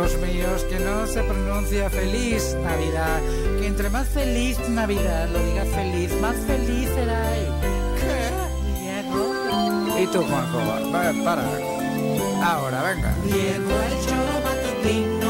Hijos míos, que no se pronuncia feliz Navidad, que entre más feliz Navidad lo diga feliz, más feliz será. ¿Qué? Y tú, Juanjo, va, para. Ahora, venga. Llegó el choro matutino,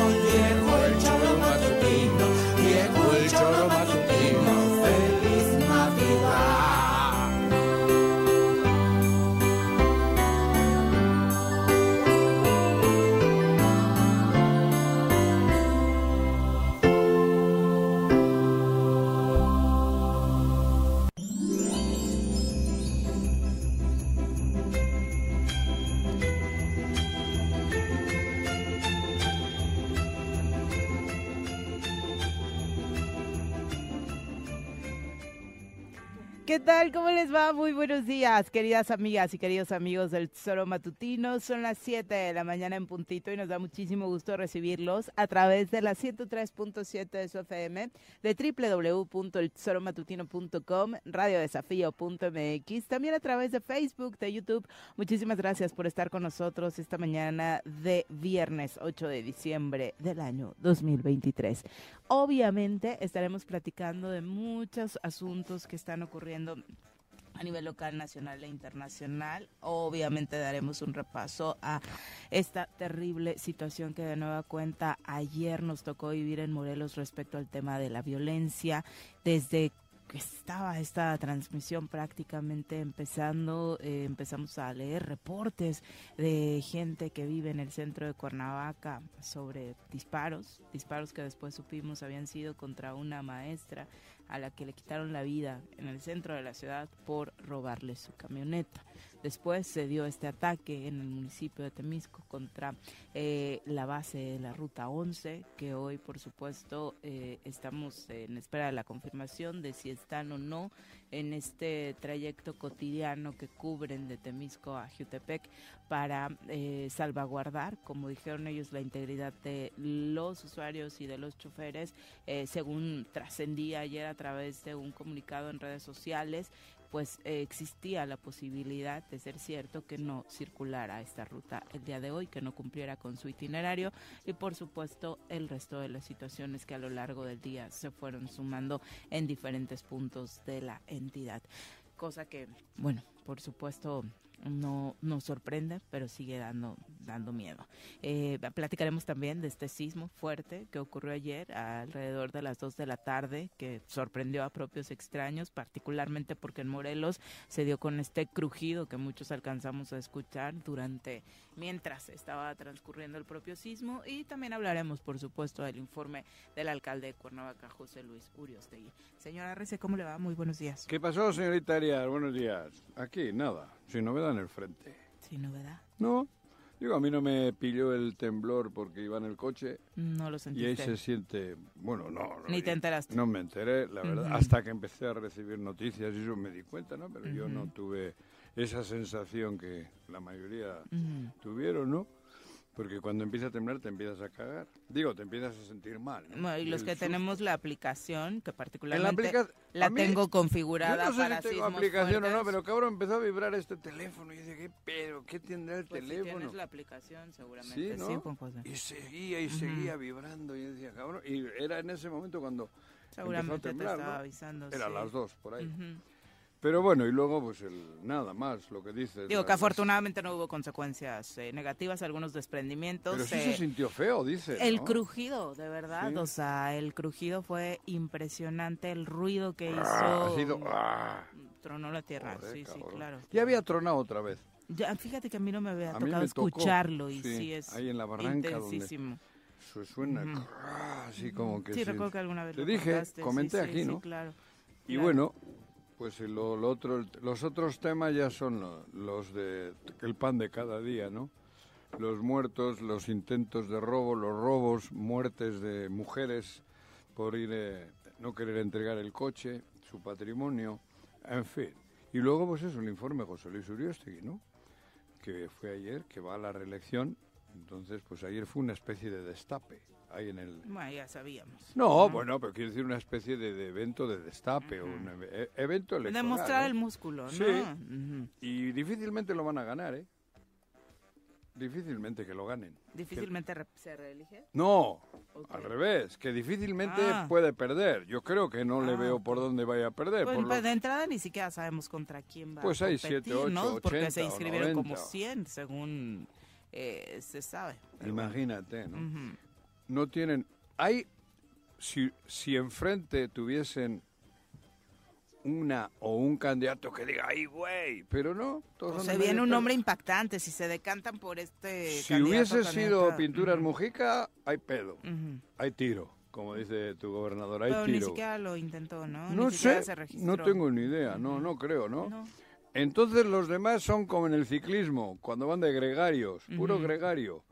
¿Qué tal? ¿Cómo les va? Muy buenos días, queridas amigas y queridos amigos del Tesoro. Son las 7 de la mañana en puntito y nos da muchísimo gusto recibirlos a través de la 103.7 de su FM, de www.eltesoromatutino.com, radiodesafío.mx, también a través de Facebook, de YouTube. Muchísimas gracias por estar con nosotros esta mañana de viernes 8 de diciembre del año 2023. Obviamente estaremos platicando de muchos asuntos que están ocurriendo a nivel local, nacional e internacional. Obviamente daremos un repaso a esta terrible situación que de nueva cuenta ayer nos tocó vivir en Morelos respecto al tema de la violencia, desde que estaba esta transmisión prácticamente empezando, eh, empezamos a leer reportes de gente que vive en el centro de Cuernavaca sobre disparos, disparos que después supimos habían sido contra una maestra a la que le quitaron la vida en el centro de la ciudad por robarle su camioneta. Después se dio este ataque en el municipio de Temisco contra eh, la base de la Ruta 11, que hoy por supuesto eh, estamos en espera de la confirmación de si están o no en este trayecto cotidiano que cubren de Temisco a Jutepec para eh, salvaguardar, como dijeron ellos, la integridad de los usuarios y de los choferes, según trascendía ayer a través de un comunicado en redes sociales pues eh, existía la posibilidad de ser cierto que no circulara esta ruta el día de hoy, que no cumpliera con su itinerario y por supuesto el resto de las situaciones que a lo largo del día se fueron sumando en diferentes puntos de la entidad. Cosa que, bueno, por supuesto no nos sorprende, pero sigue dando, dando miedo. Eh, platicaremos también de este sismo fuerte que ocurrió ayer alrededor de las 2 de la tarde, que sorprendió a propios extraños, particularmente porque en Morelos se dio con este crujido que muchos alcanzamos a escuchar durante mientras estaba transcurriendo el propio sismo y también hablaremos, por supuesto, del informe del alcalde de Cuernavaca, José Luis Uriostegui. Señora Rece, ¿cómo le va? Muy buenos días. ¿Qué pasó, señorita Arias? Buenos días. Aquí, nada, sin novedad en el frente. ¿Sin novedad? No, Digo, a mí no me pilló el temblor porque iba en el coche. No lo sentiste. Y ahí se siente, bueno, no. no Ni te enteraste. No me enteré, la verdad, hasta que empecé a recibir noticias y eso me di cuenta, ¿no? Pero yo no tuve esa sensación que la mayoría tuvieron, ¿no? Porque cuando empieza a temblar te empiezas a cagar. Digo, te empiezas a sentir mal. y los que tenemos la aplicación, que particularmente la, tengo configurada yo no sé para si tengo aplicación o no, pero cabrón, empezó a vibrar este teléfono y dije, ¿qué pedo? ¿Qué tendrá el pues teléfono? Si tienes la aplicación, seguramente. Sí, ¿no? Y seguía y seguía vibrando y decía, cabrón. Y era en ese momento cuando empezó a temblar, te estaba avisando. Era las dos, por ahí. Pero bueno, y luego, pues el nada más, lo que dices. Digo que afortunadamente no hubo consecuencias eh, negativas, algunos desprendimientos. Pero sí eh, se sintió feo, dice. el ¿no? crujido, de verdad, Sí. o sea, el crujido fue impresionante, el ruido que Ah, hizo. ha sido- ah, Tronó la tierra, joder, sí, sí, cabrón. claro. Ya había tronado otra vez. Ya, fíjate que a mí no me había A tocado me tocó, escucharlo y sí, sí, es ahí en la barranca donde- intensísimo. Su- Suena Ujú. ah, así como que Sí, sí. recuerdo que alguna vez Te lo dije, contaste, sí, comenté sí, aquí, sí, ¿no? claro. Y claro. bueno, pues y lo, lo otro, los otros temas ya son lo- los de el pan de cada día, ¿no? Los muertos, los intentos de robo, los robos, muertes de mujeres por ir eh, no querer entregar el coche, su patrimonio, en fin. Y luego pues eso, el informe José Luis Uriostegui, ¿no? Que fue ayer, que va a la reelección. Entonces, pues ayer fue una especie de destape ahí en el Bueno, ya sabíamos. no, bueno, pero quiero decir una especie de, de evento de destape, o un e- evento electoral. Demostrar ¿no? el músculo, ¿no? Sí. Ujú. Y difícilmente lo van a ganar, ¿eh? Difícilmente que lo ganen. Difícilmente re- se reelige. No, Ok. al revés, que difícilmente Ah. puede perder. Yo creo que no le Ah, veo ok. por dónde vaya a perder. Pues, por lo- pues, de entrada ni siquiera sabemos contra quién va Pues a hay competir, siete, ocho, ¿no? Porque 80 se o inscribieron como 90. 100, según eh, se sabe. Imagínate, ¿no? bueno. Ujú. No tienen... Hay... Si, si enfrente tuviesen una o un candidato que diga, ¡ay, güey! Pero no, todos O se viene un nombre impactante si se decantan por este Si candidato, hubiese sido candidata. Pinturas. Mujica, hay pedo, hay tiro, como dice tu gobernador, hay Pero ni tiro. siquiera lo intentó, ¿no? No Ni sé, se no tengo ni idea, no, no creo, ¿no? No. Entonces los demás son como en el ciclismo, cuando van de gregarios, puro gregario.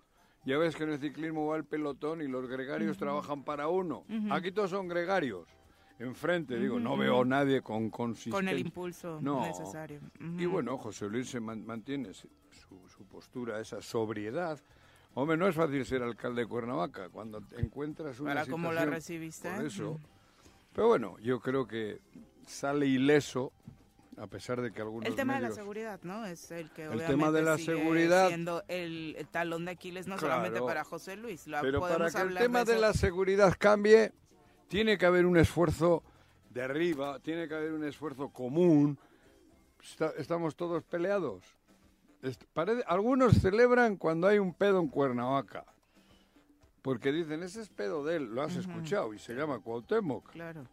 Ya ves que en el ciclismo va el pelotón y los gregarios trabajan para uno. Aquí todos son gregarios. Enfrente, digo, no veo ujú. nadie con consistencia. Con el impulso No. necesario. Y bueno, José Luis se man- mantiene su, su postura, esa sobriedad. Hombre, no es fácil ser alcalde de Cuernavaca cuando te encuentras una Para cómo la recibiste. Por eso. Pero bueno, yo creo que sale ileso, a pesar de que algunos El tema de la seguridad, ¿no? Es el que El obviamente tema de la sigue seguridad- siendo el, el talón de Aquiles no Claro. solamente para José Luis. Lo Pero para que el tema de la seguridad cambie, tiene que haber un esfuerzo de arriba, tiene que haber un esfuerzo común. Está- estamos todos peleados. Est- parece- algunos celebran cuando hay un pedo en Cuernavaca. Porque dicen, ese es pedo de él, lo has escuchado, y se llama Cuauhtémoc. Claro.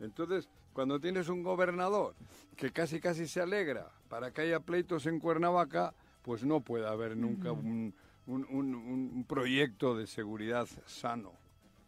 Entonces, cuando tienes un gobernador que casi casi se alegra para que haya pleitos en Cuernavaca, pues no puede haber nunca un, un- un- proyecto de seguridad sano.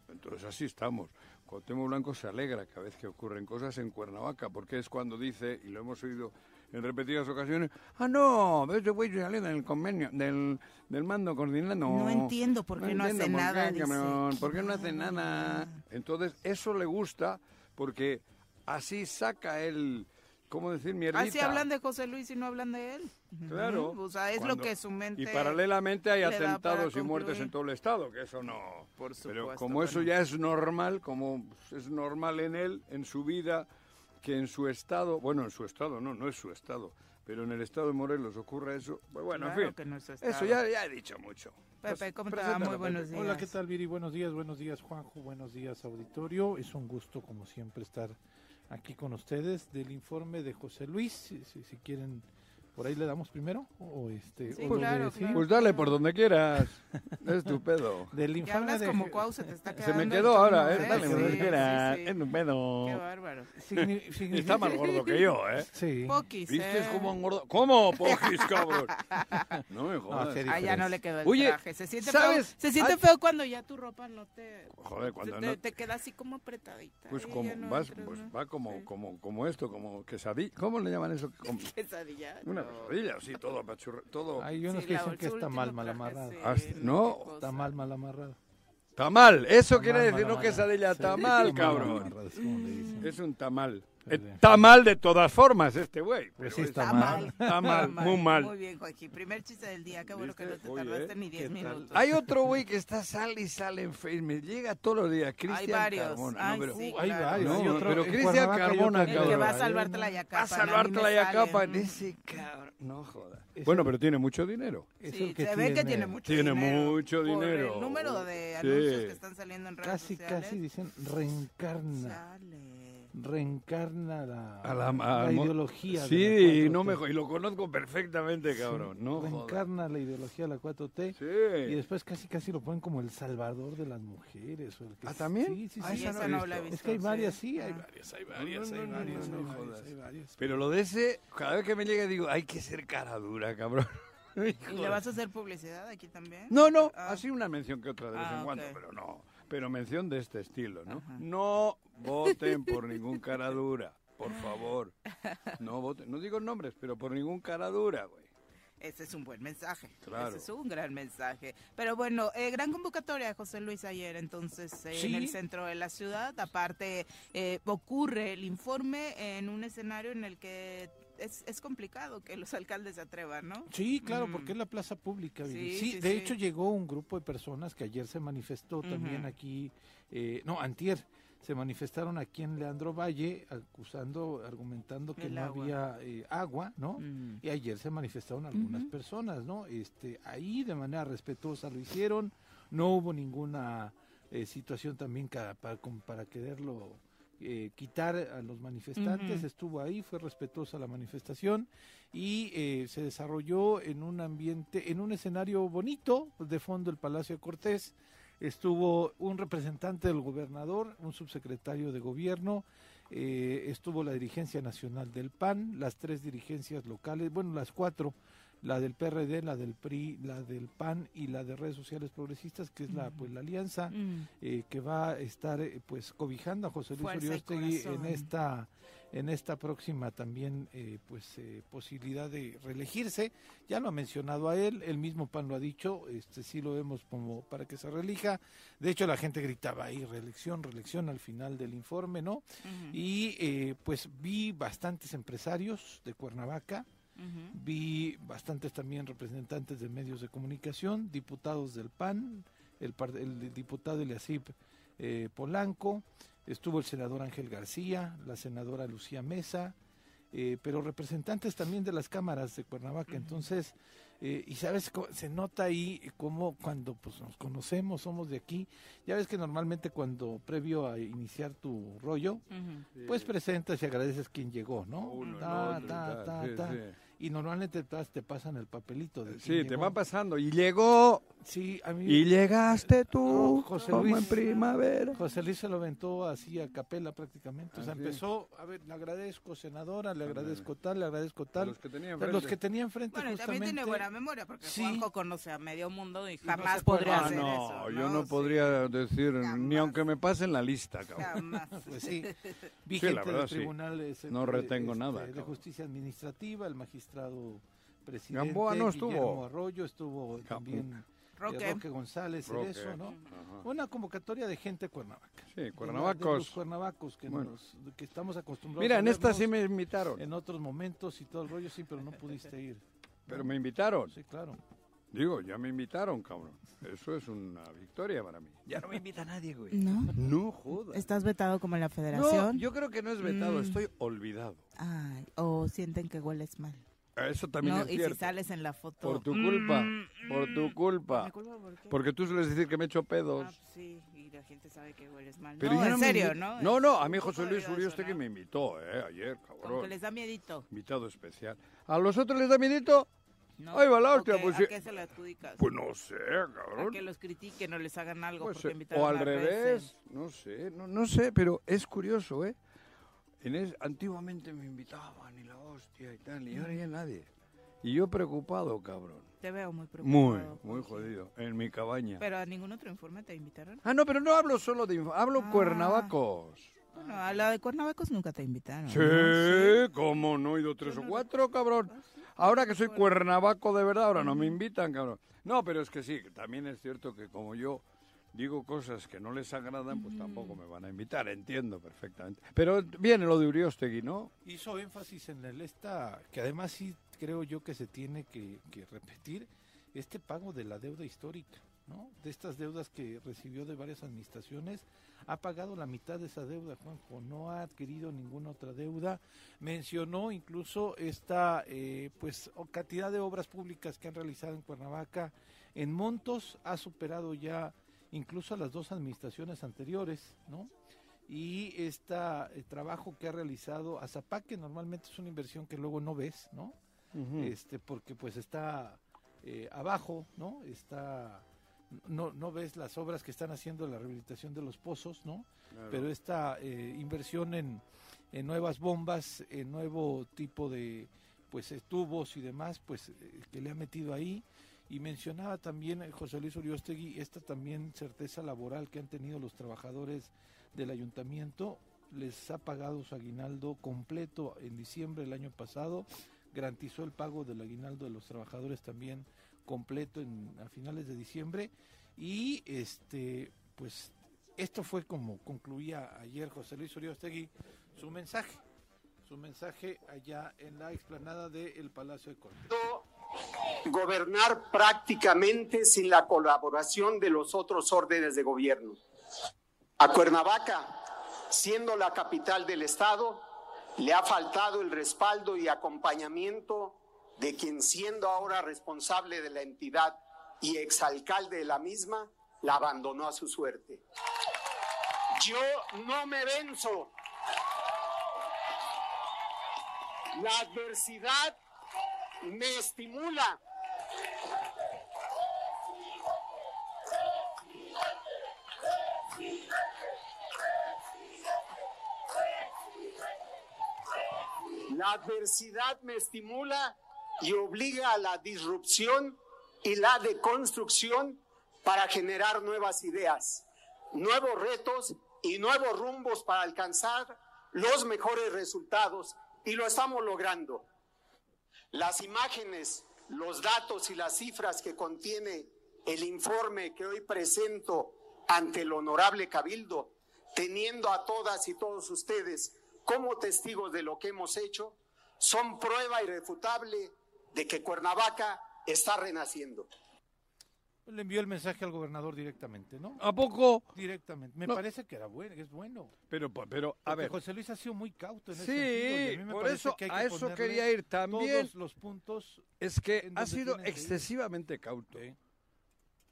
Entonces así estamos. Cuauhtémoc Blanco se alegra cada vez que ocurren cosas en Cuernavaca, porque es cuando dice, y lo hemos oído en repetidas ocasiones, ah, no, ese güey salió del convenio, del, del mando coordinado. No entiendo por qué no hace entiendo por nada, qué, dice. cabrón, Qué ¿Por qué no hace nada? Entonces, eso le gusta porque así saca el, ¿cómo decir? Mierdita. Así hablan de José Luis y no hablan de él. Claro. O sea, es Cuando- lo que su mente... Y paralelamente hay atentados y muertes en todo el Estado, que eso no... Por Pero supuesto, como eso ya es normal, como es normal en él, en su vida, que en su estado, bueno, en su estado no, no es su estado, pero en el estado de Morelos ocurra eso, bueno, Claro en fin, que no es eso estado. ya, ya he dicho mucho. Pepe, ¿cómo te va? Muy buenos días. Hola, ¿qué tal, Viri? Buenos días, buenos días, Juanjo, buenos días, auditorio. Es un gusto, como siempre, estar aquí con ustedes del informe de José Luis. Si, si- si quieren, por ahí le damos primero. O este, Sí, o lo de- claro, sí, claro. Pues dale por donde quieras, es tu pedo. Del hablas de como Cuau, se te está Se quedando me el quedó ahora, eh, dale Sí, por donde quieras, sí. es tu pedo. Qué bárbaro. signi- significa- está más gordo que yo, ¿eh? Sí. Poquis, ¿Viste ¿eh? cómo engordó? ¿Cómo, Pojis, cabrón? No me jodas. qué Ah, ya no le quedó el Oye, traje. Se siente, ¿sabes? feo, se siente Ay. feo cuando ya tu ropa no te... Joder, cuando te, no- te queda así como apretadita. Pues y como no vas, entras, pues ¿no? va como, Sí. como, como esto, como quesadilla. ¿Cómo le llaman eso? Quesadilla. una no. quesadilla, sí, todo apachurra- todo. Hay unos Sí, que dicen que está mal, mal amarrado. sí, Hasta- qué no. Está mal, mal amarrado. Tamal, eso Está quiere decir mal no quesadilla, Sí, tamal, está mal, mal cabrón. amarrado, es como le dicen. Es un tamal. Sí, Eh, sí. Tamal de todas formas, este güey. Pues sí, es- está Está mal. mal. Está mal, muy mal. Muy bien, Joaquín. Primer chiste del día. Qué bueno que no te Oye, tardaste ni 10 ¿Qué tal? minutos. Hay otro güey que está sale y sale en Facebook, me llega todos los días, Hay Cristian varios. Carmona. Ay, no, pero, sí, Hay claro. varios, hay No, otro- pero en Cristian hay otro El que va a cabrón. salvarte la Va a yacapa. salvarte la yacapa. Mm. Ese cabrón. No joda. Es Bueno, pero tiene mucho dinero. Sí, que se ve que tiene mucho Tiene dinero. mucho Por dinero. el número de Sí. anuncios que están saliendo en redes Casi, sociales. casi dicen reencarna. Chale. Reencarna la, A la- la a- mo- ideología. de Sí, la no 4T. me y lo conozco perfectamente, cabrón. Sí, no reencarna la ideología de la 4T. Y Sí. después casi casi lo ponen como el salvador de las mujeres. o el que ¿Ah, también? Sí, sí, Ah, sí. Sí, esa no esa he no visto. la he Es que hay varias, sí. hay Ah. varias, hay varias, hay varias, no, hay varias, jodas. hay varias. Pero lo de ese, cada vez que me llega digo, hay que ser cara dura, cabrón. ¿Y le vas a hacer publicidad aquí también? No, no, Ah. así una mención que otra de vez Ah, en cuando, ok. pero no. Pero mención de este estilo, ¿no? Ajá. No voten por ningún cara dura, por favor. No voten, no digo nombres, pero por ningún cara dura, güey. Ese es un buen mensaje. Claro. Ese es un gran mensaje. Pero bueno, eh, gran convocatoria, José Luis, ayer entonces eh, en el centro de la ciudad. Aparte, eh, ocurre el informe en un escenario en el que es, es complicado que los alcaldes se atrevan, ¿no? Sí, claro, Mm. porque es la plaza pública. Sí, Sí, sí, de hecho llegó un grupo de personas que ayer se manifestó también aquí, eh, no, antier, se manifestaron aquí en Leandro Valle acusando, argumentando que El no agua. había eh, agua, ¿no? Mm. Y ayer se manifestaron algunas personas, ¿no? Este, ahí de manera respetuosa lo hicieron, no hubo ninguna eh, situación también para, quererlo eh, quitar a los manifestantes, estuvo ahí, fue respetuosa la manifestación y eh, se desarrolló en un ambiente, en un escenario bonito, de fondo el Palacio de Cortés, estuvo un representante del gobernador, un subsecretario de gobierno, eh, estuvo la dirigencia nacional del PAN, las tres dirigencias locales, bueno, las cuatro, la del PRD, la del PRI, la del PAN y la de redes sociales progresistas, que es la pues la alianza Mm. eh, que va a estar eh, pues cobijando a José Luis Fuerza Uriostegui en esta en esta próxima también eh, pues eh, posibilidad de reelegirse. Ya lo ha mencionado a él el mismo PAN lo ha dicho este sí lo vemos como para que se reelija. De hecho la gente gritaba ahí reelección reelección al final del informe no y eh, pues vi bastantes empresarios de Cuernavaca. Vi bastantes también representantes de medios de comunicación, diputados del PAN, el, el diputado Eliasip eh, Polanco, estuvo el senador Ángel García, la senadora Lucía Mesa, eh, pero representantes también de las cámaras de Cuernavaca. Entonces, eh, y sabes, se nota ahí como cuando pues nos conocemos, somos de aquí, ya ves que normalmente cuando previo a iniciar tu rollo, pues presentas y agradeces quien llegó, ¿no? Uno, Ta, ta, ta, sí, ta. Sí. Y normalmente te, te pasan el papelito de Sí, te llegó. va pasando. Y llegó, Sí, a mí y llegaste tú, No, José como Luis. en primavera. José Luis se lo aventó así a capela prácticamente. O sea, sí. empezó, a ver, le agradezco, senadora, le agradezco tal, le agradezco tal. Los que tenían De los enfrente. que tenía enfrente Bueno, y también justamente. tiene buena memoria porque Sí. Juanjo conoce a medio mundo y no jamás puede- podría Ah, hacer no, eso. yo no Sí, podría decir, ni Jamás. aunque me pasen la lista, cabrón. Jamás. Pues sí, vi Sí, la verdad, del sí. tribunal ese, No de- retengo este, nada, de cabrón. justicia administrativa, el magistrado presidente Gamboa no estuvo. Guillermo Arroyo, estuvo también eh, Roque. Roque González, Roque. Cerezo, ¿no? Ajá. Una convocatoria de gente de Cuernavaca. Sí, De la- de Cuernavacos. los cuernavacos que, Bueno. nos- que estamos acostumbrados Mira, a en esta sí me invitaron. En otros momentos y todo el rollo, sí, pero no pudiste ir. Pero me invitaron. Sí, claro. Digo, ya me invitaron, cabrón. Eso es una victoria para mí. Ya no me invita nadie, güey. ¿No? No jodas. ¿Estás vetado como en la No, federación? yo creo que no es vetado, Mm. estoy olvidado. Ay, o sienten que hueles mal. Eso también ¿No? es Y cierto. si sales en la foto. Por tu culpa, Mm, por tu mm. culpa. ¿Mi culpa por qué? Porque tú sueles decir que me echo pedos. Ah, pues sí, y la gente sabe que hueles mal. Pero no, en me serio, invi- ¿no? No, no, a mí José Luis Uriostegui ¿no? me invitó, ¿eh? Ayer, cabrón. que les da miedito. Invitado especial. ¿A los otros les da miedito? ¿no? Ahí va la ¿O hostia, qué- pues ¿A qué se le adjudicas? Pues no sé, ¿A cabrón. que los critiquen o les hagan algo Pues, porque eh, invitaron o al a revés, veces? no sé, no, no sé, pero es curioso, ¿eh? En es, antiguamente me invitaban y la hostia y tal, y ahora ya nadie. Y yo preocupado, cabrón. Te veo muy Muy, preocupado. muy jodido, en mi cabaña. Pero a ningún otro informe te invitaron. Ah, no, pero no hablo solo de... inf- Hablo Ah. cuernavacos. Bueno, a la de Cuernavacos nunca te invitaron. Sí, ¿no? ¿cómo no he ido tres o cuatro, cabrón? Ah. Ahora que soy cuernavaco de verdad, ahora no me invitan, cabrón. No, pero es que sí, también es cierto que como yo digo cosas que no les agradan, pues tampoco me van a invitar, entiendo perfectamente. Pero viene lo de Uriostegui, ¿no? Hizo énfasis en el esta, que además sí creo yo que se tiene que, que repetir, este pago de la deuda histórica, ¿no? De estas deudas que recibió de varias administraciones, ha pagado la mitad de esa deuda, Juanjo, no ha adquirido ninguna otra deuda. Mencionó incluso esta, eh, pues, cantidad de obras públicas que han realizado en Cuernavaca. En montos ha superado ya incluso a las dos administraciones anteriores, ¿no? y este trabajo que ha realizado Azapá, que normalmente es una inversión que luego no ves, ¿no? este porque pues está eh, abajo, ¿no? Está no, no ves las obras que están haciendo la rehabilitación de los pozos, ¿no? Pero esta eh, inversión en, en, nuevas bombas, en nuevo tipo de pues eh, tubos y demás, pues que le ha metido ahí. Y mencionaba también José Luis Uriostegui esta también certeza laboral que han tenido los trabajadores del ayuntamiento. Les ha pagado su aguinaldo completo en diciembre del año pasado, garantizó el pago del aguinaldo de los trabajadores también completo en, a finales de diciembre y este pues esto fue como concluía ayer José Luis Uriostegui su mensaje su mensaje allá en la explanada del Palacio de Corte. Gobernar prácticamente sin la colaboración de los otros órdenes de gobierno. A Cuernavaca, siendo la capital del estado, le ha faltado el respaldo y acompañamiento de quien siendo ahora responsable de la entidad y exalcalde de la misma, la abandonó a su suerte. Yo no me venzo. La adversidad me estimula. La adversidad me estimula y obliga a la disrupción y la deconstrucción para generar nuevas ideas, nuevos retos y nuevos rumbos para alcanzar los mejores resultados y lo estamos logrando. Las imágenes, los datos y las cifras que contiene el informe que hoy presento ante el honorable Cabildo, teniendo a todas y todos ustedes como testigos de lo que hemos hecho, son prueba irrefutable de que Cuernavaca está renaciendo. Le envió el mensaje al gobernador directamente, ¿no? ¿A poco? Directamente. Me parece que era bueno, es bueno. Pero, pero, a ver. José Luis ha sido muy cauto en sí, ese sentido. por eso, a eso quería ir también. Todos los puntos. Es que ha sido excesivamente cauto.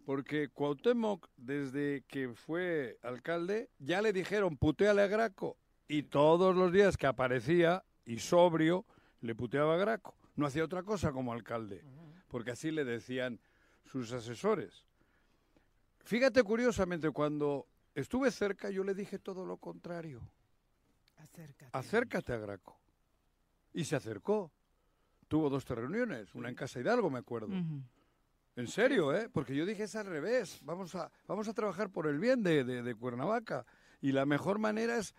Porque Cuauhtémoc, desde que fue alcalde, ya le dijeron puteale a Graco. Y todos los días que aparecía, y sobrio, le puteaba a Graco no hacía otra cosa como alcalde, porque así le decían sus asesores. Fíjate curiosamente, cuando estuve cerca yo le dije todo lo contrario. Acércate. Acércate a Graco. Y se acercó. Tuvo dos reuniones, una en Casa Hidalgo, me acuerdo. En serio, ¿eh? Porque yo dije es al revés. Vamos a, vamos a trabajar por el bien de, de Cuernavaca. Y la mejor manera es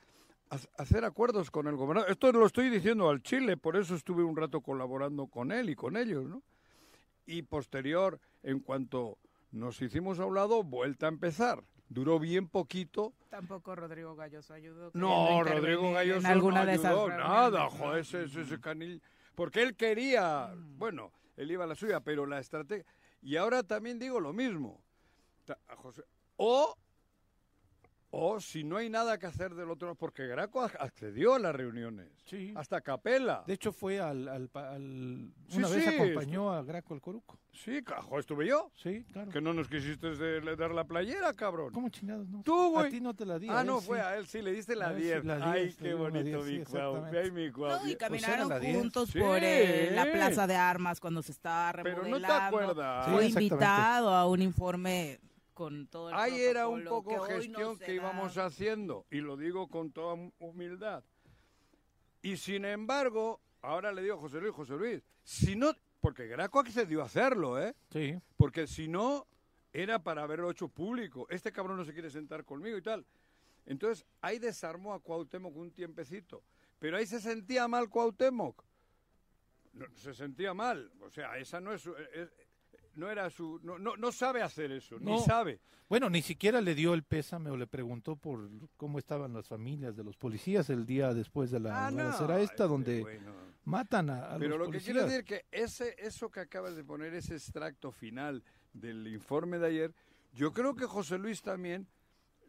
hacer acuerdos con el gobernador. Esto lo estoy diciendo al Chile, por eso estuve un rato colaborando con él y con ellos, ¿no? Y posterior, en cuanto nos hicimos a un lado, vuelta a empezar. Duró bien poquito. Tampoco Rodrigo Galloso ayudó. No, Rodrigo Galloso no ayudó nada, joder, ese, ese, canil. Porque él quería, mm. bueno, él iba a la suya, pero la estrategia... Y ahora también digo lo mismo. O o si no hay nada que hacer del otro, porque Graco accedió a las reuniones. Sí. Hasta Capela. De hecho, fue al. una vez acompañó a Graco al Coruco. Sí, cajo, estuve yo. Sí, claro. Que no nos quisiste dar la playera, cabrón. ¿Cómo chingados? No? Tú, güey. A ti no te la di. Ah, no, fue a él, sí, le diste la 10. Ay, qué bonito, mi cuau. Ay, mi cuau. No, y pues caminaron juntos por eh, la plaza de armas cuando se estaba remodelando. Pero no te acuerdas. Fue invitado a un informe Ahí era un poco gestión que íbamos haciendo, y lo digo con toda humildad. Y sin embargo, ahora le digo a José Luis, José Luis, si no, porque Graco accedió a hacerlo, ¿eh? Sí. Porque si no, era para haberlo hecho público. Este cabrón no se quiere sentar conmigo y tal. Entonces, ahí desarmó a Cuauhtémoc un tiempecito. Pero ahí se sentía mal Cuauhtémoc. No, se sentía mal. O sea, esa no es, no era su no, no, no sabe hacer eso, ni sabe. Bueno, ni siquiera le dio el pésame o le preguntó por cómo estaban las familias de los policías el día después de la ah, esta donde matan a, Pero lo que quiero decir que ese eso que acabas de poner ese extracto final del informe de ayer, yo creo que José Luis también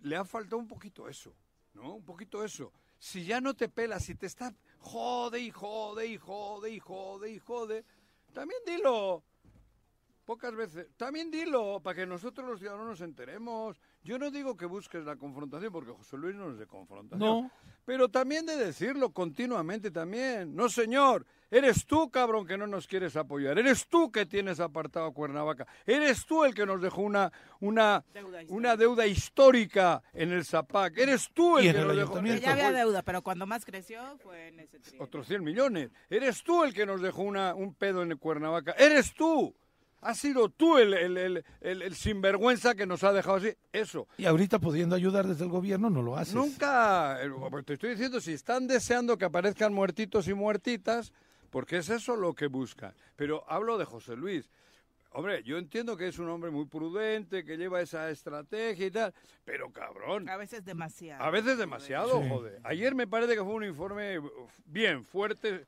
le ha faltado un poquito eso, ¿no? Un poquito eso. Si ya no te pelas, si te está jode y jode y jode y jode y jode, también dilo pocas veces. También dilo, para que nosotros los ciudadanos nos enteremos. Yo no digo que busques la confrontación, porque José Luis no es de confrontación. No. Pero también de decirlo continuamente también. No, señor, eres tú, cabrón, que no nos quieres apoyar. Eres tú que tienes apartado a Cuernavaca. Eres tú el que nos dejó una, una, Deuda histórica. una deuda histórica en el Zapac. Eres tú el que el nos dejó... Ya había deuda, pero cuando más creció fue en ese. Otros 100 millones. Eres tú el que nos dejó una, un pedo en Cuernavaca. Eres tú. Has sido tú el, el, el, el- el sinvergüenza que nos ha dejado así. Eso. Y ahorita pudiendo ayudar desde el gobierno no lo haces. Nunca, eh, te estoy diciendo, si están deseando que aparezcan muertitos y muertitas, porque es eso lo que buscan. Pero hablo de José Luis. Hombre, yo entiendo que es un hombre muy prudente, que lleva esa estrategia y tal, pero cabrón, A veces demasiado. a veces demasiado, Sí. joder. Ayer me parece que fue un informe bien fuerte,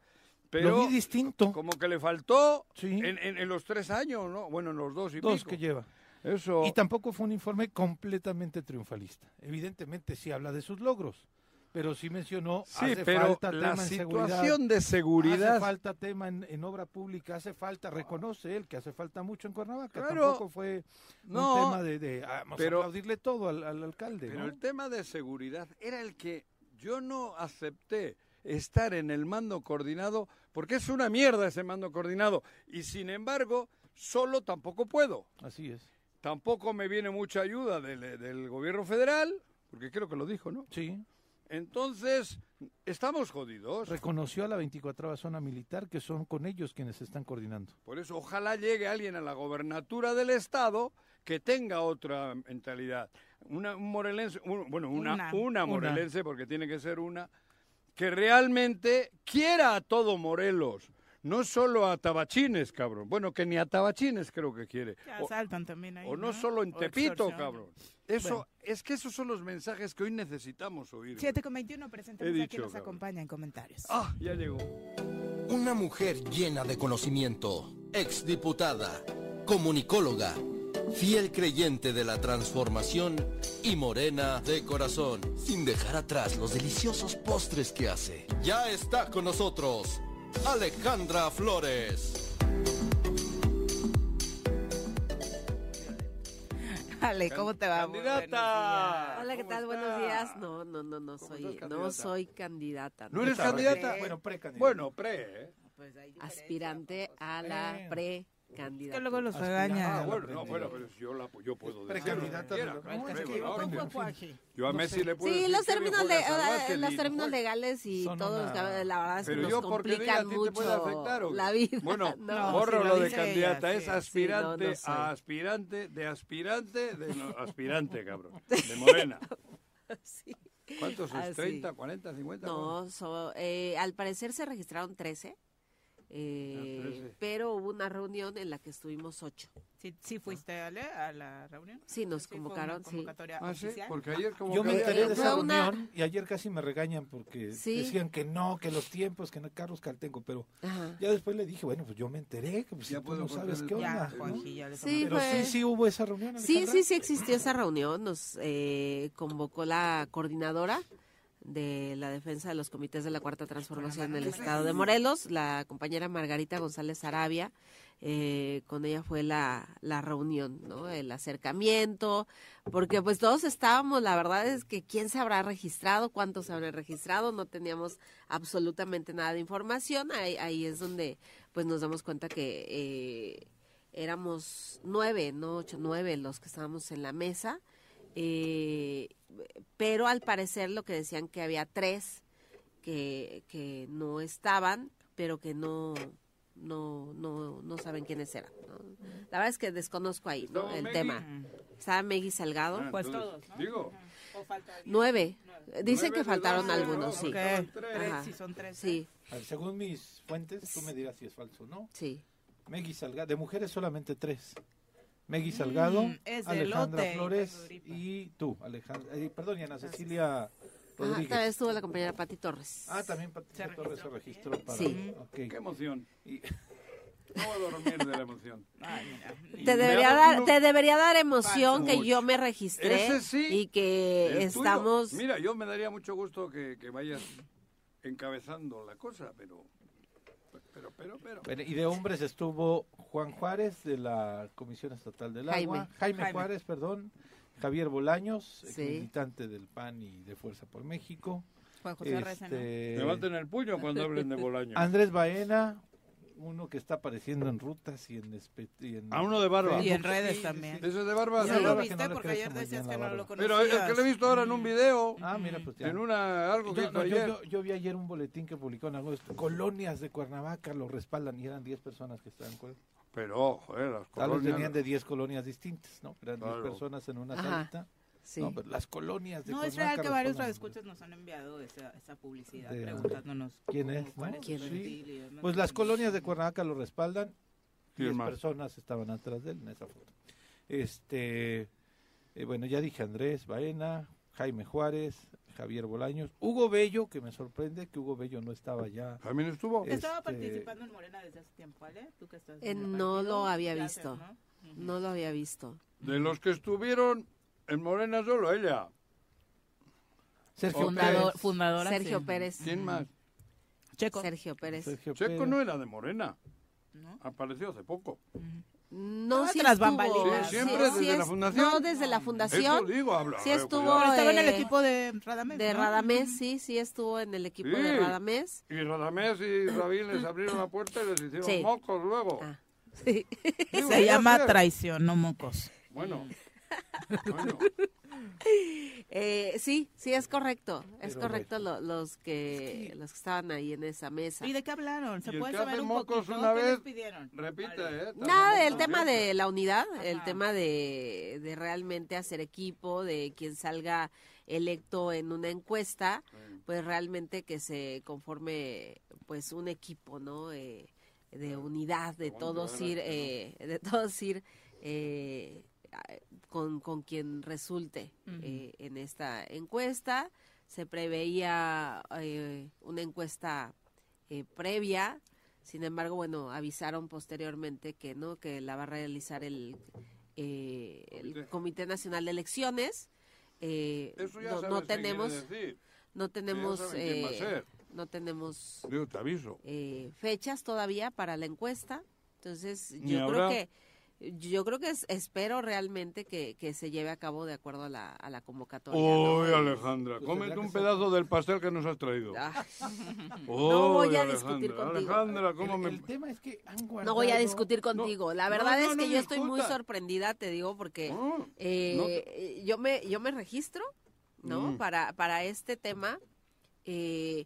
Lo pero vi distinto. como que le faltó Sí. en, en- en los tres años, ¿no? Bueno, en los dos y Dos pico. que lleva. Eso. Y tampoco fue un informe completamente triunfalista. Evidentemente sí habla de sus logros, pero sí mencionó Sí, hace pero falta la tema en seguridad, situación de seguridad hace falta tema en, en obra pública, hace falta, reconoce él que hace falta mucho en Cuernavaca. Claro. Tampoco fue No, un tema de, de, ah, vamos pero- a aplaudirle todo al, al alcalde. Pero ¿no? el tema de seguridad era el que yo no acepté estar en el mando coordinado porque es una mierda ese mando coordinado y sin embargo solo tampoco puedo. Así es. Tampoco me viene mucha ayuda del, del gobierno federal, porque creo que lo dijo, ¿no? Sí. Entonces, estamos jodidos. Reconoció a la 24 zona militar que son con ellos quienes se están coordinando. Por eso, ojalá llegue alguien a la gobernatura del Estado que tenga otra mentalidad. Una, un morelense, un- bueno, una, Una. una, Una. morelense, porque tiene que ser una, que realmente quiera a todo Morelos. No solo a Tabachines, cabrón. Bueno, que ni a Tabachines creo que quiere. Que O- asaltan también ahí. o no solo en Tepito, extorsionan. cabrón. Eso, Bueno. es que esos son los mensajes que hoy necesitamos oír. 7 con 21, presentamos He a dicho, quien nos cabrón. acompaña en comentarios. Ah, ya llegó. Una mujer llena de conocimiento, exdiputada, comunicóloga, fiel creyente de la transformación y morena de corazón, sin dejar atrás los deliciosos postres que hace. Ya está con nosotros, Alejandra Flores. Ale, ¿cómo te va? Candidata. Hola, ¿qué ¿Cómo tal? Buenos días. No, no, no, no ¿Cómo soy, no candidata? soy candidata. ¿No eres candidata? pre- Bueno, precandidata. Bueno, pre, ¿eh? Pues hay diferencia, Aspirante a Eh. la precandidata. Que luego los regaña. Ah, bueno, no, bueno, pero yo, la, yo puedo decir Precandidata lo que quiera, de la- claro, No, es pero que no, yo a No Messi sé. le puedo Sí, decir los términos, de, salvaje, los términos legales y todos, la verdad es que Pero nos complican mucho afectar o qué? la vida. Bueno, No, borro si lo, lo de candidata, ella, es sí. aspirante Sí, no, no soy. a aspirante, de aspirante, de no, aspirante, cabrón, de morena. Sí. ¿Cuántos es? Ah, sí. ¿30, 40, 50? No, so- eh, al parecer se registraron 13, eh, Ah, 13. pero hubo una reunión en la que estuvimos 8. ¿Sí, sí fuiste, Ale, a la reunión? Sí, nos Sí, fue una convocaron, sí. Ah, sí, porque ayer como Yo me enteré de esa una- reunión y ayer casi me regañan porque Sí. decían que no, que los tiempos, que no, Carlos Caltengo, pero Ajá. ya después le dije, bueno, pues yo me enteré, que pues, Ya si tú puedo no sabes cortar qué Ya, onda. ¿no? Juanji, ya le Sí. Pero sí, pues- sí hubo esa reunión. Sí, Alejandra. sí, sí existió esa reunión. Nos eh, convocó la coordinadora de la defensa de los comités de la Cuarta Transformación en el Estado de Morelos, la compañera Margarita González Arabia. eh, con ella fue la, la reunión, ¿no? El acercamiento, porque pues todos estábamos, la verdad es que quién se habrá registrado, cuántos se habrán registrado, no teníamos absolutamente nada de información. Ahí, ahí es donde pues nos damos cuenta que eh, éramos nueve, no ocho, nueve los que estábamos en la mesa, eh, pero al parecer lo que decían que había tres que, que no estaban, pero que no no no no saben quiénes eran. ¿no? La verdad es que desconozco ahí ¿no? ¿Estaba el Megui? tema. Estaba Megui Salgado, Ah, Pues entonces, todos, ¿no? Digo, ¿O falta nueve. Dicen Nueve que faltaron doce, algunos, ¿no? sí. Ok, Faltaron tres. si son tres. Sí, A ver, según mis fuentes, tú me dirás si es falso o no. sí. Megui Salgado, de mujeres solamente tres. Megui Salgado, Mm, Alejandra elote, Flores y tú, Alejandra, eh, perdón, Ana Cecilia Ajá, Rodríguez. también estuvo la compañera Pati Torres. Ah, también Patricia Se Torres se registró. para... Sí. ok. qué emoción. Y- No voy a dormir de la emoción. Ay, mira. Te debería dar, te debería dar emoción que yo me registré sí, y que El tuyo. estamos Mira, yo me daría mucho gusto que, que vayas encabezando la cosa, pero Pero, pero, pero. Bueno, y de hombres estuvo Juan Juárez de la Comisión Estatal del Jaime. Agua, Jaime, Jaime. Juárez, perdón, Javier Bolaños, Sí. militante del PAN y de Fuerza por México, Juan José Reza, ¿no? este, Levanten el puño cuando hablen de Bolaño. Andrés Baena, uno que está apareciendo en rutas y en, espe- y en A uno de barba. Y en redes también. Ese de barba. Ya Sí, lo barba que viste no porque ayer decías que no lo conocías. Pero es que lo he visto ahora en un video. Ah, mira, pues ya. En una, algo que Yo, hizo no, yo- yo vi ayer un boletín que publicó en agosto. Colonias de Cuernavaca lo respaldan y eran 10 personas que estaban. con- Pero, joder, las Tal vez colonias. venían de 10 colonias distintas, ¿no? Eran 10 Claro. personas en una salita. Sí. No, pero las colonias de No, es real que varios radioescuchas nos han enviado esa, esa publicidad De- preguntándonos ¿Quién es, no? ¿Quién? Pues las colonias de Cuernavaca lo respaldan. ¿Quién 10 más? personas estaban atrás de él en esa foto. Este, eh, bueno, ya dije Andrés Baena, Jaime Juárez, Javier Bolaños, Hugo Bello, que me sorprende que Hugo Bello no estaba ya. También estuvo. Eh, Estaba este- participando en Morena desde hace tiempo, ¿vale? ¿Tú que estás Eh, no lo había visto. ¿no? Lo había visto. De los que estuvieron en Morena, solo ella. Sergio Fundador, Pérez. fundadora. Sergio sí. Pérez. ¿Quién más? Checo. Sergio Pérez. Sergio Checo Pérez. no era de Morena. ¿no? Apareció hace poco. No, sí estuvo. bambalinas, Sí, siempre Sí, desde es- la fundación. No, desde la Eso fundación. digo, habla. Sí eh, estuvo. Pero estaba en el eh, equipo de Radamés. De ¿no? Radamés, sí, sí estuvo en el equipo Sí. de Radamés. Y Radamés y Rabín les abrieron la puerta y les hicieron Sí. mocos luego. Ah, sí. Digo, Se llama traición, no mocos. Bueno. bueno. Eh, sí, sí es correcto, es Pero correcto lo- los que los que estaban ahí en esa mesa. ¿Y de qué hablaron? ¿Se ¿Y el puede que saber un mocos poquito? una ¿Qué vez? les pidieron? Repite, Vale. ¿eh? Nada, el tema de la unidad, el Ajá. tema de, de realmente hacer equipo, de quien salga electo en una encuesta, pues realmente que se conforme pues un equipo, ¿no? Eh, de unidad, de Aguante, todos ir, adelante, eh, de todos ir eh, con, con quien resulte eh, en esta encuesta. Se preveía eh, una encuesta eh, previa, sin embargo, bueno, avisaron posteriormente que no, que la va a realizar el, eh, el Comité. Nacional de Elecciones. Eh, Eso ya no, sabes no tenemos, decir. no tenemos, eh, no tenemos Digo, te aviso. eh, fechas todavía para la encuesta. Entonces, Ni yo creo que yo creo que es- espero realmente que, que se lleve a cabo de acuerdo a la, a la convocatoria. ¿no? Uy, Alejandra, Pues cómete un pedazo del pastel que nos has traído. Ah, Uy, voy a Alejandra, discutir contigo. Alejandra, ¿cómo El, me...? el tema es que han guardado... no voy a discutir contigo. la no, verdad no, es que no yo estoy muy sorprendida, te digo, porque No, eh, yo me yo me registro, ¿no? Mm. Para para este tema. Eh,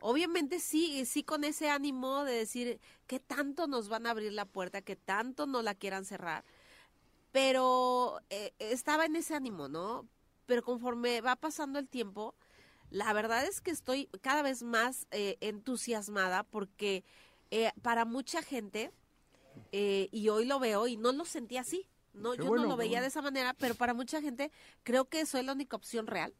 obviamente sí, sí con ese ánimo de decir que tanto nos van a abrir la puerta, que tanto no la quieran cerrar. Pero eh, estaba en ese ánimo, ¿no? Pero conforme va pasando el tiempo, la verdad es que estoy cada vez más eh, entusiasmada porque eh, para mucha gente, eh, y hoy lo veo y no lo sentí así, no, Qué yo bueno, no lo qué veía bueno. de esa manera, pero para mucha gente creo que soy la única opción real,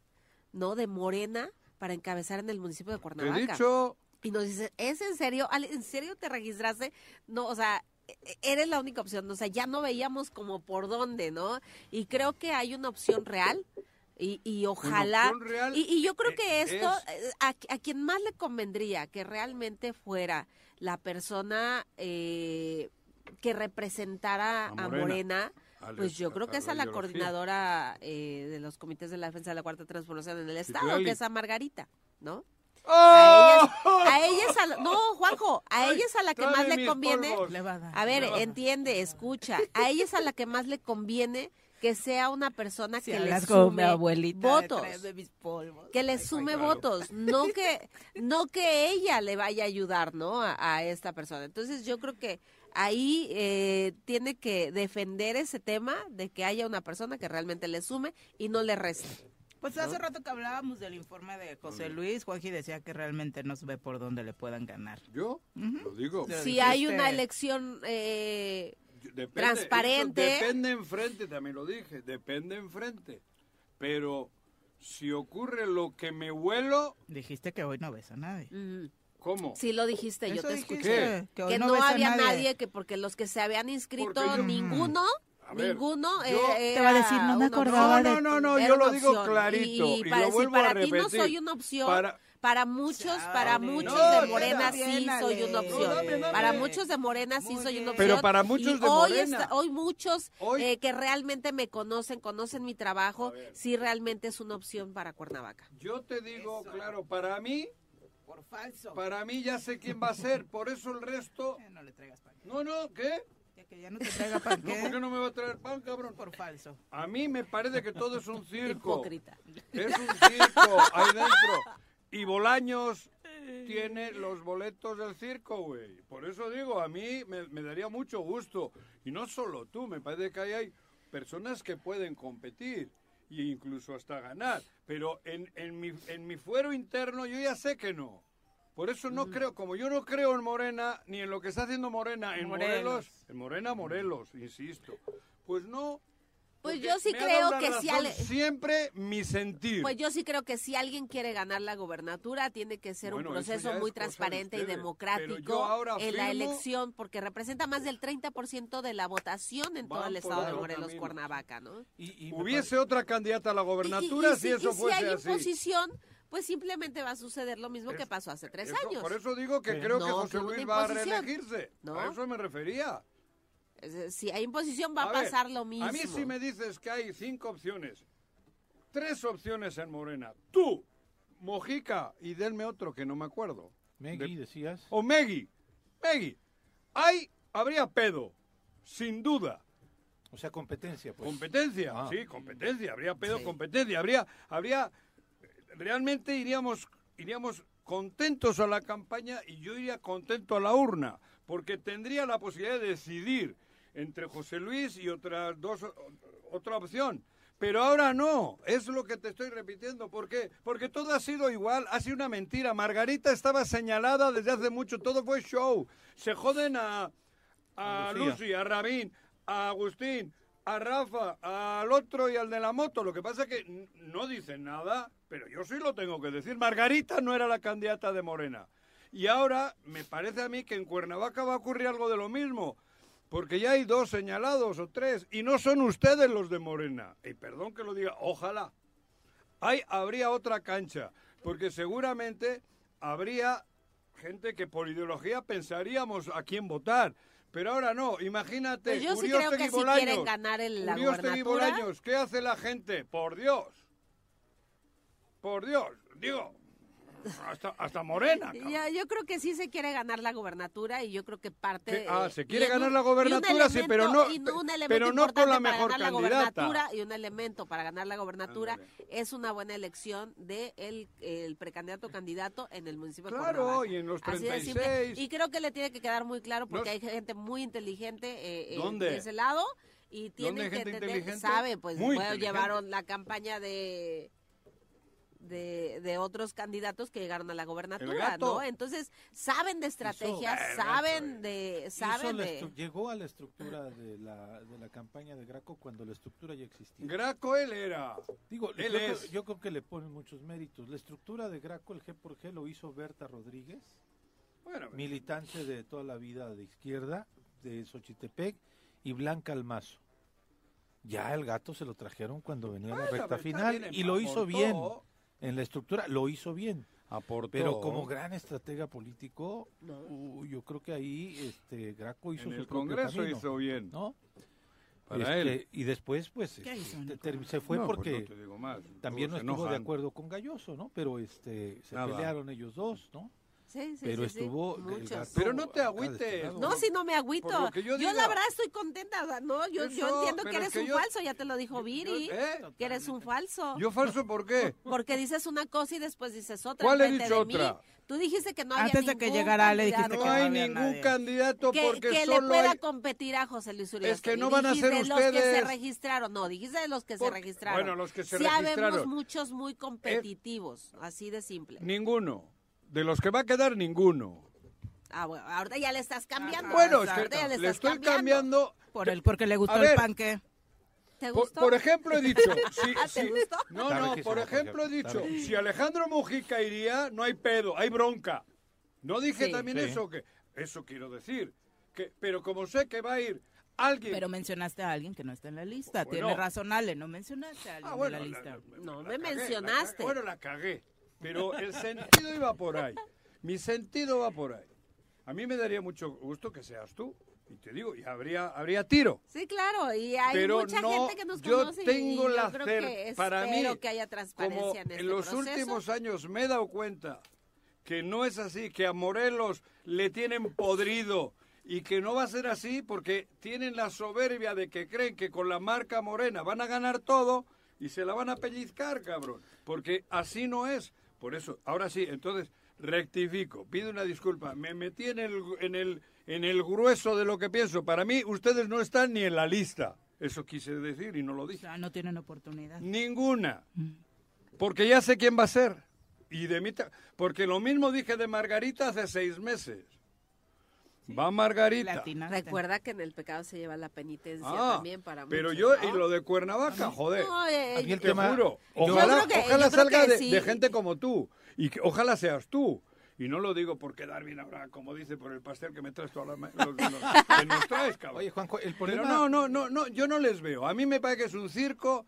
¿no? De Morena para encabezar en el municipio de Te he Cuernavaca. dicho... Y nos dice, ¿es en serio? ¿En serio te registraste? No, o sea, e- e- eres la única opción. O sea, ya no veíamos como por dónde, ¿no? Y creo que hay una opción real. Y, y ojalá. real, y, y yo creo eh, que esto, es- eh, a, a quien más le convendría que realmente fuera la persona eh, que representara A a Morena. Pues yo creo que es a la coordinadora eh, de los comités de la defensa de la cuarta transformación en el Estado, que es a Margarita, ¿no? ¡Oh! A ella es a la- no, Juanjo, a ella es a la que más le conviene. polvos. Le va a dar. A ver, entiende, escucha. A ella es a la que más le conviene que sea una persona Si que le sume abuelita. votos. tráeme mis polvos. Que le sume claro. votos, no que no que ella le vaya a ayudar, ¿no? A, a esta persona. Entonces yo creo que ahí eh, tiene que defender ese tema de que haya una persona que realmente le sume y no le reste. Pues hace rato que hablábamos del informe de José Luis, Juanji decía que realmente no se ve por dónde le puedan ganar. Yo lo digo. Si hay una elección eh, Depende, transparente. Depende enfrente, también lo dije, depende enfrente. Pero si ocurre lo que me huelo, Dijiste que hoy no ves a nadie. mm, ¿cómo? sí lo dijiste, yo te dijiste, escuché. Que, no, había nadie. que porque los que se habían inscrito Porque yo- ninguno ver, yo- eh, Te va a decir, no me acordaba. No, no, no, Era yo lo digo opción. clarito, Y, y para, lo si vuelvo a para ti no soy una opción, Para- para, muchos, para muchos No, de Morena sí soy una opción. No. Para muchos de Morena sí soy una opción. Pero para muchos Y de hoy, Morena. está- hoy muchos Hoy- eh, que realmente me conocen, conocen mi trabajo, sí realmente es una opción para Cuernavaca. Yo te digo, claro, para mí, Por falso. para mí ya sé quién va a ser, por eso el resto... No le traigas pan. No, no, ¿qué? Ya que ya no te traiga pan, No, ¿por qué no me va a traer pan, cabrón? Por falso. A mí me parece que todo es un circo. Hipócrita. Es un circo ahí dentro. Y Bolaños tiene los boletos del circo, güey. Por eso digo, a mí me, me daría mucho gusto. Y no solo tú, me parece que ahí hay personas que pueden competir e incluso hasta ganar. Pero en, en, mi, en mi fuero interno yo ya sé que no. Por eso no creo, como yo no creo en Morena, ni en lo que está haciendo Morena, en Morelos. Morelos, en Morena Morelos, insisto. Pues no. Pues yo sí creo que si ale- siempre mi sentir. Pues yo sí creo que si alguien quiere ganar la gobernatura, tiene que ser Bueno, un eso proceso muy de transparente y democrático en la elección, porque representa más del 30% de la votación en todo el estado de Morelos, camino. Cuernavaca, ¿no? Y, Hubiese otra candidata a la gobernatura y si eso fuese si hay así. Pues simplemente va a suceder lo mismo que pasó hace tres Eso- años. Por eso digo que Sí. creo que No, José que Luis va a reelegirse. No. A eso me refería. Decir, Si hay imposición va a, ver, pasar lo mismo. A mí si me dices que hay cinco opciones, tres opciones en Morena, tú, Mojica y denme otro que no me acuerdo. Meggy, De- decías. O Megui. Megui. Hay, habría pedo, sin duda. O sea, competencia, pues. Competencia, Ah. sí, competencia, habría pedo Sí. competencia, habría, habría, realmente iríamos, iríamos contentos a la campaña y yo iría contento a la urna, porque tendría la posibilidad de decidir entre José Luis y otras dos, otra opción. Pero ahora no, es lo que te estoy repitiendo. ¿Por qué? Porque todo ha sido igual, ha sido una mentira. Margarita estaba señalada desde hace mucho, todo fue show. Se joden a, a. Lucy, a Rabín, a Agustín, a Rafa, al otro y al de la moto. Lo que pasa es que no dicen nada, pero yo sí lo tengo que decir. Margarita no era la candidata de Morena. Y ahora me parece a mí que en Cuernavaca va a ocurrir algo de lo mismo. Porque ya hay dos señalados o tres, y no son ustedes los de Morena. Y perdón que lo diga, ojalá. Hay, habría otra cancha, porque seguramente habría gente que por ideología pensaríamos a quién votar. Pero ahora no, imagínate. Pues yo sí Uriostegui creo que quieren ganar el- la gobernatura. Bolaños, ¿qué hace la gente? Por Dios. Por Dios. Digo, hasta, hasta Morena. Ya, yo creo que sí se quiere ganar la gobernatura y yo creo que parte... ¿Qué? Ah, se quiere ganar un- la gobernatura, sí, pero no- un pero no con la para mejor ganar la candidata. gobernatura y un elemento para ganar la gobernatura es una buena elección de el, el precandidato candidato en el municipio de Claro, y en los Así de simple. 36. Y creo que le tiene que quedar muy claro porque hay gente muy inteligente eh, eh, ¿Dónde? de ese lado y tienen hay que entender, sabe, pues bueno, llevaron la campaña de de, de otros candidatos que llegaron a la gobernatura. ¿no? Entonces, saben de estrategias, saben de, saben de... Llegó a la estructura de la, de la campaña de Graco cuando la estructura ya existía. Graco él era. Digo, Él yo, creo- es. yo creo que le ponen muchos méritos. La estructura de Graco, el G por G, lo hizo Berta Rodríguez, Bueno, militante de toda la vida de izquierda, de Xochitepec, y Blanca Almazo. Ya el gato se lo trajeron cuando venía la recta final y lo hizo bien. En la estructura lo hizo bien. Aportó. Pero como gran estratega político, No. uh, yo creo que ahí este Graco hizo en su el propio Congreso camino, hizo bien. ¿no? Para Este, él. Y después, pues, ¿Qué hizo en este, se fue No, pues porque no te digo más. también no estuvo de acuerdo con Galloso, ¿no? Pero este se Nada. pelearon ellos dos, ¿no? Sí, sí, Pero sí, sí, estuvo el gato Pero no te agüites, destinado. No, si no me agüito. Que yo yo, diga. la verdad estoy contenta, o sea, no, yo, yo Eso, entiendo pero que es eres que un yo- falso, ya te lo dijo Viri, ¿Eh? que eres un falso. ¿Yo falso por qué? Porque dices una cosa y después dices otra. ¿Cuál he dicho otra? Tú dijiste que no había Antes de que ningún llegara, le dijiste candidato No hay había ningún nadie. candidato que, porque que le solo pueda hay... competir a José Luis Urias. Es que no van a ser Los que se ustedes. registraron, no, dijiste de los que se registraron. bueno, los que se sí registraron. habemos muchos muy competitivos, así de simple. Ninguno. De los que va a quedar, ninguno. Ah, bueno, ahorita ya le estás cambiando. Bueno, es ahorita ya le, le estás estoy cambiando... Por el, porque le gustó el panque. ¿Te Por, gustó? por ejemplo, he dicho... si- ¿Te si- gustó? No, no, por ejemplo he dicho, si Alejandro Mujica iría, no hay pedo, hay bronca. No dije Sí. también Sí. eso, que eso quiero decir. Que, pero como sé que va a ir alguien. Pero mencionaste a alguien que no está en la lista. Bueno. Tiene razón, Ale, no mencionaste a alguien Ah, bueno, de la la- lista. la- No la me cagué, mencionaste. Bueno, la cagué. Pero el sentido iba por ahí. Mi sentido va por ahí. A mí me daría mucho gusto que seas tú. Y te digo, y habría, habría tiro. Sí, claro, y hay Pero mucha no, gente que nos yo conoce y tengo yo la creo cer- que para mí, espero que haya transparencia Como en este en los proceso. últimos años me he dado cuenta que no es así, que a Morelos le tienen podrido y que no va a ser así porque tienen la soberbia de que creen que con la marca morena van a ganar todo y se la van a pellizcar, cabrón. Porque así no es. Por eso, ahora sí, entonces rectifico, pido una disculpa. Me metí en el, en el, en el grueso de lo que pienso. Para mí, ustedes no están ni en la lista. Eso quise decir y no lo O dije. sea, no tienen oportunidad. Ninguna. Porque ya sé quién va a ser. Y de mí porque lo mismo dije de Margarita hace seis meses. Va Margarita. Latinaste. Recuerda que en el pecado se lleva la penitencia Ah, también para pero yo, ¿no? y lo de Cuernavaca, joder. No, eh, A mí el Te tema- juro. Ojalá, que- salga que de, sí. de gente como tú. Y que ojalá seas tú. Y no lo digo por quedar bien ahora, como dice, por el pastel que me traes todas las los- los- que nos traes, cabrón. Oye, Juanjo, el Pero problema... no, no, no, no, yo no les veo. A mí me parece que es un circo.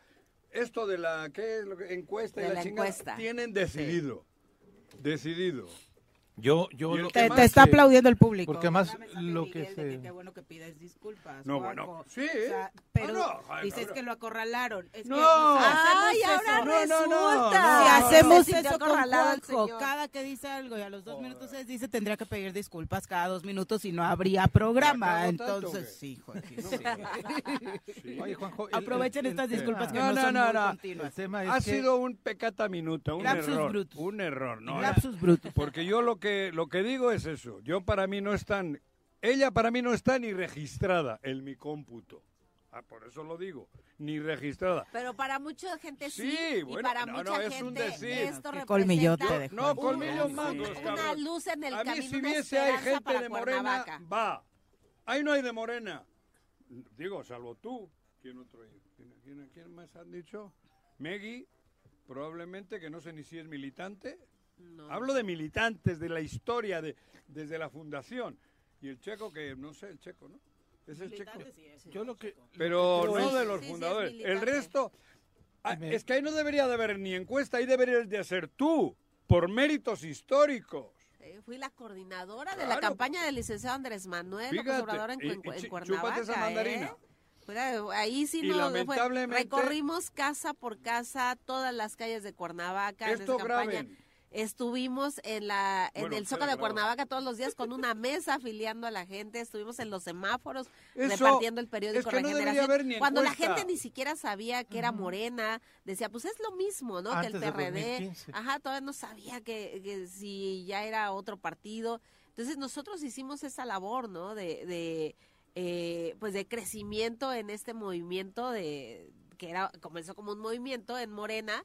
Esto de la ¿qué es lo que- encuesta y la, la chingada, encuesta. tienen decidido. Decidido. Yo, yo lo que que Te, te está aplaudiendo el público. porque más lo que se- Qué bueno que pides disculpas. No, Juanjo. bueno, sí, O sea, pero Ah, no, ay, dices que lo acorralaron. Es que, No. Ay, hacemos ahora eso. No, no, no, resulta. no, Si hacemos eso con Juanjo, cada que dice algo y a los dos minutos se dice tendría que pedir disculpas cada dos minutos y no habría programa. ¿La cago tanto, Entonces, sí, Jorge, sí. Oye, Juanjo... el- Aprovechen el- estas el disculpas que No, no, no, son no, muy no. El continuas. tema es Ha que... sido un pecata minuta, un error. Un error, no. Lapsus brutus. Porque yo lo que, lo que digo es eso. Yo para mí no están. Ella para mí no está ni registrada en mi cómputo. Ah, por eso lo digo. Ni registrada. Pero para mucha gente sí, Sí, y bueno, para no, mucha no, es un gente decir. esto representa colmillote de No, colmillos un- mangos, una luz en el A mí camino, si una viese hay gente de Morena, va. Ahí no hay de Morena. Digo, salvo tú. ¿Quién otro hay? ¿Quién, quién- quién más han dicho? Meggy, probablemente, que no sé ni si es militante. No. Hablo de militantes, de la historia, de, desde la fundación. Y el checo, que no sé, el checo, ¿no? Es el checo. Yo lo que... Pero lo que creo no es- de los Sí, sí, es fundadores. el resto, ah, me- es que ahí no debería de haber ni encuesta, ahí deberías de ser tú, por méritos históricos. Eh, Fui la coordinadora de la campaña del licenciado Andrés Manuel Fíjate, Obrador en, y- Cuen- y en chi- Cuernavaca. esa mandarina. ¿eh? Ahí sí Y no recorrimos casa por casa todas las calles de Cuernavaca en Esto esa campaña. graben. Estuvimos en la en Bueno, el Zócalo de. Cuernavaca todos los días con una mesa afiliando a la gente, estuvimos en los semáforos Eso repartiendo el periódico es que no debería Regeneración. haber ni Cuando la gente ni siquiera sabía que era Morena, decía, pues es lo mismo, ¿no? Antes que el PRD. 2015. Ajá, todavía no sabía que, que si ya era otro partido. Entonces nosotros hicimos esa labor, ¿no? De, de eh, pues de crecimiento en este movimiento de que era comenzó como un movimiento en Morena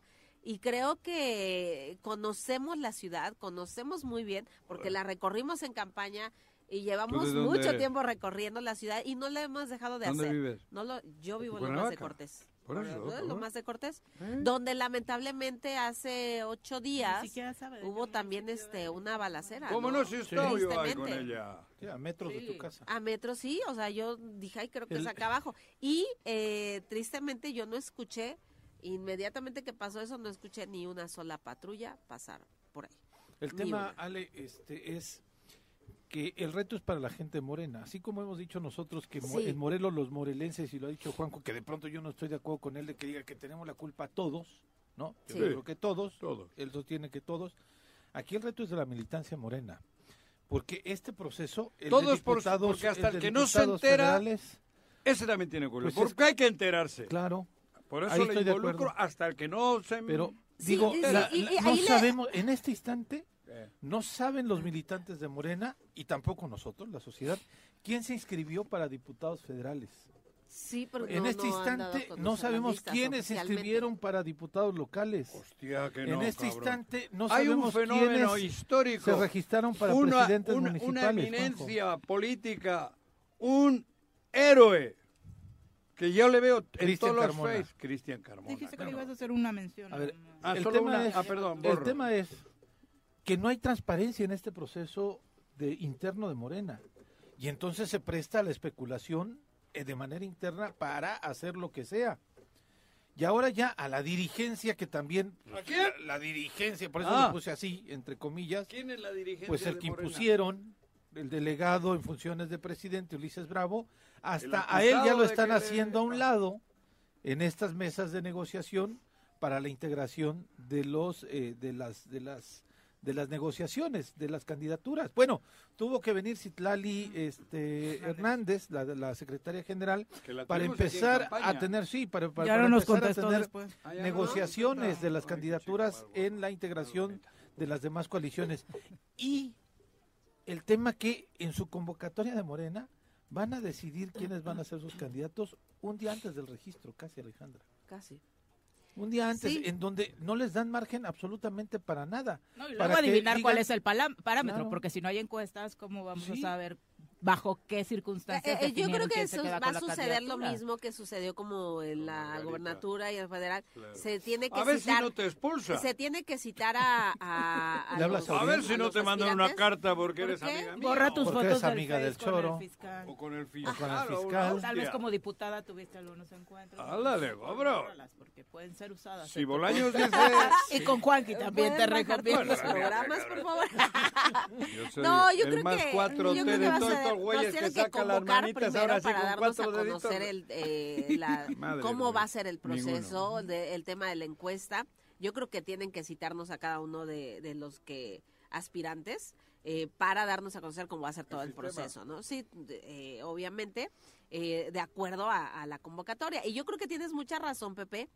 y creo que conocemos la ciudad, conocemos muy bien porque la recorrimos en campaña y llevamos de mucho eres? tiempo recorriendo la ciudad y no la hemos dejado de ¿Dónde hacer. vives? No lo, yo vivo en ¿En Lomas de Cuernavaca? Cortés. Por eso. ¿no? Lomas de Cortés, ¿Eh? donde lamentablemente hace ocho días de hubo también este una balacera. ¿Cómo no? Si estaba yo ahí con ella. Sí, a metros de tu casa. A metro sí, o sea, yo dije, ay, creo que El- es acá abajo. Y eh, tristemente yo no escuché, inmediatamente que pasó eso, no escuché ni una sola patrulla pasar por ahí. El Ni tema, una. Ale, este, es que el reto es para la gente morena. Así como hemos dicho nosotros que Sí. en Morelos los morelenses, y lo ha dicho Juanjo, que de pronto yo no estoy de acuerdo con él de que diga que tenemos la culpa todos, ¿no? Yo Sí. creo que todos, Todos. él sostiene que todos. Aquí el reto es de la militancia morena. Porque este proceso, el Todos por- porque hasta el que no se entera, Ese también tiene culpa. Pues es- porque hay que enterarse. claro, Por eso ahí le estoy de involucro acuerdo. hasta el que no se... pero Sí, digo, sí, la- y- la- y no le- sabemos, en este instante, Eh. No saben los militantes de Morena y tampoco nosotros, la sociedad, quién se inscribió para diputados federales. Sí, pero en no- este no instante no sabemos quiénes se inscribieron para diputados locales. Hostia, que en no, este cabrón. instante no Hay un sabemos fenómeno quiénes histórico. se registraron para una, presidentes una- municipales. una Juanjo. eminencia política, un héroe que yo le veo en Cristian todos los Carmona. face. Cristian Carmona. Dijiste que le ibas a hacer una mención. A ver. Ah, el solo tema una- es- ah, perdón, El borro. tema es que no hay transparencia en este proceso de interno de Morena y entonces se presta a la especulación eh, de manera interna para hacer lo que sea. Y ahora ya a la dirigencia que también... ¿A quién? La, la dirigencia, por eso Ah. lo puse así, entre comillas. ¿Quién es la dirigencia Pues el de que Morena? impusieron, el delegado en funciones de presidente, Ulises Bravo, hasta a él ya lo están haciendo a un lado en estas mesas de negociación para la integración de los eh, de las de las de las negociaciones de las candidaturas. Bueno, tuvo que venir Citlali este Hernández, la, la secretaria general, la para empezar a tener sí, para, para- Ya para no nos empezar a tener después. Ah, no, negociaciones no, de las candidaturas en la integración de las demás coaliciones. Y el tema que en su convocatoria de Morena van a decidir quiénes van a ser sus candidatos un día antes del registro, casi Alejandra. Casi. Un día antes, Sí. en donde no les dan margen absolutamente para nada. No, y Para luego adivinar cuál es el parámetro, Claro. porque si no hay encuestas, ¿cómo vamos Sí. a saber bajo qué circunstancias Eh, eh, yo creo que eso va con a la suceder lo mismo que sucedió como en la Margarita. gobernatura y el federal. Claro. Se tiene que A ver si citar, no te expulsa. se tiene que citar a, a, a ¿Le hablas los- A ver si a no te mandan una carta porque ¿Por eres amiga mía. Borra tus Porque fotos eres amiga del con choro. el fiscal. O con el O con el fiscal. o fiscal. Tal vez como diputada tuviste algunos encuentros. Ándale, bro. Bórralas, Porque pueden ser usadas. Si en Bolaños dice... Y con Juanqui también te ¿Pueden bajar recomiendo. programas, por favor? No, yo creo que, 4T yo creo de que va a nos güeyes que tienen que sacan las convocar manitas primero ahora sí para con darnos a cuatro conocer el, eh, la- cómo va a ser el proceso, de- el tema de la encuesta. Yo creo que tienen que citarnos a cada uno de, de los que aspirantes eh, para darnos a conocer cómo va a ser todo el, proceso, ¿no? Sí, eh, obviamente, eh, de acuerdo a, a la convocatoria. Y yo creo que tienes mucha razón, Pepe,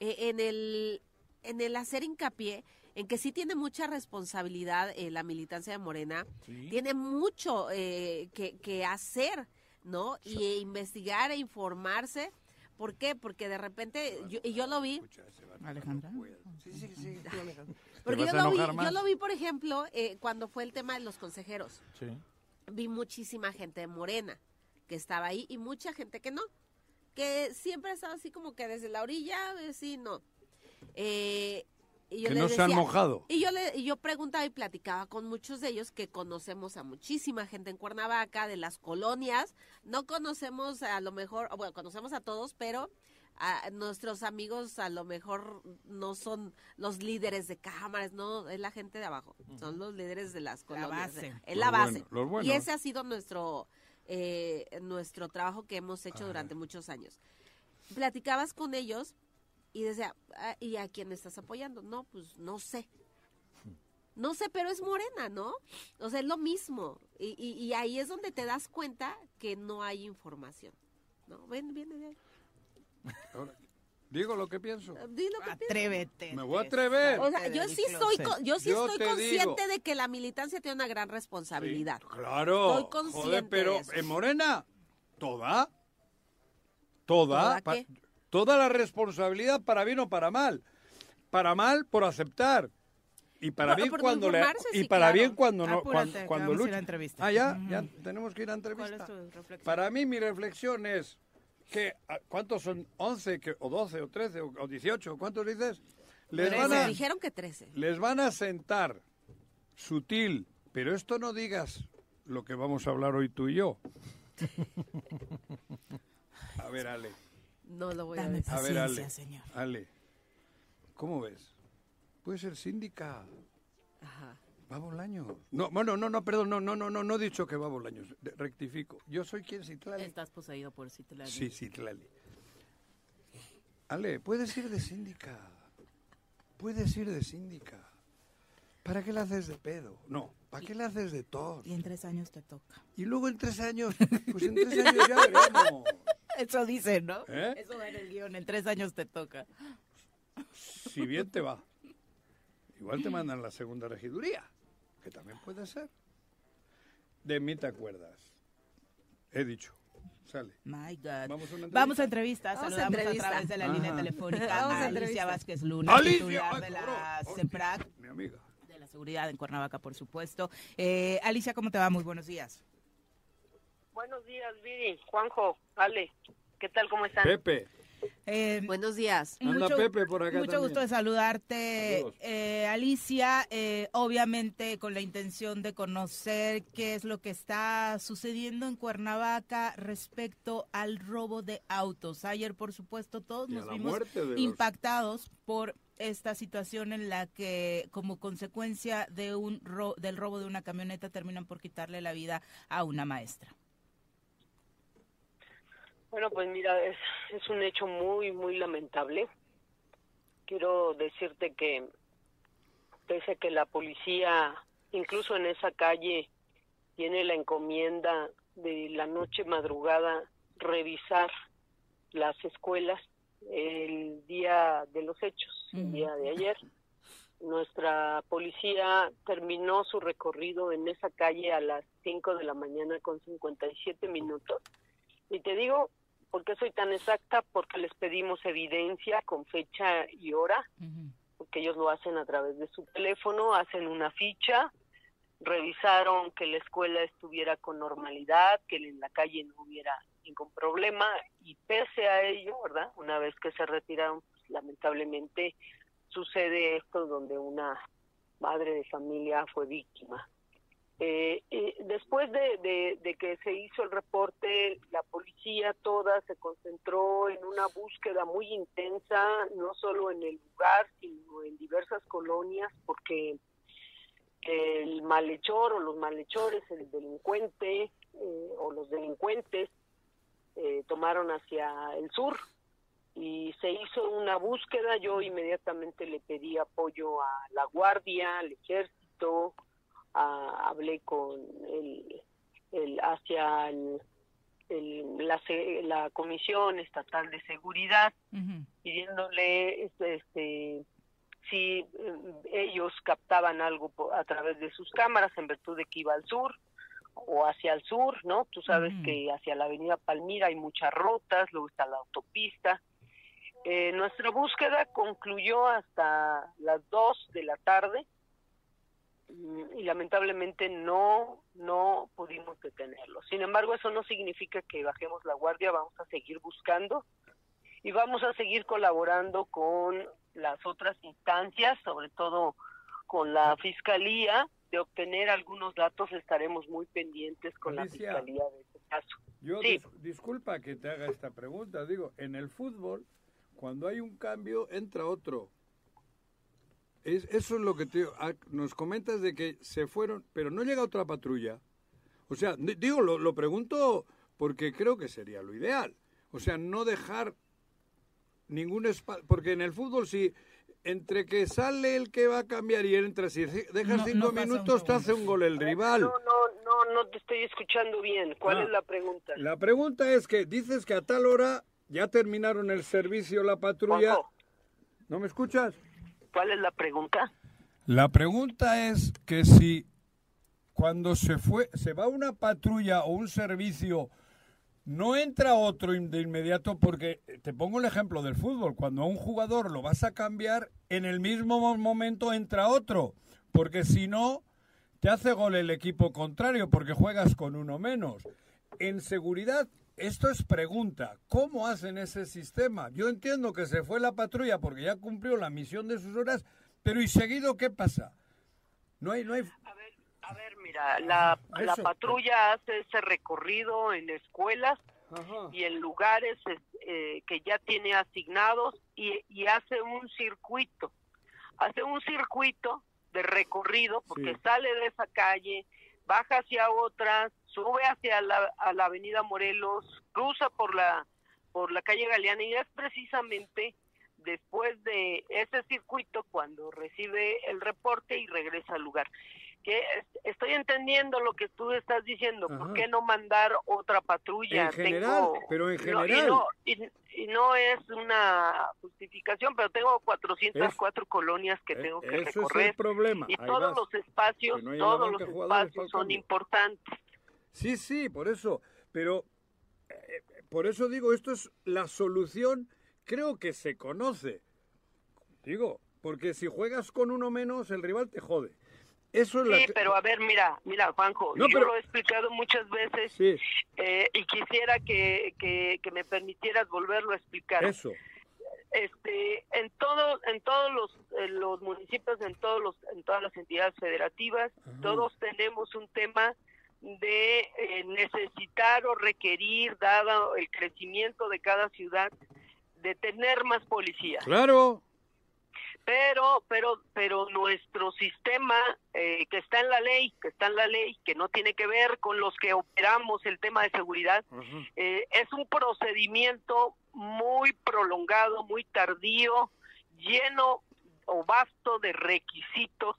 eh, en el en el hacer hincapié en que sí tiene mucha responsabilidad eh, la militancia de Morena, Sí. tiene mucho eh, que, que hacer, ¿no? Y eh, investigar e informarse. ¿Por qué? Porque de repente, yo, y yo lo vi, Alejandra. Sí, sí, sí. porque yo lo vi, yo lo vi, por ejemplo, eh, cuando fue el tema de los consejeros. Sí. Vi muchísima gente de Morena que estaba ahí y mucha gente que no, que siempre ha estado así como que desde la orilla, eh, sí, no. Eh, y yo Que les no se han mojado. y yo le y yo preguntaba y platicaba con muchos de ellos que conocemos a muchísima gente en Cuernavaca, de las colonias. No conocemos a lo mejor, bueno, conocemos a todos, pero a nuestros amigos a lo mejor no son los líderes de cámaras, no, es la gente de abajo, son los líderes de las colonias. base. Es la base. buenos, los buenos. Y ese ha sido nuestro eh, nuestro trabajo que hemos hecho durante muchos años. Platicabas con ellos y decía, "Ah, ¿y a quién estás apoyando? No, pues no sé. No sé, pero es morena, ¿no? O sea, es lo mismo. Y, y- y ahí es donde te das cuenta que no hay información. ¿No? Ven, viene, viene. Ahora, Digo lo que pienso. Di lo que piensas. Atrévete. Me voy a atrever. O sea, yo sí estoy, co- yo sí Yo estoy te consciente digo. de que la militancia tiene una gran responsabilidad. Claro. Estoy consciente Joder, pero de eso. en Morena, toda, toda, ¿Toda pa- qué? Toda la responsabilidad para bien o para mal. Para mal por aceptar. Y para No, bien cuando le y sí, para claro. bien cuando no Apúrate, cuando, que cuando lucha. entrevista. Ah, ya, ya tenemos que ir a ¿Cuál es entrevista. tu reflexión? Para mí mi reflexión es que ah, ¿cuántos son? 11 que, o 12 o 13 o, o 18, ¿cuántos dices? Les van a Dijeron que 13. les van a sentar sutil, pero esto no digas lo que vamos a hablar hoy tú y yo. A ver, Ale, No lo voy a Dame decir. a ver, paciencia, Ale, señor. Ale, ¿cómo ves? Puede ser síndica. Ajá. Va Bolaños. No, bueno, no, no, perdón, no, no, no, no, no he dicho que va Bolaños. Rectifico. Yo soy quien Citlali. Estás poseído por Citlali. Sí, Citlali. Ale, puedes ir de síndica. Puedes ir de síndica. ¿Para qué la haces de pedo? No, ¿para qué la haces de tos? Y en tres años te toca. Y luego en tres años, pues en tres años ya veremos. Eso dice, ¿no? ¿Eh? Eso va en el guion. En tres años te toca. Si bien te va. Igual te mandan la segunda regiduría, que también puede ser. De mí te acuerdas. He dicho. Sale. My God. Vamos a una entrevista. Vamos a entrevista. Vamos a Saludamos a, entrevista. través de la línea telefónica Vamos a Alicia. Vázquez Luna, Alicia, titular ay, de la. CEPRAC, Mi amiga. de la seguridad en Cuernavaca, por supuesto. Eh, Alicia, ¿cómo te va? Muy buenos días. Buenos días, Viri, Juanjo, Ale, ¿qué tal? ¿Cómo están? Pepe. Eh, Buenos días. Anda mucho, Pepe por acá mucho también. gusto de saludarte, eh, Alicia. eh, obviamente con la intención de conocer qué es lo que está sucediendo en Cuernavaca respecto al robo de autos. Ayer, por supuesto, todos Y nos vimos los- impactados por esta situación en la que como consecuencia de un ro- del robo de una camioneta terminan por quitarle la vida a una maestra. Bueno, pues mira, es, es un hecho muy, muy lamentable. Quiero decirte que pese a que la policía, incluso en esa calle, tiene la encomienda de la noche madrugada revisar las escuelas el día de los hechos, el día de ayer. Nuestra policía terminó su recorrido en esa calle a las 5 de la mañana con 57 minutos. Y te digo, ¿por qué soy tan exacta? Porque les pedimos evidencia con fecha y hora, porque ellos lo hacen a través de su teléfono, hacen una ficha, revisaron que la escuela estuviera con normalidad, que en la calle no hubiera ningún problema y pese a ello, ¿verdad? Una vez que se retiraron, pues, lamentablemente sucede esto donde una madre de familia fue víctima. Eh, eh, después de, que se hizo el reporte, la policía toda se concentró en una búsqueda muy intensa, no solo en el lugar, sino en diversas colonias, porque el malhechor o los malhechores, el delincuente eh, o los delincuentes eh, tomaron hacia el sur y se hizo una búsqueda. Yo inmediatamente le pedí apoyo a la Guardia, al Ejército, a- hablé con el, el hacia el- el- la, la Comisión Estatal de Seguridad pidiéndole este, este, si eh, ellos captaban algo a través de sus cámaras en virtud de que iba al sur o hacia el sur, ¿no? Tú sabes que hacia la avenida Palmira hay muchas rutas, luego está la autopista. Eh, nuestra búsqueda concluyó hasta las 2 de la tarde y lamentablemente no no pudimos detenerlo. Sin embargo, eso no significa que bajemos la guardia, vamos a seguir buscando y vamos a seguir colaborando con las otras instancias, sobre todo con la Fiscalía, de obtener algunos datos, estaremos muy pendientes con Alicia. la Fiscalía de este caso. Yo Sí. dis- disculpa que te haga esta pregunta, digo, en el fútbol, cuando hay un cambio, entra otro. Es, eso es lo que te, ah, nos comentas de que se fueron, pero no llega otra patrulla. O sea, di- digo, lo, lo pregunto porque creo que sería lo ideal. O sea, no dejar ningún espacio, porque en el fútbol si entre que sale el que va a cambiar y entra, si dejas No, cinco no minutos, te hace un gol el rival. No, no, no, no te estoy escuchando bien. ¿Cuál Ah. es la pregunta? La pregunta es que dices que a tal hora ya terminaron el servicio la patrulla. Juanjo. ¿No me escuchas? ¿Cuál es la pregunta? La pregunta es que si cuando se fue se va una patrulla o un servicio no entra otro de inmediato porque eh, te pongo el ejemplo del fútbol, cuando a un jugador lo vas a cambiar en el mismo mo- momento entra otro, porque si no te hace gol el equipo contrario porque juegas con uno menos. En seguridad esto es pregunta, ¿cómo hacen ese sistema? Yo entiendo que se fue la patrulla porque ya cumplió la misión de sus horas, pero ¿y seguido qué pasa? No hay no hay A ver, mira, la, la patrulla hace ese recorrido en escuelas y en lugares eh, que ya tiene asignados y, y hace un circuito. Hace un circuito de recorrido porque Sí. sale de esa calle, baja hacia otra, sube hacia la, a la avenida Morelos, cruza por la por la calle Galeana y es precisamente después de ese circuito cuando recibe el reporte y regresa al lugar. Que es- estoy entendiendo lo que tú estás diciendo, ¿por Ajá. qué no mandar otra patrulla? En general, pero en No, y general. no, y, y no es una justificación, pero tengo 404 colonias que tengo que ese es recorrer. el problema, Y ahí todos vas. los espacios, no todos los espacios son importantes. Sí, sí, por eso. Pero eh, por eso digo, esto es la solución, creo que se conoce. Digo, porque si juegas con uno menos, el rival te jode. Eso es Sí, pero a ver, mira, mira, Juanjo, No, yo pero- lo he explicado muchas veces Sí. eh, y quisiera que, que, que me permitieras volverlo a explicar. Eso. Este, en todo, en todos los, en los municipios, en todos los, en todas las entidades federativas, todos tenemos un tema de eh, necesitar o requerir, dado el crecimiento de cada ciudad, de tener más policías Claro. pero pero pero nuestro sistema eh, que está en la ley que está en la ley que no tiene que ver con los que operamos el tema de seguridad eh, es un procedimiento muy prolongado muy tardío lleno o vasto de requisitos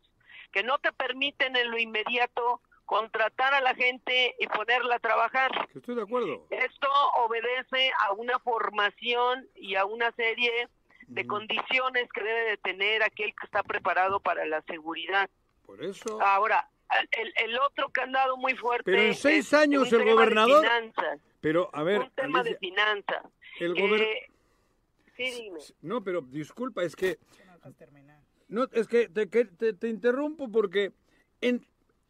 que no te permiten en lo inmediato contratar a la gente y ponerla a trabajar estoy de acuerdo. esto obedece a una formación y a una serie de condiciones que debe de tener aquel que está preparado para la seguridad. Por eso. Ahora, el, el otro candado muy fuerte. Pero en seis es años un el tema de gobernador- finanzas, Pero, a ver, un tema de finanzas. el que- gober- Sí, dime. No, pero disculpa, es que... No, es que te, que te, te interrumpo porque en,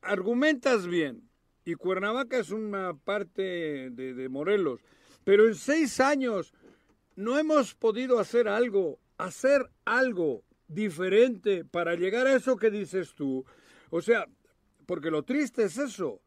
argumentas bien y Cuernavaca es una parte de, de Morelos, pero en seis años no hemos podido hacer algo, hacer algo diferente para llegar a eso que dices tú. O sea, porque lo triste es eso,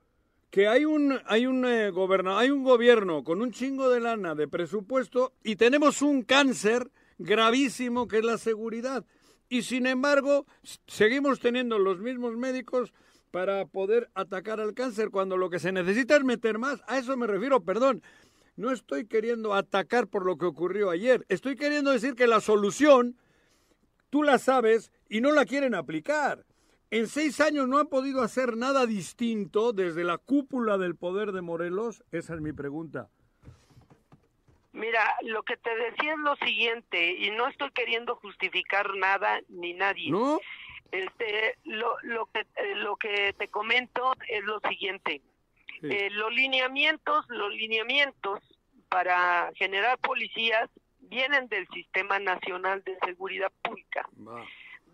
que hay un hay un eh, goberna- hay un gobierno con un chingo de lana de presupuesto y tenemos un cáncer gravísimo que es la seguridad y sin embargo seguimos teniendo los mismos médicos para poder atacar al cáncer cuando lo que se necesita es meter más a eso me refiero perdón no estoy queriendo atacar por lo que ocurrió ayer estoy queriendo decir que la solución tú la sabes y no la quieren aplicar. En seis años no han podido hacer nada distinto desde la cúpula del poder de Morelos. Esa es mi pregunta. Mira, lo que te decía es lo siguiente, y no estoy queriendo justificar nada ni nadie. ¿No? Este, lo, lo que eh, lo que te comento es lo siguiente. Eh, los lineamientos, los lineamientos para generar policías vienen del Sistema Nacional de Seguridad Pública.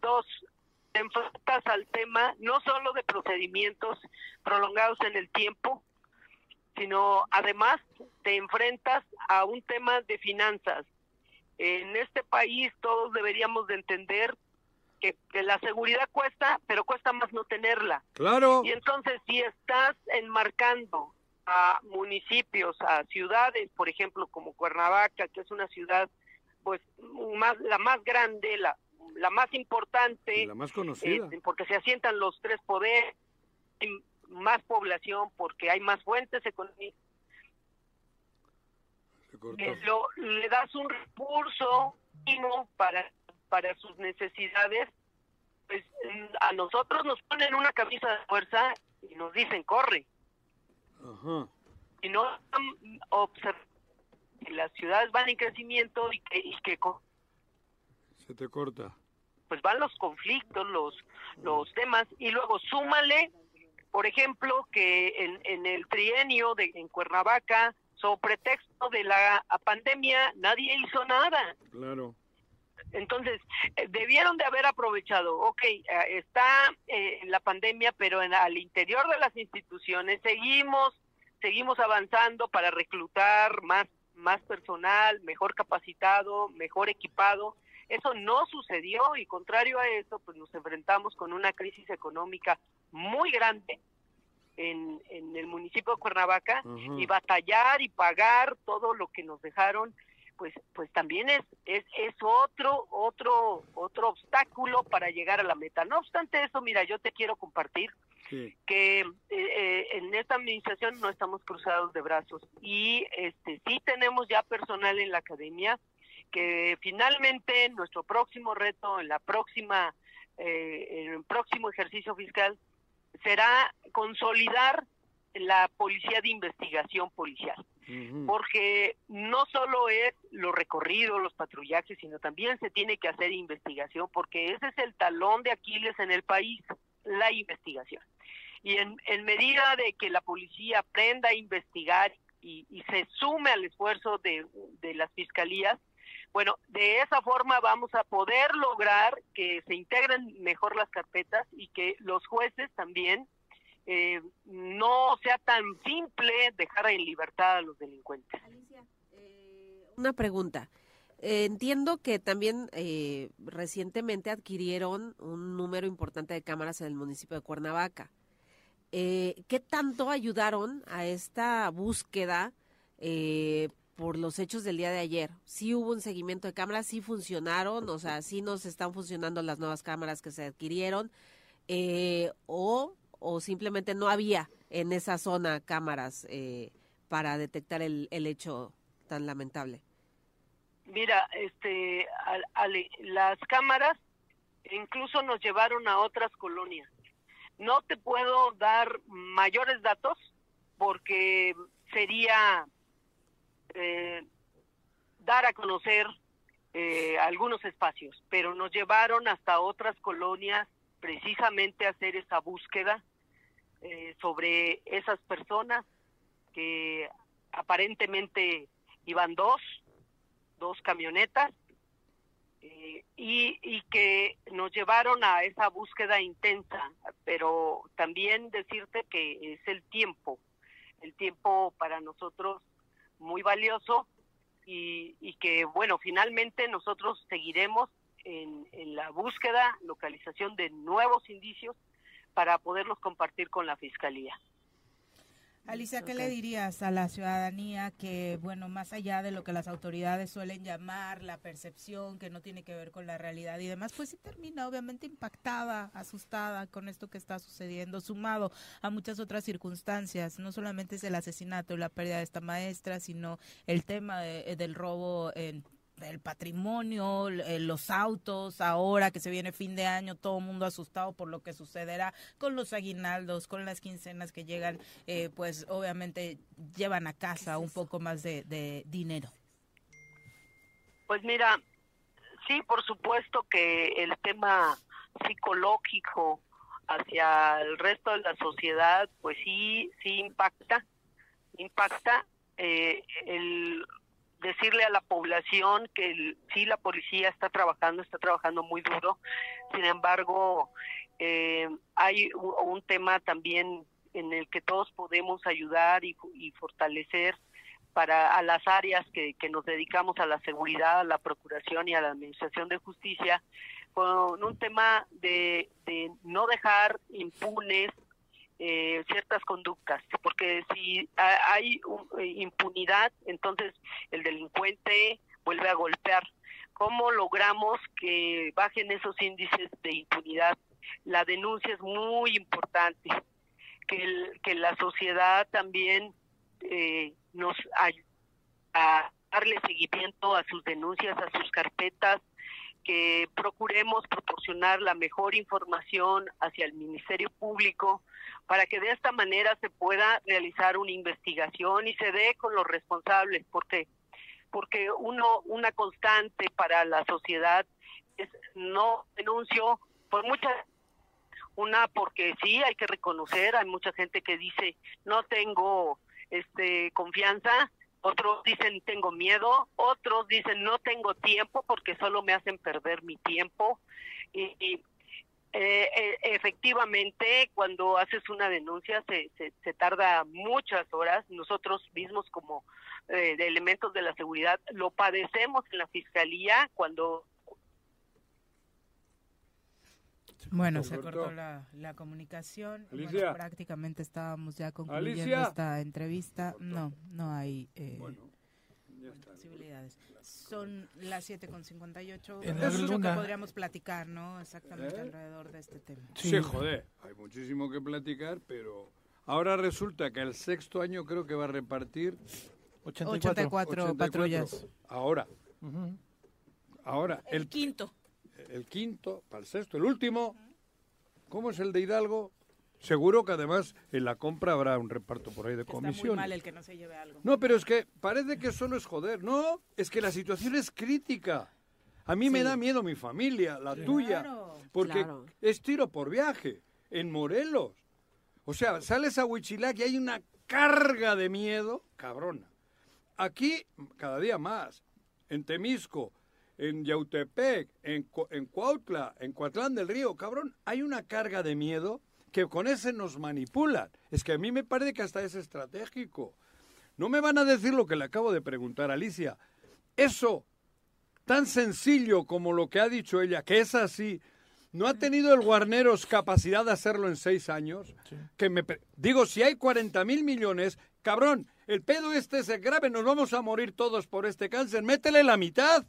Dos, te enfrentas al tema no solo de procedimientos prolongados en el tiempo, sino además te enfrentas a un tema de finanzas. En este país todos deberíamos de entender que, que la seguridad cuesta, pero cuesta más no tenerla. Claro. Y entonces si estás enmarcando a municipios, a ciudades, por ejemplo, como Cuernavaca, que es una ciudad pues más la más grande, la la más importante, La más conocida. eh, porque se asientan los tres poderes, hay más población, porque hay más fuentes económicas. Eh, lo- le das un recurso para, para sus necesidades, pues a nosotros nos ponen una camisa de fuerza y nos dicen corre. Ajá. Y no observan que las ciudades van en crecimiento y que, y que Se te corta. pues van los conflictos, los, los temas, y luego súmale, por ejemplo, que en, en el trienio de en Cuernavaca, sobre pretexto de la pandemia, nadie hizo nada. Claro. Entonces, eh, debieron de haber aprovechado, ok, eh, está eh, la pandemia, pero en, al interior de las instituciones seguimos, seguimos avanzando para reclutar más, más personal, mejor capacitado, mejor equipado. Eso no sucedió y contrario a eso, pues nos enfrentamos con una crisis económica muy grande en, en el municipio de Cuernavaca y batallar y pagar todo lo que nos dejaron pues pues también es es es otro otro otro obstáculo para llegar a la meta no obstante eso mira yo te quiero compartir Sí. que eh, eh, en esta administración no estamos cruzados de brazos y este sí tenemos ya personal en la academia que finalmente nuestro próximo reto en la próxima eh, en el próximo ejercicio fiscal será consolidar la policía de investigación policial porque no solo es los recorridos, los patrullajes, sino también se tiene que hacer investigación, porque ese es el talón de Aquiles en el país, la investigación. Y en, medida de que la policía aprenda a investigar y, y se sume al esfuerzo de, de las fiscalías, Bueno, de esa forma vamos a poder lograr que se integren mejor las carpetas y que los jueces también eh, no sea tan simple dejar en libertad a los delincuentes. Una pregunta. Eh, entiendo que también eh, recientemente adquirieron un número importante de cámaras en el municipio de Cuernavaca. Eh, ¿Qué tanto ayudaron a esta búsqueda eh, por los hechos del día de ayer? ¿Sí hubo un seguimiento de cámaras? ¿Sí funcionaron? O sea, ¿sí nos están funcionando las nuevas cámaras que se adquirieron? Eh, o, ¿O simplemente no había en esa zona cámaras eh, para detectar el, el hecho tan lamentable? Mira, este, al- Ale, las cámaras incluso nos llevaron a otras colonias. No te puedo dar mayores datos porque sería eh, dar a conocer eh, algunos espacios, pero nos llevaron hasta otras colonias precisamente a hacer esa búsqueda eh, sobre esas personas que aparentemente iban dos, dos camionetas eh, y, y que nos llevaron a esa búsqueda intensa, pero también decirte que es el tiempo, el tiempo para nosotros muy valioso y, y que, bueno, finalmente nosotros seguiremos en, en la búsqueda, localización de nuevos indicios para poderlos compartir con la Fiscalía. Alicia, ¿qué le dirías a la ciudadanía que, bueno, más allá de lo que las autoridades suelen llamar la percepción, que no tiene que ver con la realidad y demás, pues sí termina obviamente impactada, asustada con esto que está sucediendo, sumado a muchas otras circunstancias? No solamente es el asesinato y la pérdida de esta maestra, sino el tema de- del robo en el patrimonio, eh, los autos, ahora que se viene fin de año, todo el mundo asustado por lo que sucederá con los aguinaldos, con las quincenas que llegan, eh, pues obviamente llevan a casa un poco más de, de dinero. Pues mira, sí, por supuesto que el tema psicológico hacia el resto de la sociedad, pues sí, sí impacta, impacta eh, el decirle a la población que sí la policía está trabajando, está trabajando muy duro, sin embargo eh, hay u- un tema también en el que todos podemos ayudar y, y fortalecer para a las áreas que, que nos dedicamos a la seguridad, a la procuración y a la administración de justicia, con un tema de, de no dejar impunes eh, ciertas conductas, porque si ha- hay eh, impunidad, entonces el delincuente vuelve a golpear. ¿Cómo logramos que bajen esos índices de impunidad? La denuncia es muy importante, que, el- que la sociedad también eh, nos ayude a darle seguimiento a sus denuncias, a sus carpetas, que procuremos proporcionar la mejor información hacia el Ministerio Público para que de esta manera se pueda realizar una investigación y se dé con los responsables, porque porque uno una constante para la sociedad es no denuncio por muchas una porque sí hay que reconocer hay mucha gente que dice no tengo este confianza otros dicen tengo miedo otros dicen no tengo tiempo porque solo me hacen perder mi tiempo y, y, eh, eh, efectivamente cuando haces una denuncia se, se, tarda muchas horas. Nosotros mismos como eh, elementos de la seguridad lo padecemos en la fiscalía cuando Bueno, Se se cortó. cortó la, la comunicación. Bueno, Alicia. prácticamente estábamos ya concluyendo Alicia. esta entrevista. No, no hay eh, Bueno, ya está. posibilidades. Son las 7.58. En Es mucho que podríamos platicar, ¿no? Exactamente ¿Eh? alrededor de este tema. Sí. joder, hay muchísimo que platicar, pero ahora resulta que el sexto año creo que va a repartir 84. 84, 84. patrullas. Ahora, Ujú. ahora, El, el, quinto. El quinto, para el sexto, el último, ¿cómo es el de Hidalgo? Seguro que además en la compra habrá un reparto por ahí de Está muy comisiones. mal el que no se lleve algo. No, pero es que parece que solo es joder. No, es que la situación es crítica. A mí me da miedo mi familia, la tuya, porque Claro. es tiro por viaje en Morelos. O sea, sales a Huichilac y hay una carga de miedo, cabrona. Aquí, cada día más, en Temisco, en Yautepec, en, en Cuautla, en Coatlán del Río, cabrón, hay una carga de miedo que con ese nos manipulan. Es que a mí me parece que hasta es estratégico. No me van a decir lo que le acabo de preguntar a Alicia. Eso, tan sencillo como lo que ha dicho ella, que es así, ¿no ha tenido el Guarneros capacidad de hacerlo en seis años? Que me Digo, si hay 40 mil millones, cabrón, el pedo este es grave, nos vamos a morir todos por este cáncer, métele la mitad.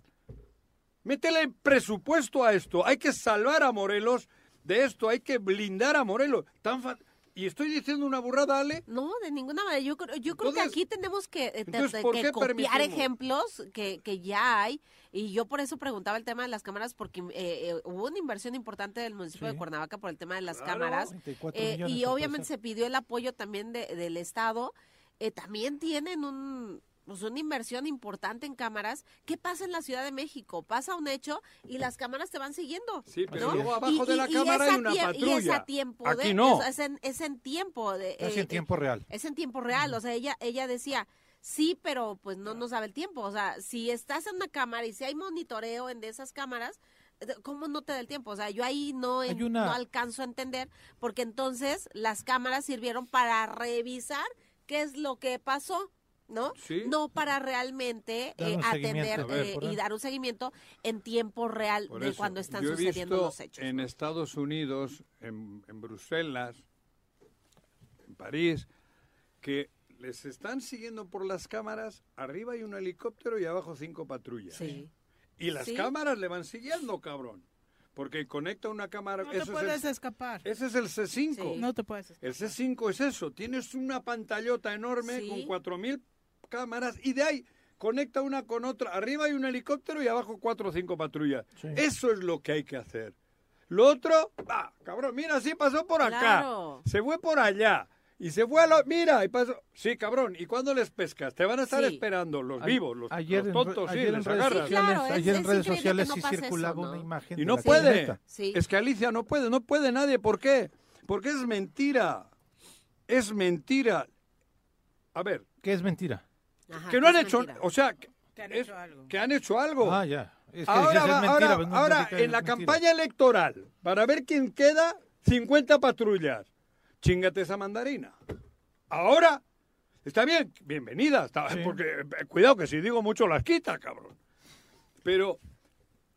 Métele presupuesto a esto. Hay que salvar a Morelos de esto. Hay que blindar a Morelos. Tan fa- y estoy diciendo una burrada, Ale. No, de ninguna manera. Yo, creo- yo creo que aquí tenemos que, eh, te- entonces, te- ¿por que qué copiar permitimos? ejemplos que, que ya hay. Y yo por eso preguntaba el tema de las cámaras, porque eh, eh, hubo una inversión importante del municipio de. Cuernavaca por el tema de las Claro. cámaras. 34 Eh, y obviamente se pidió el apoyo también de- del Estado. Eh, también tienen un pues una inversión importante en cámaras. ¿Qué pasa en la Ciudad de México? Pasa un hecho y las cámaras te van siguiendo. Sí, pero ¿no? luego abajo de la y cámara es hay una tie- Y es patrulla. a tiempo Aquí de, no. es, es en, es en tiempo de. Es eh, en tiempo real. es en tiempo real, o sea, ella ella decía, sí, pero pues no nos sabe el tiempo, o sea, si estás en una cámara y si hay monitoreo en de esas cámaras, eh, ¿cómo no te da el tiempo? O sea, yo ahí no, en- una- no alcanzo a entender, porque entonces las cámaras sirvieron para revisar qué es lo que pasó. ¿No? Sí. No para realmente eh, atender ver, eh, y dar un seguimiento en tiempo real Por de eso, cuando están yo he sucediendo visto los hechos. En Estados Unidos, en, en Bruselas, en París, que les están siguiendo por las cámaras, arriba hay un helicóptero y abajo cinco patrullas. Sí. Y las Sí. cámaras le van siguiendo, cabrón. Porque conecta una cámara. No te es puedes el- escapar. ese es el C5. Sí. No te puedes escapar. El C5 es eso, tienes una pantallota enorme Sí. con 4.000 cámaras y de ahí conecta una con otra. Arriba hay un helicóptero y abajo cuatro o cinco patrullas. Sí. Eso es lo que hay que hacer. Lo otro, ah, cabrón, mira, sí pasó por acá. Claro. Se fue por allá. Y se fue a la... Mira, y pasó... Sí, cabrón, ¿y cuándo les pescas? Te van a estar Sí. esperando los A- vivos, los, ayer los en tontos, sí, ayer en les redes agarras. Sí, claro, sociales, es- ayer en es redes sociales no sí circulaba eso, una imagen. Y de no puede. Sí. Es que Alicia no puede, no puede nadie. ¿Por qué? Porque es mentira. Es mentira. A ver, ¿Qué es mentira? Ajá, que no han hecho, mentira. o sea, que, Que han es- hecho algo. que han hecho algo. Ah, ya. Es que ahora, es mentira, ahora, pues no ahora, en la mentira. campaña electoral, para ver quién queda, 50 patrullas. Chingate esa mandarina. Ahora, está bien, bienvenida, está, Sí. porque eh, cuidado que si digo mucho las quita, cabrón. Pero,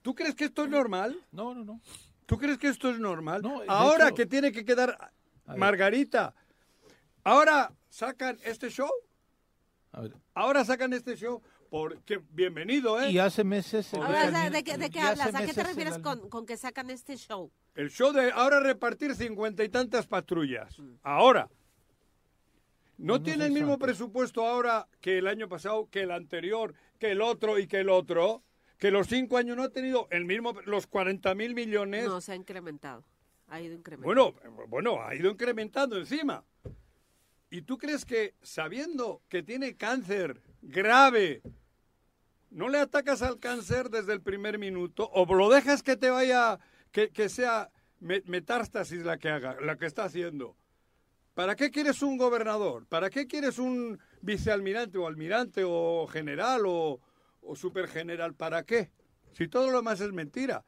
¿tú crees que esto es normal? No, no, no. ¿Tú crees que esto es normal? No, ahora hecho- que tiene que quedar. Margarita, ahora sacan este show. Ahora sacan este show, porque bienvenido, ¿eh? Y hace meses... Ahora, ¿de qué, de hablas? ¿A qué te refieres con, con que sacan este show? El show de ahora repartir cincuenta y tantas patrullas. Ahora. No, No, tiene el mismo presupuesto ahora que el año pasado, que el anterior, que el otro y que el otro. Que los cinco años no ha tenido el mismo, los 40 mil millones. No, se ha incrementado. Ha ido incrementando. Bueno, bueno, ha ido incrementando encima. ¿Y tú crees que sabiendo que tiene cáncer grave, no le atacas al cáncer desde el primer minuto o lo dejas que te vaya, que, que sea me- metástasis la que haga, la que está haciendo? ¿Para qué quieres un gobernador? ¿Para qué quieres un vicealmirante o almirante o general o, o supergeneral? ¿Para qué? Si todo lo demás es mentira.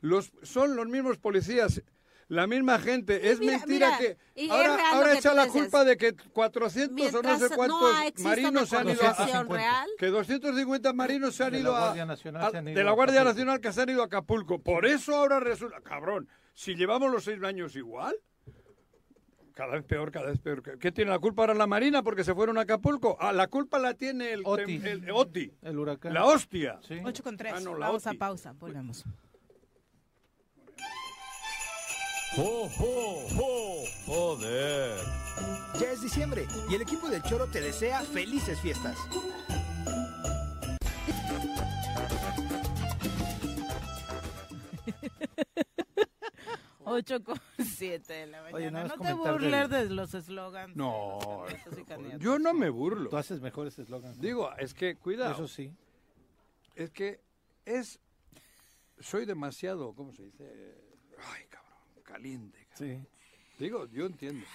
Los, son los mismos policías, la misma gente. es mira, mentira mira, que y es ahora, ahora que echa la dices. culpa de que 400 o no sé cuántos marinos se han ido a, real, que 250 marinos se han De ido a, Guardia Nacional a- se han ido de la Guardia. Nacional que se han ido a Acapulco. Por eso ahora resulta, cabrón, si llevamos los seis años igual, cada vez peor, cada vez peor. ¿Qué- ¿Qué tiene la culpa ahora la Marina porque se fueron a Acapulco? Ah, la culpa la tiene el Oti. tem- el Oti, El huracán. la hostia. Sí. 8 con 3. Ah, no, la Vamos a OTI. pausa. Volvemos. ¡Jo, jo, jo! ¡Joder! Ya es diciembre y el equipo del Choro te desea felices fiestas. 8 con 7 de la mañana. Oye, nada más no te comentar burles de los eslogans. No, de los candidatos y candidatas. yo no me burlo. Tú haces mejores eslogans. Digo, es que, cuidado, Eso sí. es que es, soy demasiado, ¿cómo se dice? Ay, cabrón, caliente. cabrón. Sí. Digo, yo entiendo.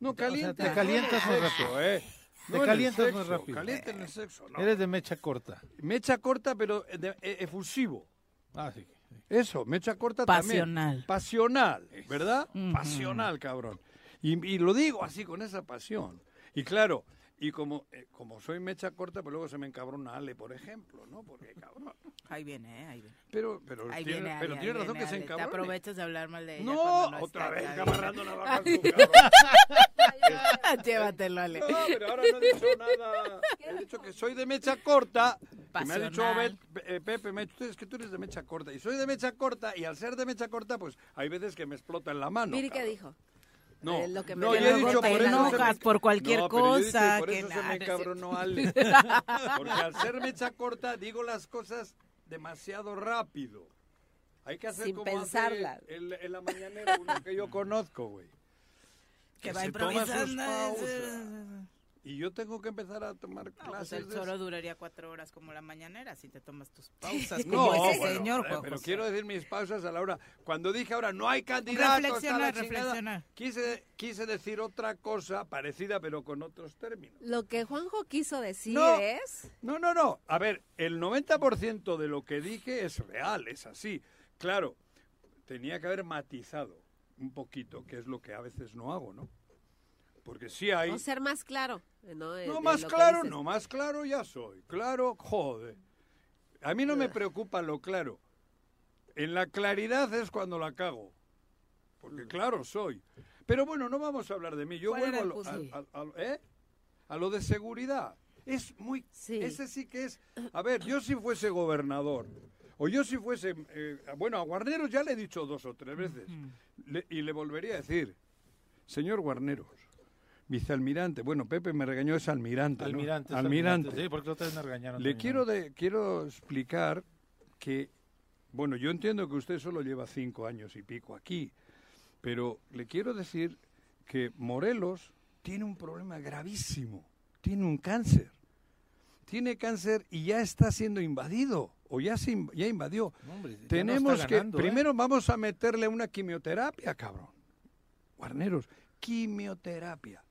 No, sea, caliente. te calientas muy Eso, ¿eh? Te No calientas muy sexo, rápido. Caliente en el sexo, no. Eres de mecha corta. Mecha corta, pero de- eh, efusivo. Ah, sí. Eso, mecha corta Pasional. también. Pasional, ¿verdad? Ujú. Pasional, cabrón. Y, y lo digo así, con esa pasión. Y claro, y como, eh, como soy mecha corta, pues luego se me encabrona Ale, por ejemplo, ¿no? Porque, cabrón. Ahí viene, ¿eh? Ahí viene. Pero, pero, Ahí tiene, viene, pero ahí tiene razón viene, que se Ale. Te aprovechas de hablar mal de ella No, no otra vez, navajas, tú, cabrón. Llévatelo, Ale. No, pero ahora no he dicho nada. He dicho que soy de mecha corta. Que me ha dicho. Bet- eh, Pepe, me ha dicho, es que tú eres de mecha corta. Y soy de mecha corta, y al ser de mecha corta, pues hay veces que me explota en la mano. Miri, ¿qué dijo? No, Eh, lo que me no, yo he dicho por se enojas me- por cualquier No, pero yo he dicho, cosa, por que eso se nada, me es cierto. encabronó Ale. Porque al ser mecha corta, digo las cosas demasiado rápido. Hay que hacer Sin como hace pensarlas. el- en la mañanera uno que yo conozco, güey. Que va se toma sus improvisando. pausas. Y yo tengo que empezar a tomar No, pues clases el choro eso. duraría cuatro horas como la mañanera si te tomas tus pausas No, como ese bueno, señor eh, Juan pero José. quiero decir mis pausas a la hora. Cuando dije ahora no hay candidatos, Reflexionar, reflexionar. Quise, quise decir otra cosa parecida, pero con otros términos. Lo que Juanjo quiso decir No. es... No, no, no. A ver, el 90% de lo que dije es real, es así. Claro, tenía que haber matizado un poquito, que es lo que a veces no hago, ¿no? Porque sí hay... O ser más claro. ¿no? De- No, de más claro, no, más claro ya soy. Claro, joder. A mí no me preocupa lo claro. En la claridad es cuando la cago. Porque claro soy. Pero bueno, no vamos a hablar de mí. Yo ¿Cuál vuelvo a lo, a- a- ¿eh? a lo de seguridad. Es muy... Sí. Ese sí que es... A ver, yo si fuese gobernador, o yo si fuese... eh, bueno, a Guarneros ya le he dicho dos o tres veces. Le- y le volvería a decir, señor Guarneros, vicealmirante, bueno, Pepe me regañó, es almirante. ¿no? Almirante. es Almirante. Sí, porque vez me regañaron. Le también, quiero, ¿no? de, quiero explicar que, bueno, yo entiendo que usted solo lleva cinco años y pico aquí, pero le quiero decir que Morelos tiene un problema gravísimo, tiene un cáncer. Tiene cáncer y ya está siendo invadido, o ya, se, inv- ya invadió. No, hombre, ya no Tenemos que, ¿eh? primero vamos a meterle una quimioterapia, cabrón. Guarneros, quimioterapia.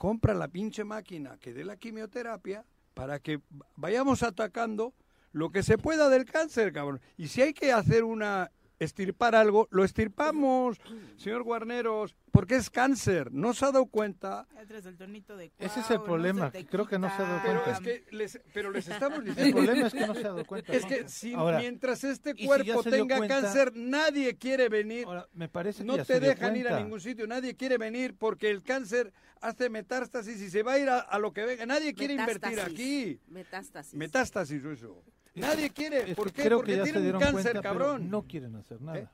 Compra la pinche máquina que dé la quimioterapia para que vayamos atacando lo que se pueda del cáncer, cabrón. Y si hay que hacer una estirpar algo, lo estirpamos, señor Guarneros, porque es cáncer. No se ha dado cuenta. El de Ese es el problema, creo que no se ha dado quita. Pero cuenta. es que les, pero les estamos El diciendo. problema es que no se ha dado cuenta. Es que si, Ahora, mientras este si cuerpo tenga cuenta- cáncer, nadie quiere venir. ahora, me parece que No te dejan ir a cuenta. ningún sitio, nadie quiere venir porque el cáncer hace metástasis y se va a ir a, a lo que venga. Nadie quiere invertir aquí. Metástasis. Metástasis eso. Nadie quiere. ¿Por qué? Creo Porque que ya tiene se un dieron cáncer, cuenta, pero cabrón. no quieren hacer nada. ¿Eh?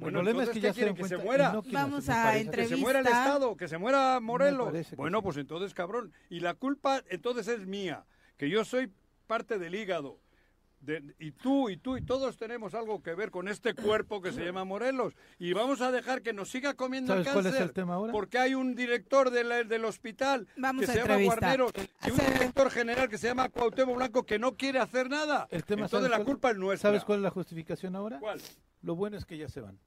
El Bueno, problema es que ya ¿qué se dieron quieren? ¿Que se muera? no quieren Vamos a parece Que se entrevista. muera el Estado, que se muera Morelos. Bueno, sí. pues entonces, cabrón. Y la culpa entonces es mía, que yo soy parte del hígado. De- y tú y tú y todos tenemos algo que ver con este cuerpo que se llama Morelos. Y vamos a dejar que nos siga comiendo el ¿Sabes cuál cáncer. es el tema ahora? Porque hay un director del, del hospital Vamos que se llama. Guarneros y un director general que se llama Cuauhtémoc Blanco que no quiere hacer nada. El tema, entonces ¿sabes la cuál- culpa es nuestra. ¿Sabes cuál es la justificación ahora? ¿Cuál? Lo bueno es que ya se van.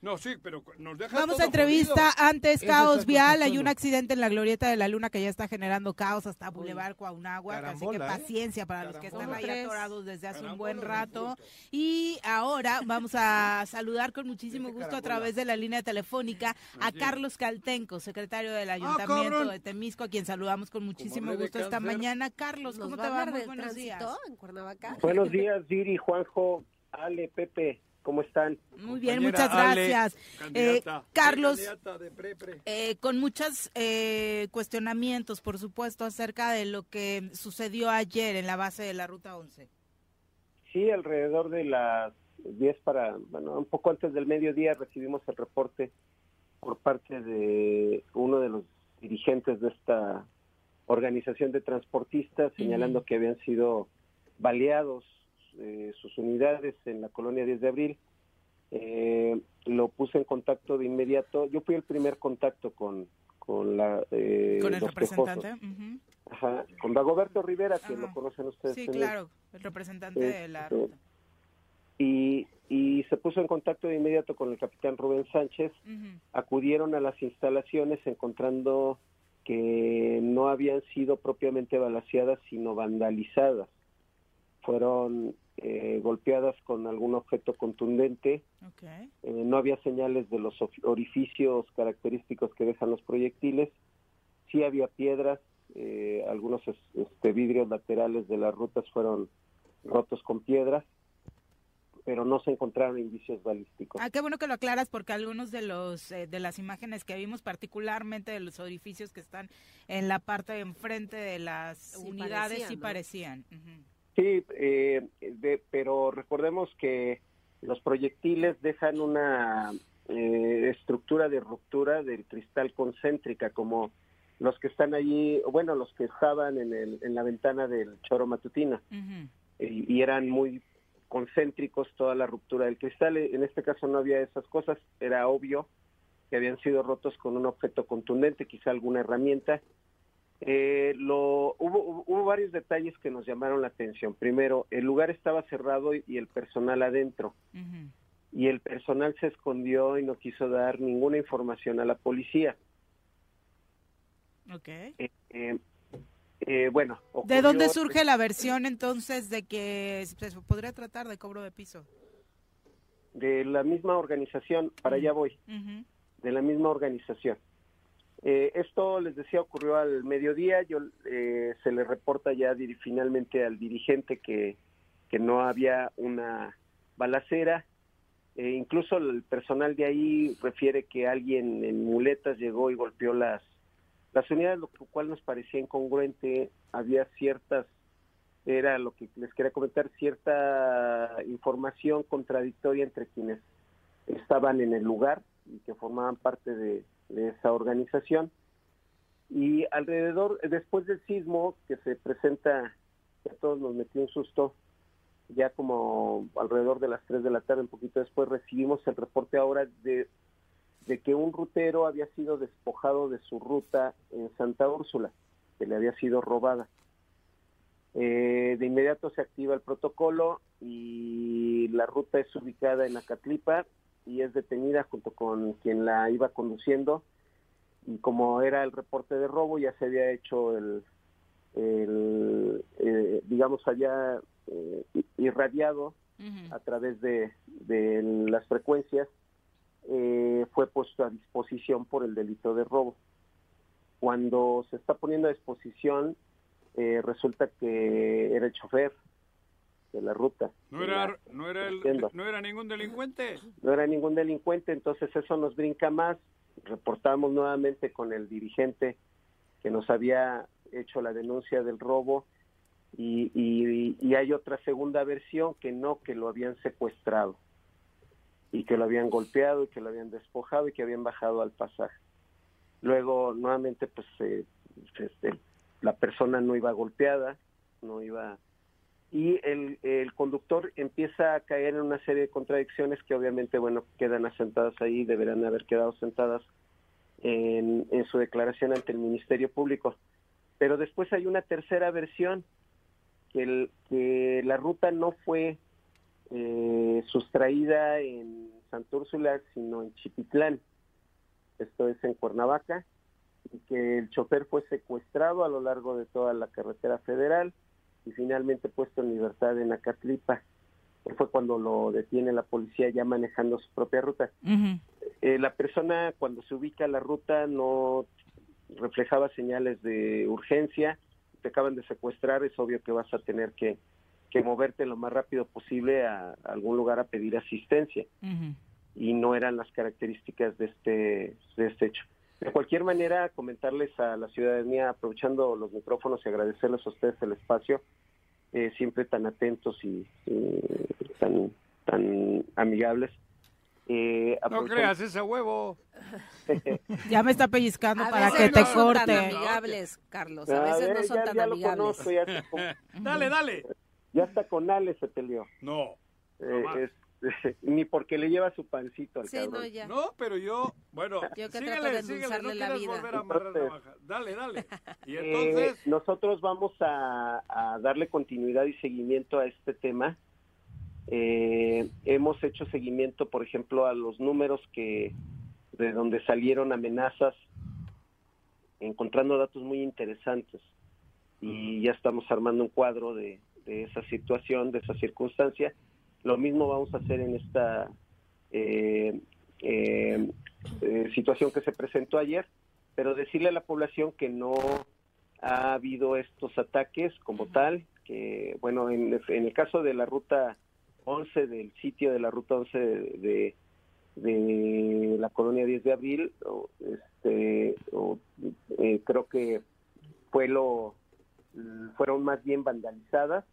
No, sí, pero nos deja Vamos todo a entrevista. jodido. Antes, caos vial. Hay un accidente en la glorieta de la luna que ya está generando caos hasta Boulevard Cuauhnáhuac. Así que ¿eh? paciencia para los que están ¿Cómo ahí atorados desde hace un buen rato. Y ahora vamos a saludar con muchísimo Dice gusto a través de la línea telefónica a. Carlos Caltenco, secretario del Ayuntamiento Ah, cabrón. de Temisco, a quien saludamos con muchísimo gusto esta mañana. Carlos, ¿Nos ¿cómo te va? Muy buenos días. tránsito en Cuernavaca? Buenos días, Viri, Juanjo, Ale, Pepe, ¿cómo están? Muy bien, muchas Ale, gracias. Eh, candidata. Carlos, Candidata de pre, pre. Eh, con muchos eh, cuestionamientos, por supuesto, acerca de lo que sucedió ayer en la base de la Ruta 11. Sí, alrededor de las 10 para, bueno, un poco antes del mediodía recibimos el reporte por parte de uno de los dirigentes de esta organización de transportistas señalando que habían sido baleados eh, sus unidades en la colonia 10 de abril. Eh, lo puse en contacto de inmediato. Yo fui el primer contacto con, con la eh, Con el los representante. Ajá, con Dagoberto Rivera, que Ajá. lo conocen ustedes. Sí, claro, el representante de la sí. ruta. Y, y se puso en contacto de inmediato con el capitán Rubén Sánchez. Acudieron a las instalaciones encontrando que no habían sido propiamente balaseadas, sino vandalizadas. Fueron eh, golpeadas con algún objeto contundente. Okay. Eh, no había señales de los orificios característicos que dejan los proyectiles. Sí había piedras, eh, algunos este, vidrios laterales de las rutas fueron rotos con piedras pero no se encontraron indicios balísticos. Ah, qué bueno que lo aclaras porque algunos de los eh, de las imágenes que vimos, particularmente de los orificios que están en la parte de enfrente de las unidades, sí parecían. Sí, eh, pero recordemos que los proyectiles dejan una eh, estructura de ruptura del cristal concéntrica, como los que están allí, bueno, los que estaban en, el, en la ventana del choro matutino, y, eran muy concéntricos toda la ruptura del cristal. En este caso no había esas cosas, era obvio que habían sido rotos con un objeto contundente, quizá alguna herramienta. Eh, lo, hubo, hubo, varios detalles que nos llamaron la atención. Primero, el lugar estaba cerrado y, el personal adentro. Y el personal se escondió y no quiso dar ninguna información a la policía. Okay. Eh, eh, eh, bueno. ¿De dónde surge la versión entonces de que se podría tratar de cobro de piso? De la misma organización, para allá voy, de la misma organización. Eh, esto, les decía, ocurrió al mediodía, yo eh, se le reporta ya finalmente al dirigente que, que no había una balacera, incluso el personal de ahí refiere que alguien en muletas llegó y golpeó las las unidades, lo cual nos parecía incongruente, había ciertas, era lo que les quería comentar, cierta información contradictoria entre quienes estaban en el lugar y que formaban parte de, esa organización. Y alrededor, después del sismo que se presenta, a todos nos metió un susto, ya como alrededor de las 3 de la tarde, un poquito después, recibimos el reporte ahora de de que un rutero había sido despojado de su ruta en Santa Úrsula, que le había sido robada. Eh, de inmediato se activa el protocolo y la ruta es ubicada en Acatlipa y es detenida junto con quien la iba conduciendo y como era el reporte de robo ya se había hecho el, eh, digamos había eh, irradiado a través de, de las frecuencias eh, fue puesto a disposición por el delito de robo. Cuando se está poniendo a disposición, eh, resulta que era el chofer de la ruta. ¿No era, no, era ¿No era ningún delincuente? No era ningún delincuente, entonces eso nos brinca más. Reportamos nuevamente con el dirigente que nos había hecho la denuncia del robo y, y hay otra segunda versión que no, que lo habían secuestrado y que lo habían golpeado y que lo habían despojado y que habían bajado al pasaje. Luego, nuevamente, pues eh, este, la persona no iba golpeada, no iba... Y el, el conductor empieza a caer en una serie de contradicciones que obviamente, bueno, quedan asentadas ahí, deberán haber quedado sentadas en, en su declaración ante el Ministerio Público. Pero después hay una tercera versión, que, el, que la ruta no fue eh, sustraída en Santa Úrsula, sino en Chipitlán, esto es en Cuernavaca, y que el chofer fue secuestrado a lo largo de toda la carretera federal y finalmente puesto en libertad en Acatlipa. Fue cuando lo detiene la policía ya manejando su propia ruta. Eh, la persona cuando se ubica la ruta no reflejaba señales de urgencia, te acaban de secuestrar, es obvio que vas a tener que que moverte lo más rápido posible a, algún lugar a pedir asistencia. Y no eran las características de este, de este hecho. De cualquier manera, comentarles a la ciudadanía, aprovechando los micrófonos y agradecerles a ustedes el espacio, eh, siempre tan atentos y, tan, tan amigables. Eh, no creas ese huevo. ya me está pellizcando para que te corte. Son tan amigables, Carlos. A veces no son tan amigables. dale, dale. Ya está con Ale se peleó. No. Eh, ni porque le lleva su pancito al sí, No, ya. no, pero yo, bueno, yo que síguele, de síguele, no la vida. volver a amarrar entonces, Dale, dale. Y eh, entonces... nosotros vamos a, a, darle continuidad y seguimiento a este tema. Eh, hemos hecho seguimiento, por ejemplo, a los números que de donde salieron amenazas encontrando datos muy interesantes y ya estamos armando un cuadro de, de esa situación, de esa circunstancia. Lo mismo vamos a hacer en esta eh, eh, eh, situación que se presentó ayer, pero decirle a la población que no ha habido estos ataques como tal, que bueno, en, en el caso de la ruta 11, del sitio de la ruta 11 de, la colonia 10 de abril, este, eh, creo que fue lo fueron más bien vandalizadas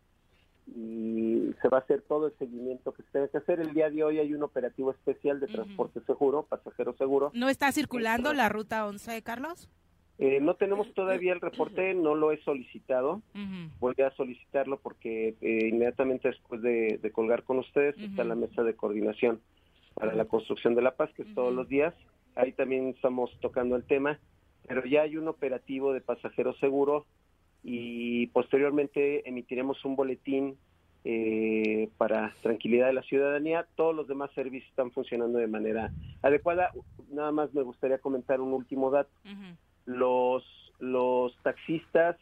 y se va a hacer todo el seguimiento que se tiene que hacer. El día de hoy hay un operativo especial de transporte seguro, pasajero seguro. ¿No está circulando la ruta 11, Carlos? Eh, no tenemos todavía el reporte, no lo he solicitado. Voy a solicitarlo porque eh, inmediatamente después de, de, colgar con ustedes está la mesa de coordinación para la construcción de la paz, que es todos los días. Ahí también estamos tocando el tema, pero ya hay un operativo de pasajero seguro y posteriormente emitiremos un boletín eh, para tranquilidad de la ciudadanía. Todos los demás servicios están funcionando de manera adecuada. Nada más me gustaría comentar un último dato. Los, los taxistas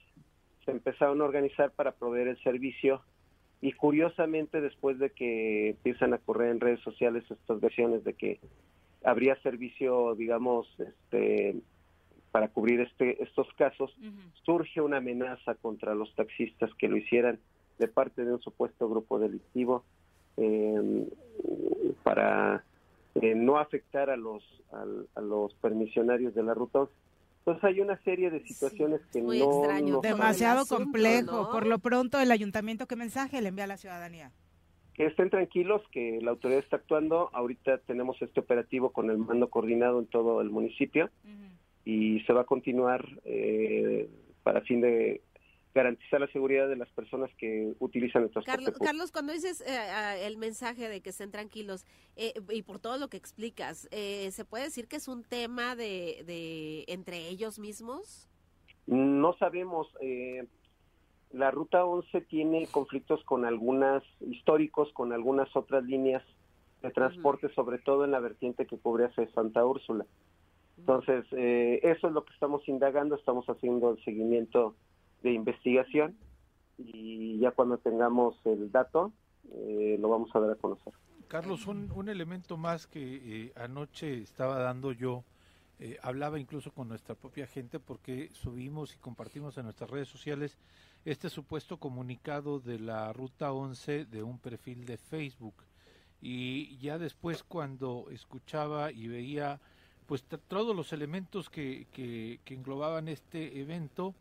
se empezaron a organizar para proveer el servicio y curiosamente después de que empiezan a correr en redes sociales estas versiones de que habría servicio, digamos, este, para cubrir este, estos casos, surge una amenaza contra los taxistas que lo hicieran de parte de un supuesto grupo delictivo eh, para eh, no afectar a los a, los permisionarios de la ruta. Entonces hay una serie de situaciones que muy no, extraño. no Demasiado asunto, complejo. ¿no? Por lo pronto, el ayuntamiento, ¿qué mensaje le envía a la ciudadanía? que estén tranquilos, que la autoridad está actuando. Ahorita tenemos este operativo con el mando coordinado en todo el municipio y se va a continuar eh, para fin de garantizar la seguridad de las personas que utilizan el transporte Carlos, público. Carlos, cuando dices eh, el mensaje de que estén tranquilos eh, y por todo lo que explicas, eh, ¿se puede decir que es un tema de, de entre ellos mismos? No sabemos. Eh, la ruta 11 tiene conflictos con algunas históricos, con algunas otras líneas de transporte, sobre todo en la vertiente que cubre hacia Santa Úrsula. Entonces, eh, eso es lo que estamos indagando, estamos haciendo el seguimiento de investigación y ya cuando tengamos el dato, eh, lo vamos a dar a conocer. Carlos, un, un elemento más que eh, anoche estaba dando yo, eh, hablaba incluso con nuestra propia gente porque subimos y compartimos en nuestras redes sociales este supuesto comunicado de la Ruta 11 de un perfil de Facebook. Y ya después cuando escuchaba y veía pues todos los elementos que, que, que englobaban este evento,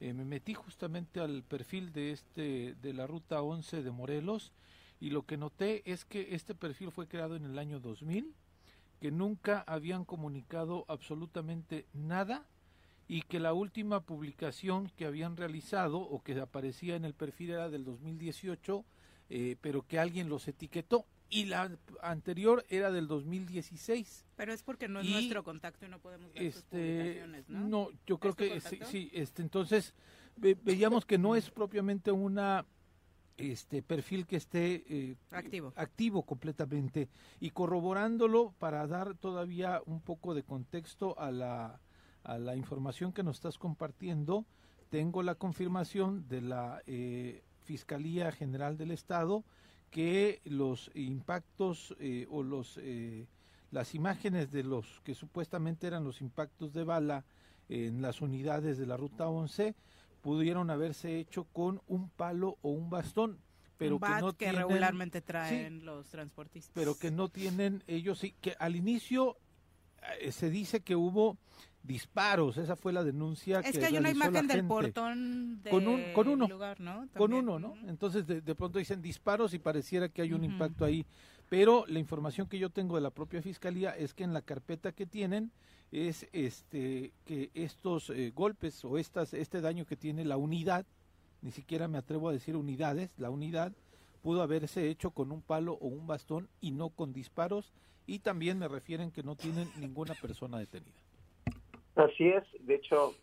eh, me metí justamente al perfil de este de la ruta 11 de Morelos y lo que noté es que este perfil fue creado en el año 2000, que nunca habían comunicado absolutamente nada y que la última publicación que habían realizado o que aparecía en el perfil era del 2018, eh, pero que alguien los etiquetó y la anterior era del 2016. Pero es porque no es Y, nuestro contacto y no podemos ver sus Este, publicaciones, ¿no? no, yo creo ¿Es tu que sí, sí, este, entonces ve- veíamos que no es propiamente una este perfil que esté eh, Activo. activo completamente y corroborándolo para dar todavía un poco de contexto a la a la información que nos estás compartiendo tengo la confirmación de la eh, Fiscalía General del Estado que los impactos eh, o los eh, las imágenes de los que supuestamente eran los impactos de bala en las unidades de la ruta 11 pudieron haberse hecho con un palo o un bastón pero Un bat que no que tienen- regularmente traen los transportistas. pero que no tienen ellos sí que al inicio eh, se dice que hubo disparos. Esa fue la denuncia es que que hay una imagen del portón del con un con uno lugar, ¿no? con uno no entonces de, de pronto dicen disparos y pareciera que hay un impacto ahí. Pero la información que yo tengo de la propia fiscalía es que en la carpeta que tienen es este que estos eh, golpes o estas este daño que tiene la unidad ni siquiera me atrevo a decir unidades la unidad pudo haberse hecho con un palo o un bastón y no con disparos y también me refieren que no tienen ninguna persona detenida Así es, de hecho,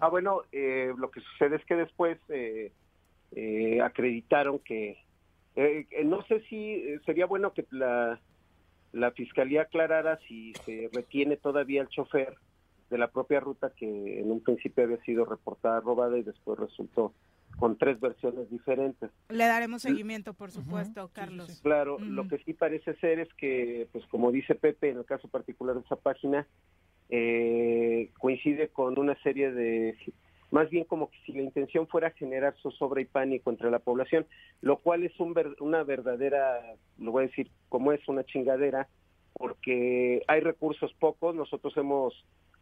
ah bueno, eh, lo que sucede es que después eh, eh, acreditaron que, eh, eh, no sé si eh, sería bueno que la, la fiscalía aclarara si se retiene todavía el chofer de la propia ruta que en un principio había sido reportada robada y después resultó con tres versiones diferentes. Le daremos seguimiento, por supuesto, Carlos. Claro, lo que sí parece ser es que, pues como dice Pepe, en el caso particular de esa página, eh, coincide con una serie de, más bien como que si la intención fuera generar zozobra y pánico entre la población, lo cual es un una verdadera, lo voy a decir como es una chingadera, porque hay recursos pocos, nosotros hemos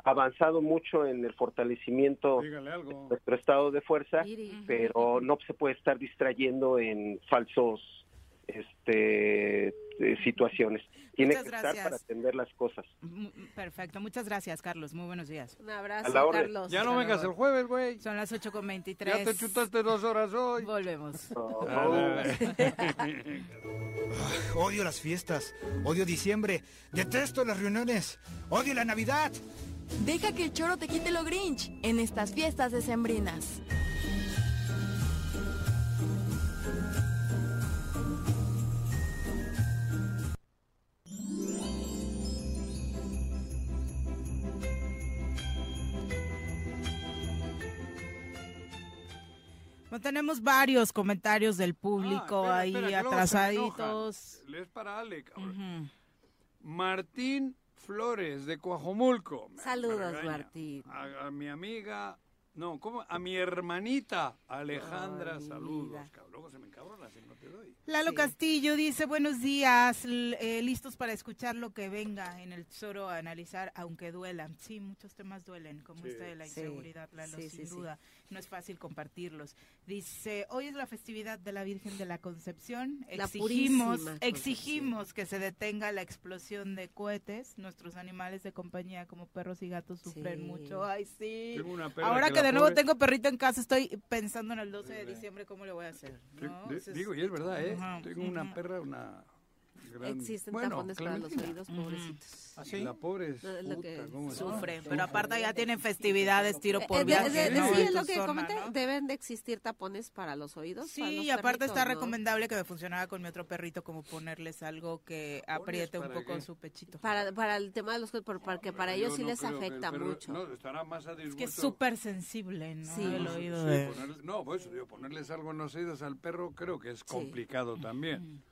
avanzado mucho en el fortalecimiento de nuestro estado de fuerza, pero no se puede estar distrayendo en falsos este eh, situaciones. Tiene que estar para atender las cosas. Perfecto, muchas gracias, Carlos. Muy buenos días. Un abrazo, Carlos. Ya no vengas el jueves, güey. Son las 8.23. Ya te chutaste dos horas hoy. Volvemos. odio las fiestas, odio diciembre, detesto las reuniones, odio la Navidad. Deja que el choro te quite lo grinch en estas fiestas decembrinas. Tenemos varios comentarios del público Ah, ahí espera, atrasaditos. enojan. Es para Ale, cabrón. Martín Flores de Coajomulco. Saludos. Martín. A, a mi amiga, no, ¿cómo? A mi hermanita Alejandra, saludos. cabrón. Luego se me encabrona si no te doy. Lalo Castillo dice, buenos días, eh, listos para escuchar lo que venga en el tesoro a analizar, aunque duela. Sí, muchos temas duelen, como Sí. este de la Sí. inseguridad, Lalo, Sí, sin sí, sí. duda. No es fácil compartirlos. Dice, hoy es la festividad de la Virgen de la Concepción. La Exigimos, exigimos que se detenga la explosión de cohetes. Nuestros animales de compañía como perros y gatos sufren Sí. mucho. Ay, sí. Tengo una perra Ahora que de nuevo tengo perrito en casa, estoy pensando en el 12 de diciembre cómo le voy a hacer. ¿no? digo, y es verdad, ¿eh? Tengo una perra, una gran... Existen bueno, tapones para los oídos, pobrecitos. ¿Ah, sí? La pobre es lo puta, que ¿cómo es? Sufre, pero aparte ya tienen festividades, tiro por Eh, de- viaje. de- de- ¿no? sí, En es lo tu que zona, comenté, ¿no? deben de existir tapones para los oídos. Sí, los y aparte está recomendable que me funcionara con mi otro perrito, como ponerles algo que apriete un poco qué? su pechito. Para, para el tema de los por- porque para ellos sí no les que afecta mucho. No, estará más a Es que es súper sensible, ¿no? Sí. El oído sí, de... ponerle- no, por eso digo, ponerles algo en los oídos al perro creo que es complicado también,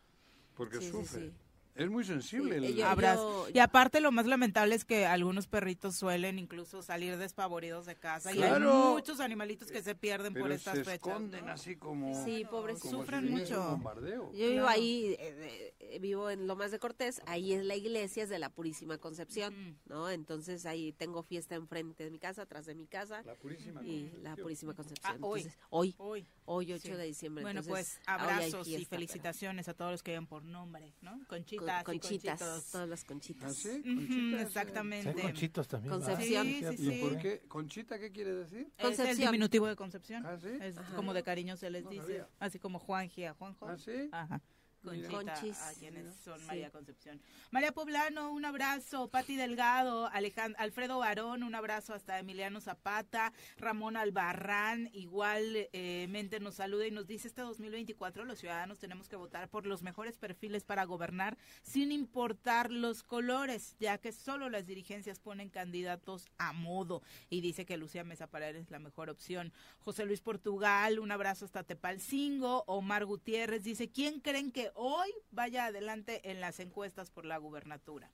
porque Sí, sí, sufre. sí. Es muy sensible. Sí, el- yo- yo- Y aparte lo más lamentable es que algunos perritos suelen incluso salir despavoridos de casa y hay Claro. muchos animalitos que se pierden pero por estas se fechas. esconden así como... Sí, pobres, si sufren un mucho. bombardeo. Yo vivo Claro. ahí, eh, eh, vivo en Lomas de Cortés, ahí es la iglesia, es de la Purísima Concepción, Ujú. ¿no? Entonces ahí tengo fiesta enfrente de mi casa, atrás de mi casa. La purísima y Concepción. la Purísima Concepción. Ah, hoy. Entonces, hoy, Hoy. hoy 8 Sí. de diciembre. Bueno, entonces, pues abrazos y fiesta, pero- felicitaciones a todos los que vayan por nombre, ¿no? Con- Conchitas y conchitas, conchitos. todas las conchitas. ¿Ah, sí? Conchitas, eh. exactamente. Hay conchitos también. Concepción. Sí, sí, ¿Y por qué? ¿Conchita qué quiere decir? Es el Concepción. diminutivo de Concepción. ¿Ah, sí? Es Ajá. como de cariño se les No dice. sabía. Así como Juanji a Juanjo. ¿Ah, sí? Ajá. Conchita Conchis, a quienes son sí. María Concepción. María Poblano, un abrazo. Pati Delgado, Alejand Alfredo Barón, un abrazo hasta Emiliano Zapata. Ramón Albarrán, igualmente nos saluda y nos dice, este 2024 los ciudadanos tenemos que votar por los mejores perfiles para gobernar sin importar los colores, ya que solo las dirigencias ponen candidatos a modo. Y dice que Lucía Mesa Paredes es la mejor opción. José Luis Portugal, un abrazo hasta Tepalcingo. Omar Gutiérrez dice, ¿quién creen que hoy vaya adelante en las encuestas por la gubernatura?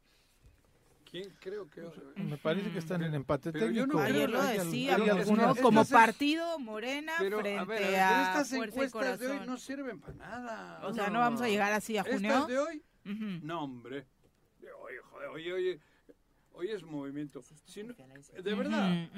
¿Quién creo que...? Me parece que están en empate Pero yo no creo Ayer lo decíamos, hay algunas- ¿no? Como Estas- partido Morena Pero, frente a ver, a estas encuestas de hoy no sirven para nada. O sea, no vamos a llegar así a junio. ¿Estas de hoy? Ujú. No, hombre. Oye, joder, oye, oye. Hoy es movimiento. Si no- de verdad,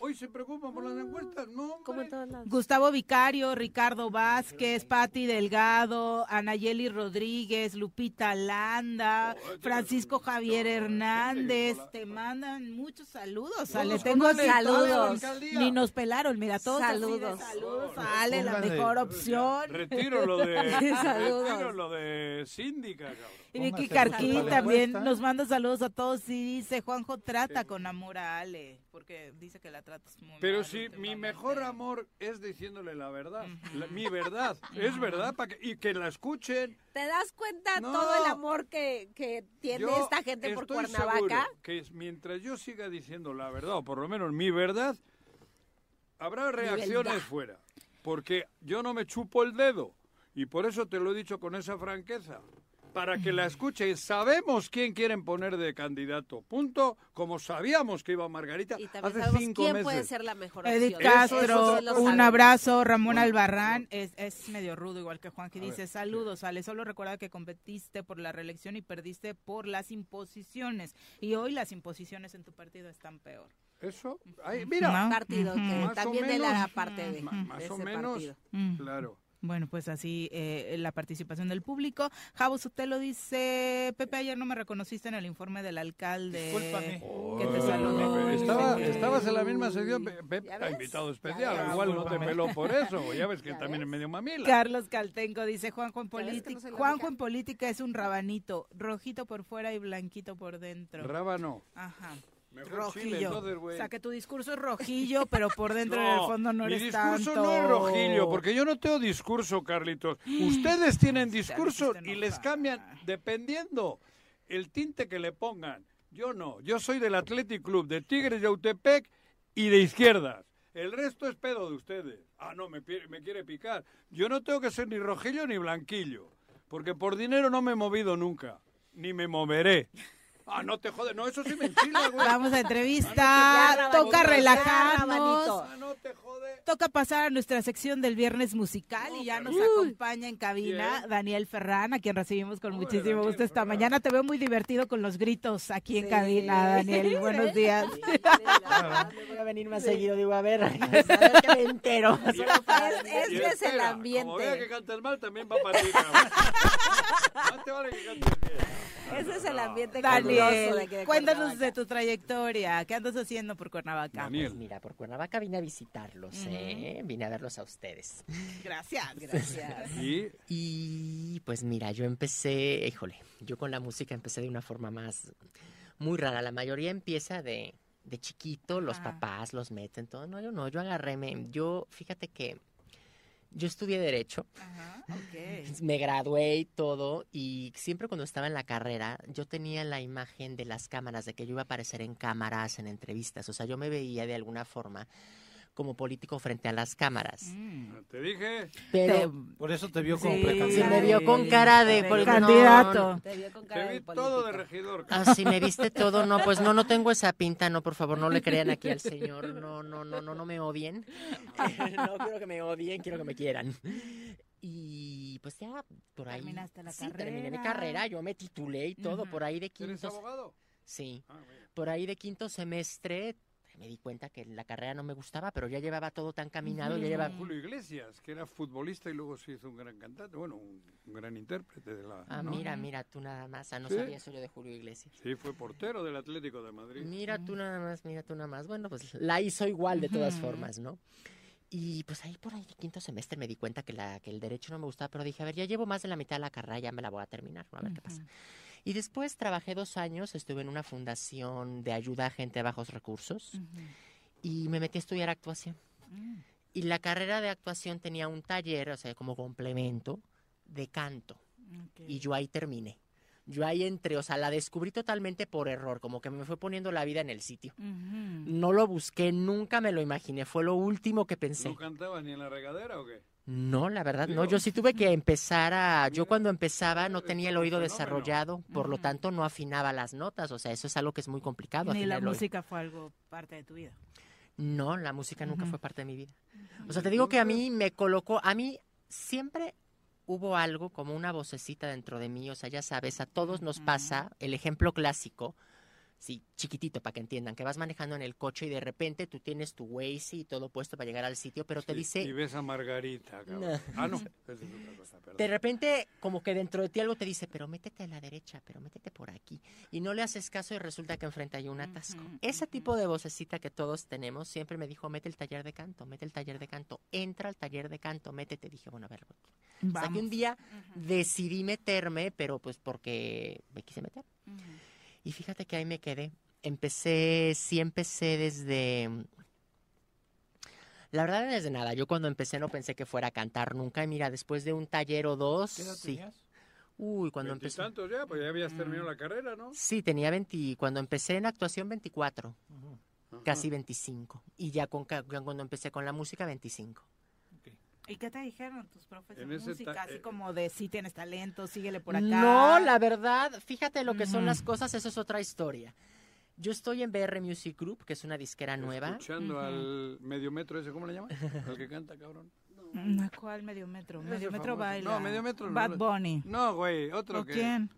hoy se preocupan por las encuestas. No, lados. Gustavo Vicario, Ricardo Vázquez, Patti Delgado, Anayeli Rodríguez, Lupita Landa, Joder, Francisco Javier Hernández, te mandan muchos saludos. Ale, tengo alcaldía. Ni nos pelaron, mira, todos Saludos. saludos a Ale, la mejor opción. Retiro lo de. Saludos. retiro lo de síndica, cabrón. Y Vicky Carquín también nos manda saludos a todos y dice, Juanjo trata con amor a Ale, porque dice que la tratas muy Pero mal si mi mejor amor es diciéndole la verdad, la- mi verdad, es verdad, para que, y que la escuchen. ¿Te das cuenta No. todo el amor que, que tiene esta gente por Cuernavaca? que mientras yo siga diciendo la verdad, o por lo menos mi verdad, habrá reacciones fuera. Porque yo no me chupo el dedo. Y por eso te lo he dicho con esa franqueza. Para que la escuche, sabemos quién quieren poner de candidato. Punto. Como sabíamos que iba Margarita Y también hace sabemos cinco quién meses. puede ser la mejor Edith opción. Castro, Eso sí lo un abrazo. Ramón Albarrán es, es medio rudo, igual que Juan, que dice: Saludos, Ale. Solo recuerda que competiste por la reelección y perdiste por las imposiciones. Y hoy las imposiciones en tu partido están peor. Eso, ay, mira. ¿No? partido que Más también él menos. era parte de, Ma- de más o ese menos. partido. Mm. Claro. Bueno, pues así eh, la participación del público. Javos, usted lo dice, Pepe, ayer no me reconociste en el informe del alcalde. Discúlpame. Que te saludó. Estaba, Dice que- estabas en la misma sección, Pe- Pepe, invitado especial, ves. igual no te peló por eso, ya ves que ¿Ya también ves? es medio mamila. Carlos Caltenco dice Juanjo en política. Juanjo en política es un rabanito, rojito por fuera y blanquito por dentro. Rábano. Ajá. Mejor chile, Rojillo. o sea que tu discurso es rojillo, pero por dentro en el fondo no mi eres discurso tanto. no es rojillo, porque yo no tengo discurso, Carlitos. Ustedes tienen discurso y les enojar. cambian dependiendo el tinte que le pongan. Yo no, yo soy del Athletic Club, de Tigres de Autepec y de izquierdas. El resto es pedo de ustedes. Ah, no, me, me quiere picar. Yo no tengo que ser ni rojillo ni blanquillo, porque por dinero no me he movido nunca, ni me moveré. Ah, no te jodes, no, eso sí me enchila, güey. Vamos a entrevista, rabanito, toca relajarnos. Ah, no te jode. toca pasar a nuestra sección del viernes musical y ya nos acompaña en cabina. Daniel Ferrán, a quien recibimos con muchísimo Daniel gusto esta Ferrán. mañana. Te veo muy divertido con los gritos aquí en Sí. cabina, Daniel. Buenos días. Voy a venir más seguido, digo, a ver, a ver que me entero. Es- Y este es el espera, Como vea que ambiente. cantas mal, también va para ti, cabrón. Más te vale que cantes bien. Ese es el ambiente Daniel, caluroso de aquí de cuéntanos Cuernavaca. de tu trayectoria. ¿Qué andas haciendo por Cuernavaca? Daniel. Pues mira, por Cuernavaca vine a visitarlos, ¿eh? Vine a verlos a ustedes. Gracias. Gracias. Y Y pues mira, yo empecé, híjole, yo con la música empecé de una forma más muy rara. La mayoría empieza de, de chiquito, los papás los meten, todo. No, yo no, yo agarré, me- yo, fíjate que yo estudié Derecho. Ajá, ok. Me gradué y todo, y siempre cuando estaba en la carrera, yo tenía la imagen de las cámaras, de que yo iba a aparecer en cámaras, en entrevistas. O sea, yo me veía de alguna forma como político frente a las cámaras. Mm. te dije, Pero Por eso te vio como Sí, precandidato. me vio con cara de... por- no, candidato. Te vio con te cara vi de todo de regidor. Ah, sí, me viste todo. No, pues no, no tengo esa pinta. No, por favor, no le crean aquí al señor. No, no, no, no, no me odien. No quiero que me odien, quiero que me quieran. Y pues ya por ahí. Terminaste la sí, terminé mi carrera. carrera, yo me titulé y todo. Ujú. Por ahí de ¿Eres quinto. abogado? Sí, Ah, por ahí de quinto semestre me di cuenta que la carrera no me gustaba, pero ya llevaba todo tan caminado, ya llevaba. Julio Iglesias, que era futbolista y luego se hizo un gran cantante, bueno, un, gran intérprete de la... Ah, ¿no? mira, mira, tú nada más. Ah, no Sí. sabía eso yo de Julio Iglesias. Sí, fue portero del Atlético de Madrid. Mira tú nada más, mira tú nada más. Bueno, pues la hizo igual de todas formas, ¿no? Y pues ahí por ahí de quinto semestre me di cuenta que, la, que el derecho no me gustaba, pero dije, a ver, ya llevo más de la mitad de la carrera, ya me la voy a terminar, a ver qué pasa. Y después trabajé dos años, estuve en una fundación de ayuda a gente de bajos recursos y me metí a estudiar actuación. Mm. Y la carrera de actuación tenía un taller, o sea, como complemento de canto. Y yo ahí terminé. Yo ahí entré, o sea, la descubrí totalmente por error, como que me fue poniendo la vida en el sitio. No lo busqué, nunca me lo imaginé, fue lo último que pensé. ¿No cantabas ni en la regadera o qué? No, la verdad, no. Yo sí tuve que empezar a. Yo cuando empezaba no tenía el oído desarrollado, por lo tanto no afinaba las notas. O sea, eso es algo que es muy complicado. Ni la música fue algo parte de tu vida. No, la música nunca fue parte de mi vida. O sea, te digo que a mí me colocó. A mí siempre hubo algo como una vocecita dentro de mí. O sea, ya sabes, a todos nos pasa el ejemplo clásico. Sí, chiquitito para que entiendan, que vas manejando en el coche y de repente tú tienes tu Waze y todo puesto para llegar al sitio, pero te Sí, dice... Y ves a Margarita, cabrón. No. Ah, no. Es otra cosa, perdón. De repente, como que dentro de ti algo te dice, pero métete a la derecha, pero métete por aquí. Y no le haces caso y resulta que enfrente hay un atasco. Ese tipo de vocecita que todos tenemos siempre me dijo, mete el taller de canto, mete el taller de canto, entra al taller de canto, métete. Dije, bueno, a ver. Hasta que Vamos. un día decidí meterme, pero pues porque me quise meter. Y fíjate que ahí me quedé. Empecé, sí empecé desde... La verdad, desde nada. Yo cuando empecé no pensé que fuera a cantar nunca. Y mira, después de un taller o dos, ¿Qué edad sí. tenías? Uy, cuando empecé... Veintitantos ya, pues ya habías terminado la carrera, ¿no? Sí, tenía 20, cuando empecé en actuación 24, casi 25. Y ya con, cuando empecé con la música 25. ¿Y qué te dijeron tus profes de En ese música? ta- Así eh, como de sí tienes talento, síguele por acá. No, la verdad, fíjate lo que son las cosas, eso es otra historia. Yo estoy en BR Music Group, que es una disquera nueva. Escuchando al medio metro ese, ¿cómo le llaman? Al que canta, cabrón. Mm, ¿Cuál medio metro? Ese Medio metro famoso. baila. No, medio metro. no. Bad Bunny. No, güey, otro ¿O que... quién?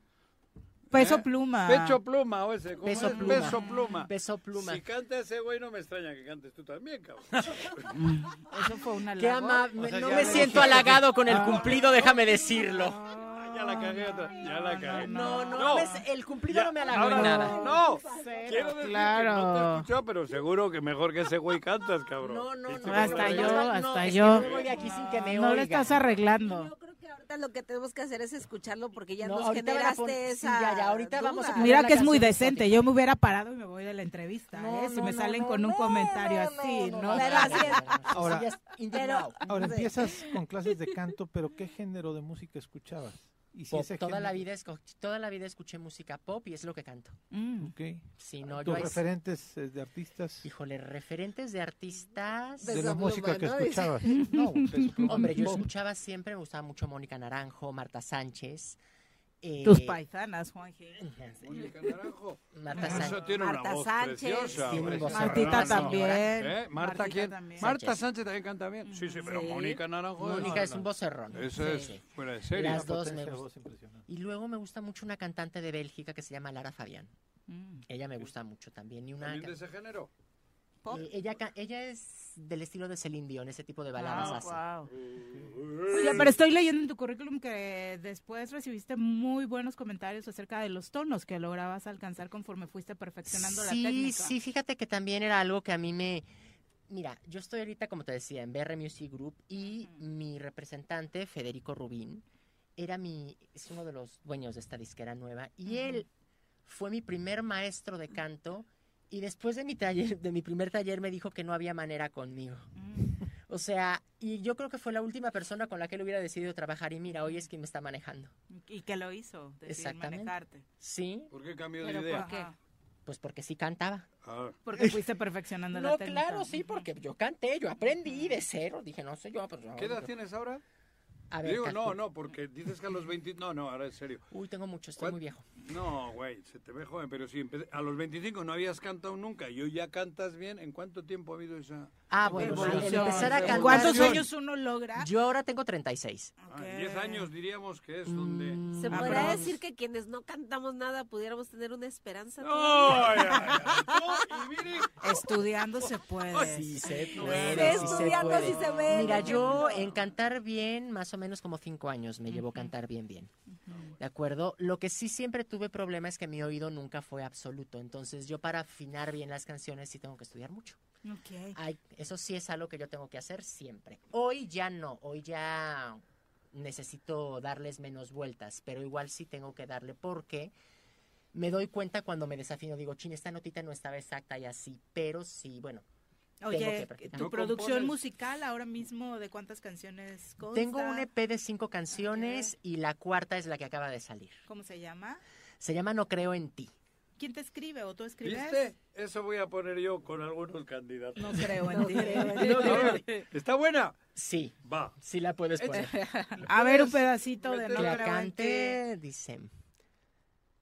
Peso ¿Eh? Pluma. Pecho Pluma, o ese. ¿cómo Peso es? Pluma. Peso Pluma. Peso Pluma. Si canta ese güey, no me extraña que cantes tú también, cabrón. Eso fue una Qué amable. O sea, no ya me siento halagado con el Ah. cumplido, déjame decirlo. ya la cagué otra. Ya la cagué. No, no, me- el cumplido no me halagó en nada. No, Cero, quiero decir claro. que no te he escuchado, pero seguro que mejor que ese güey cantas, cabrón. No, no, ¿Viste no. Hasta yo, hasta yo. no voy de aquí sin que me No le estás arreglando. Ahorita lo que tenemos que hacer es escucharlo porque ya No, nos generaste pon- sí, esa ya, ya, ahorita vamos a duda. poner Mira que es muy decente. Yo me hubiera parado y me voy de la entrevista, No, ¿eh? Si me no, salen no, con un no, comentario no, así, no, ¿no? no, Pero así es. Ahora, Sí, es ahora empiezas con clases de canto, pero ¿qué género de música escuchabas? Y si Pop, toda la vida toda la vida escuché música pop y es lo que canto. Mm. Ok. Si no, ¿Tus referentes eh, de artistas? Híjole, referentes de artistas. De la música que ¿no? escuchabas. No, Hombre, yo escuchaba siempre, me gustaba mucho Mónica Naranjo, Marta Sánchez. Eh, Tus paisanas. Mónica Naranjo. Marta Eso Sánchez. tiene una Marta voz Sánchez. preciosa. Tiene Martita también. ¿Eh? ¿Marta Martita quién? también. Marta Sánchez. También canta bien. Sí, sí, pero Sí. Mónica Naranjo. Mónica es un vocerrón. Eso Sí, es sí. fuera de serie. Las dos me gustan. Y luego me gusta mucho una cantante de Bélgica que se llama Lara Fabián. Mm. Ella me gusta mucho también. Y una ¿También de ese género? Eh, ella, ella es del estilo de Celine Dion, ese tipo de baladas Ah, hace. wow. Oye, pero estoy leyendo en tu currículum que después recibiste muy buenos comentarios acerca de los tonos que lograbas alcanzar conforme fuiste perfeccionando la técnica. sí, fíjate que también era algo que a mí me... Mira, yo estoy ahorita, como te decía, en BR Music Group y mi representante, Federico Rubín, era mi, es uno de los dueños de esta disquera nueva y él fue mi primer maestro de canto y después de mi taller, de mi primer taller me dijo que no había manera conmigo. Mm. O sea, y yo creo que fue la última persona con la que él hubiera decidido trabajar y mira, hoy es quien me está manejando. Y que lo hizo, Exactamente. manejarte. Sí, ¿Por qué cambió de idea? ¿por qué? pues porque sí cantaba. Ah, Porque fuiste perfeccionando la No, técnica. claro, sí, porque yo canté, yo aprendí de cero. Dije, no sé yo, pues yo- ¿Qué edad tienes ahora? A ver, Digo, no, no, porque dices que a los 20... No, no, ahora en serio. Uy, tengo mucho, estoy ¿Cuál- muy viejo. No, güey, se te ve joven, pero si a los 25 no habías cantado nunca y hoy ya cantas bien, ¿en cuánto tiempo ha habido esa...? Ah, bueno, sí, el empezar a ¿En cantar. ¿Cuántos años uno logra? Yo ahora tengo 36. Ah, 10 años diríamos que es donde... Mm, Se Ah, podría decir que quienes no cantamos nada pudiéramos tener una esperanza. ¡No! todavía? ya, ya. No, y miren, Estudiando se puede. Sí se Sí, puede, sí se estudiando puede. sí se ve. Mira, yo en cantar bien, más o menos como cinco años me llevo cantar bien, bien. ¿De acuerdo? Lo que sí siempre tuve problema es que mi oído nunca fue absoluto. Entonces yo para afinar bien las canciones sí tengo que estudiar mucho. Ok. Ay, eso sí es algo que yo tengo que hacer siempre. Hoy ya no, hoy ya necesito darles menos vueltas, pero igual sí tengo que darle porque me doy cuenta cuando me desafino, digo, chin, esta notita no estaba exacta y así, pero sí, bueno. tengo que Oye, practicar. tu ¿No producción compones? musical ahora mismo, ¿de cuántas canciones consta? Tengo un EP de cinco canciones y la cuarta es la que acaba de salir. ¿Cómo se llama? Se llama No Creo en Ti. ¿Quién te escribe o tú escribes? ¿Viste? Eso voy a poner yo con algunos candidatos. No creo en ti. ¿Está buena? Sí, Va. sí la puedes poner. A ver un pedacito de No la cante, dice.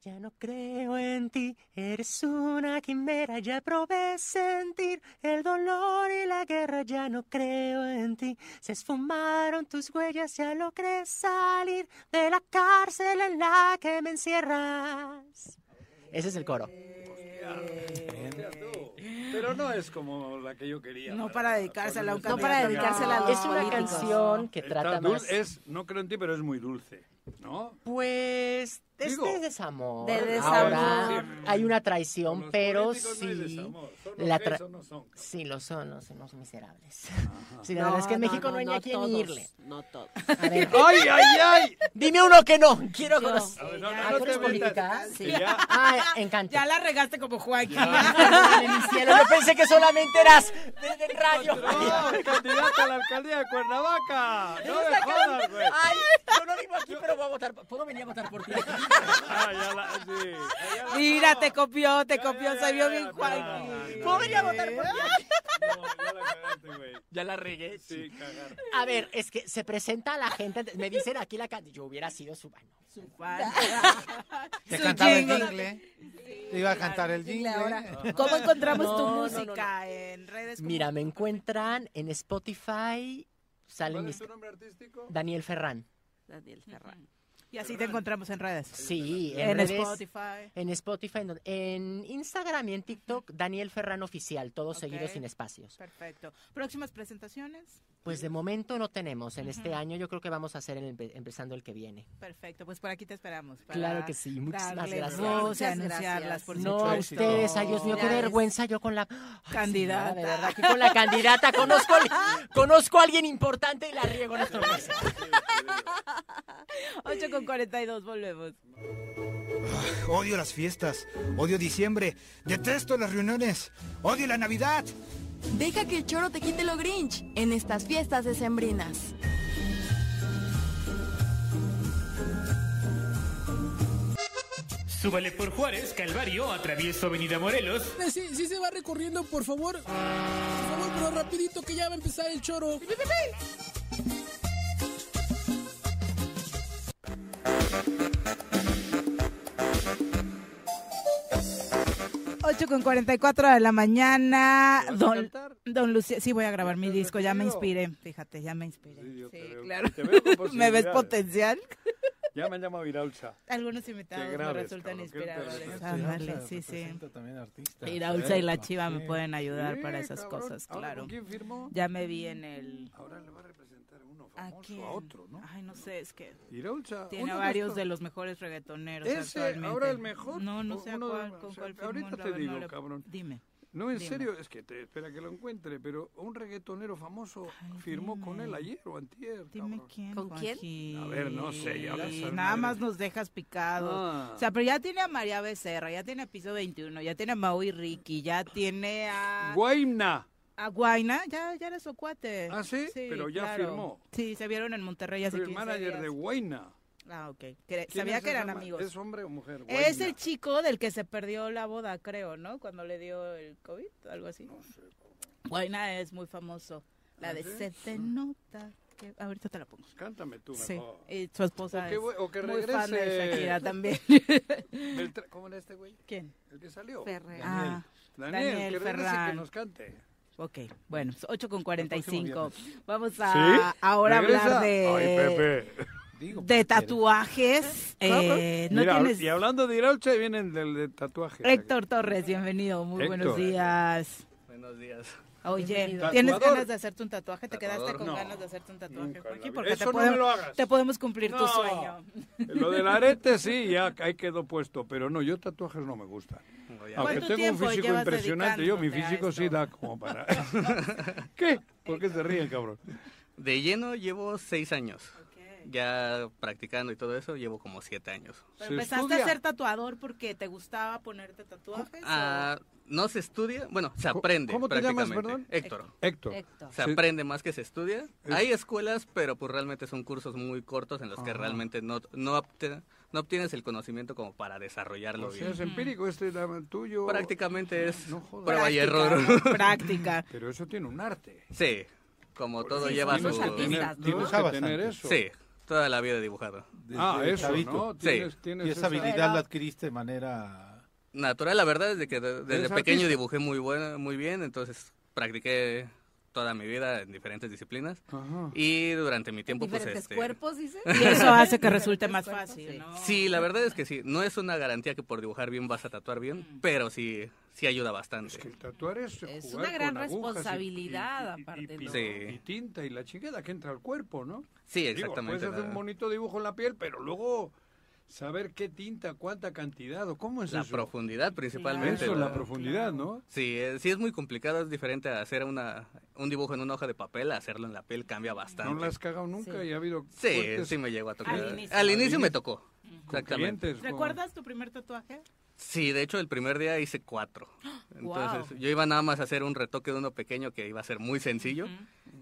Ya no creo en ti, eres una quimera, ya probé sentir el dolor y la guerra, ya no creo en ti. Se esfumaron tus huellas, ya logré salir de la cárcel en la que me encierras. Ese es el coro. Pero no es como la que yo quería. No para dedicársela a un No para dedicársela a los Es una políticos. canción que Está trata dul- más... Es, no creo en ti, pero es muy dulce, ¿no? Pues es Digo, de desamor. de desamor. Ahora hay una traición, los pero políticos no hay sí. desamor, son los la tra- no son. Sí, lo son, los, los miserables. Sí, la verdad es que en México no, hay ni a quién todos, irle. No todos. A ver, ¡Ay, ay, ay! dime uno que no. Quiero conocer. No, no, ¿Ah, no tú eres política? Sí. Ya- Ah, encanto. Ya la regaste como Joaquín. Yo pensé que solamente eras de, de radio. ¡No, candidata a la alcaldía de Cuernavaca! ¡No me jodas, güey! Ay, yo no vivo aquí, pero voy a votar. ¿Puedo venir a votar por ti? Ah, Mira, te copió, te copió, se vio bien ya, Joaquín. ¿Puedo venir a votar por ya la cagaste, güey. Ya la regué. Sí, cagar. A ver, es que se presenta a la gente, me dicen aquí la can- yo hubiera sido su mano. Su fan. Te cantaba el jingle. jingle. Te iba a cantar el jingle. ahora. ¿Cómo encontramos No, tu no, no, música en redes? Mira, me encuentran en Spotify, salen ¿Cuál es tu nombre artístico? Daniel Ferran. Daniel Ferran. Y así te encontramos en redes. Sí, en, En redes- Spotify. En Spotify, en, Instagram y en TikTok, Daniel Ferran Oficial, todos seguidos sin espacios. Perfecto. ¿Próximas presentaciones? Pues de momento no tenemos. En este año yo creo que vamos a hacer el empezando el que viene. Perfecto, pues por aquí te esperamos. para Claro que sí, muchísimas gracias. Muchas anunciarlas, gracias. por No, a ustedes, ay Dios mío, qué vergüenza yo con la Ay, Candidata. señora, de verdad, aquí con la candidata. Conozco, al- conozco a alguien importante y la riego en esta mesa. 8 con 42, volvemos. Odio las fiestas, odio diciembre, detesto las reuniones, odio la Navidad. Deja que el choro te quite lo grinch en estas fiestas decembrinas. Súbale por Juárez, Calvario, atravieso Avenida Morelos. Sí, sí se va recorriendo, por favor. Por favor, pero rapidito que ya va a empezar el choro. 8 con 44 de la mañana. ¿Vas a Don, don Lucía, sí voy a grabar mi ¿Cantas disco, ya me inspiré. Fíjate, ya me inspiré. Sí, yo te Sí, veo- claro. te veo con ¿Me ves potencial? Ya me han llamado Iraulza. Algunos invitados Qué me resultan inspiradores. Ándale, sí, sí. Representa también artistas. Iraulza y la Sí, Chiva me sí. pueden ayudar Sí, para esas cabrón. cosas, ¿Ahora claro. ¿Con quién firmó? Ya me vi en el... Ahora le va a representar uno ¿A famoso quién? a otro, ¿no? Ay, no sé, es que tiene varios estos- de los mejores reggaetoneros Ese, actualmente. ahora el mejor. No, no sé uno cuál, o con sea, cuál firmó, Ahorita te digo, no cabrón. Dime. No, en Dime. serio, es que te espera que lo encuentre, pero un reggaetonero famoso Ay, firmó con él ayer o antier. Dime cabrón. quién. ¿Con quién? A ver, no sé, ya Nada más nos dejas picados. Ah. O sea, pero ya tiene a María Becerra, ya tiene a Piso 21, ya tiene a Mau y Ricky, ya tiene a, Guaymna. A Guaina, ya, ya era su cuate. ¿Ah, sí? Pero ya claro. firmó. Sí, se vieron en Monterrey hace el 15 manager días. de Guayna. Ah, ok. Cre- ¿Quién Sabía es que eran amigos. ¿Es hombre o mujer? Es Guaina. el chico del que se perdió la boda, creo, ¿no? Cuando le dio el COVID, algo así. Guaina es muy famoso. La ¿Ah, de sí? Se te nota. Que... Ahorita te la pongo. Cántame tú Sí, mejor. y su esposa O que es o que muy fan de Shakira también. ¿Cómo era este güey? ¿Quién? El que salió. Ferrer. Ah, Daniel, Daniel que que nos cante. Ok, bueno, 8 con 45. próximo Vamos a ¿Sí? ahora ¿Regresa? hablar de, Ay, Pepe. Digo, de pues, tatuajes. Eh, no Mira, tienes... Y hablando de Iraulcha, vienen del de tatuaje. Héctor Torres, bienvenido, muy buenos días. Buenos días. Oye. ¿tienes Tatuador. ganas de hacerte un tatuaje? ¿Te quedaste con no. ganas de hacerte un tatuaje. Porque te Eso podemos, me lo hagas. te podemos cumplir tu sueño. Lo del arete sí, ya ahí quedó puesto, pero no, yo tatuajes no me gustan. Aunque ¿Cuánto tengo un físico impresionante, yo mi físico sí da como para... ¿Qué? ¿Por qué se ríen, cabrón? De lleno llevo seis años. Ya practicando y todo eso, llevo como siete años. Pero Se empezaste estudia. a ser tatuador porque te gustaba ponerte tatuajes. o- Ah, no se estudia, bueno, se ¿Cómo- aprende cómo te llamas, prácticamente. perdón? Héctor. Héctor. Héctor. Se Sí. aprende más que se estudia. Es- Hay escuelas, pero pues realmente son cursos muy cortos en los que realmente no, no, no obtienes el conocimiento como para desarrollarlo O sea, bien. es empírico este dama- tuyo. Prácticamente es No prueba y error. Práctica. Pero eso tiene un arte. Sí, como todo Sí, lleva su... artistas. Tener, ¿no? tienes que tener eso. Sí, toda la vida he dibujado. desde Ah, eso, chavito. ¿no? Sí. Tienes, tienes Y esa habilidad Pero- la adquiriste de manera... Natural, la verdad es de que de- desde ¿Eres pequeño artista? dibujé muy buena, muy bien, entonces practiqué toda mi vida en diferentes disciplinas. Y durante mi tiempo, pues Diferentes este... cuerpos, dice. Y eso hace que resulte más fácil, ¿no? Sí, la verdad es que sí. No es una garantía que por dibujar bien vas a tatuar bien, pero sí, sí ayuda bastante. el tatuar es, Es jugar una gran con agujas y- responsabilidad, y- y- aparte, y, ¿no? Sí. y tinta y la chingada que entra al cuerpo, ¿no? Sí, Digo, exactamente. puedes hacer un bonito dibujo en la piel, pero luego saber qué tinta, cuánta cantidad, o cómo es La eso. profundidad principalmente. Eso, la profundidad, ¿no? Sí, eh, sí es muy complicado, es diferente a hacer una, un dibujo en una hoja de papel, a hacerlo en la piel cambia bastante. No la has cagado nunca y ha habido Sí, fuertes- sí me llegó a tocar. Al Al inicio. Al me inicio. tocó. Con Exactamente. ¿Recuerdas tu primer tatuaje? Sí, de hecho el primer día hice cuatro. Entonces Wow. yo iba nada más a hacer un retoque de uno pequeño que iba a ser muy sencillo.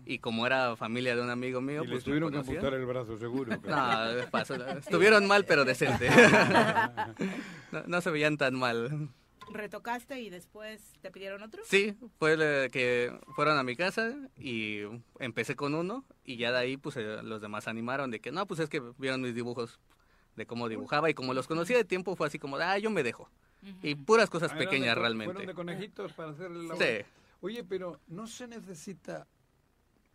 Y como era familia de un amigo mío, Y pues les tuvieron me que amputar el brazo, seguro. No, pasó- estuvieron mal pero decente. no, no se veían tan mal. ¿Retocaste y después te pidieron otro? Sí, fue eh, que fueron a mi casa y empecé con uno y ya de ahí pues eh, los demás animaron de que no, pues es que vieron mis dibujos de cómo dibujaba y como los conocía de tiempo fue así como, de, ah, yo me dejo. Y puras cosas Ah, de pequeñas co- realmente. Fueron de conejitos para hacer el Sí. Oye, pero no se necesita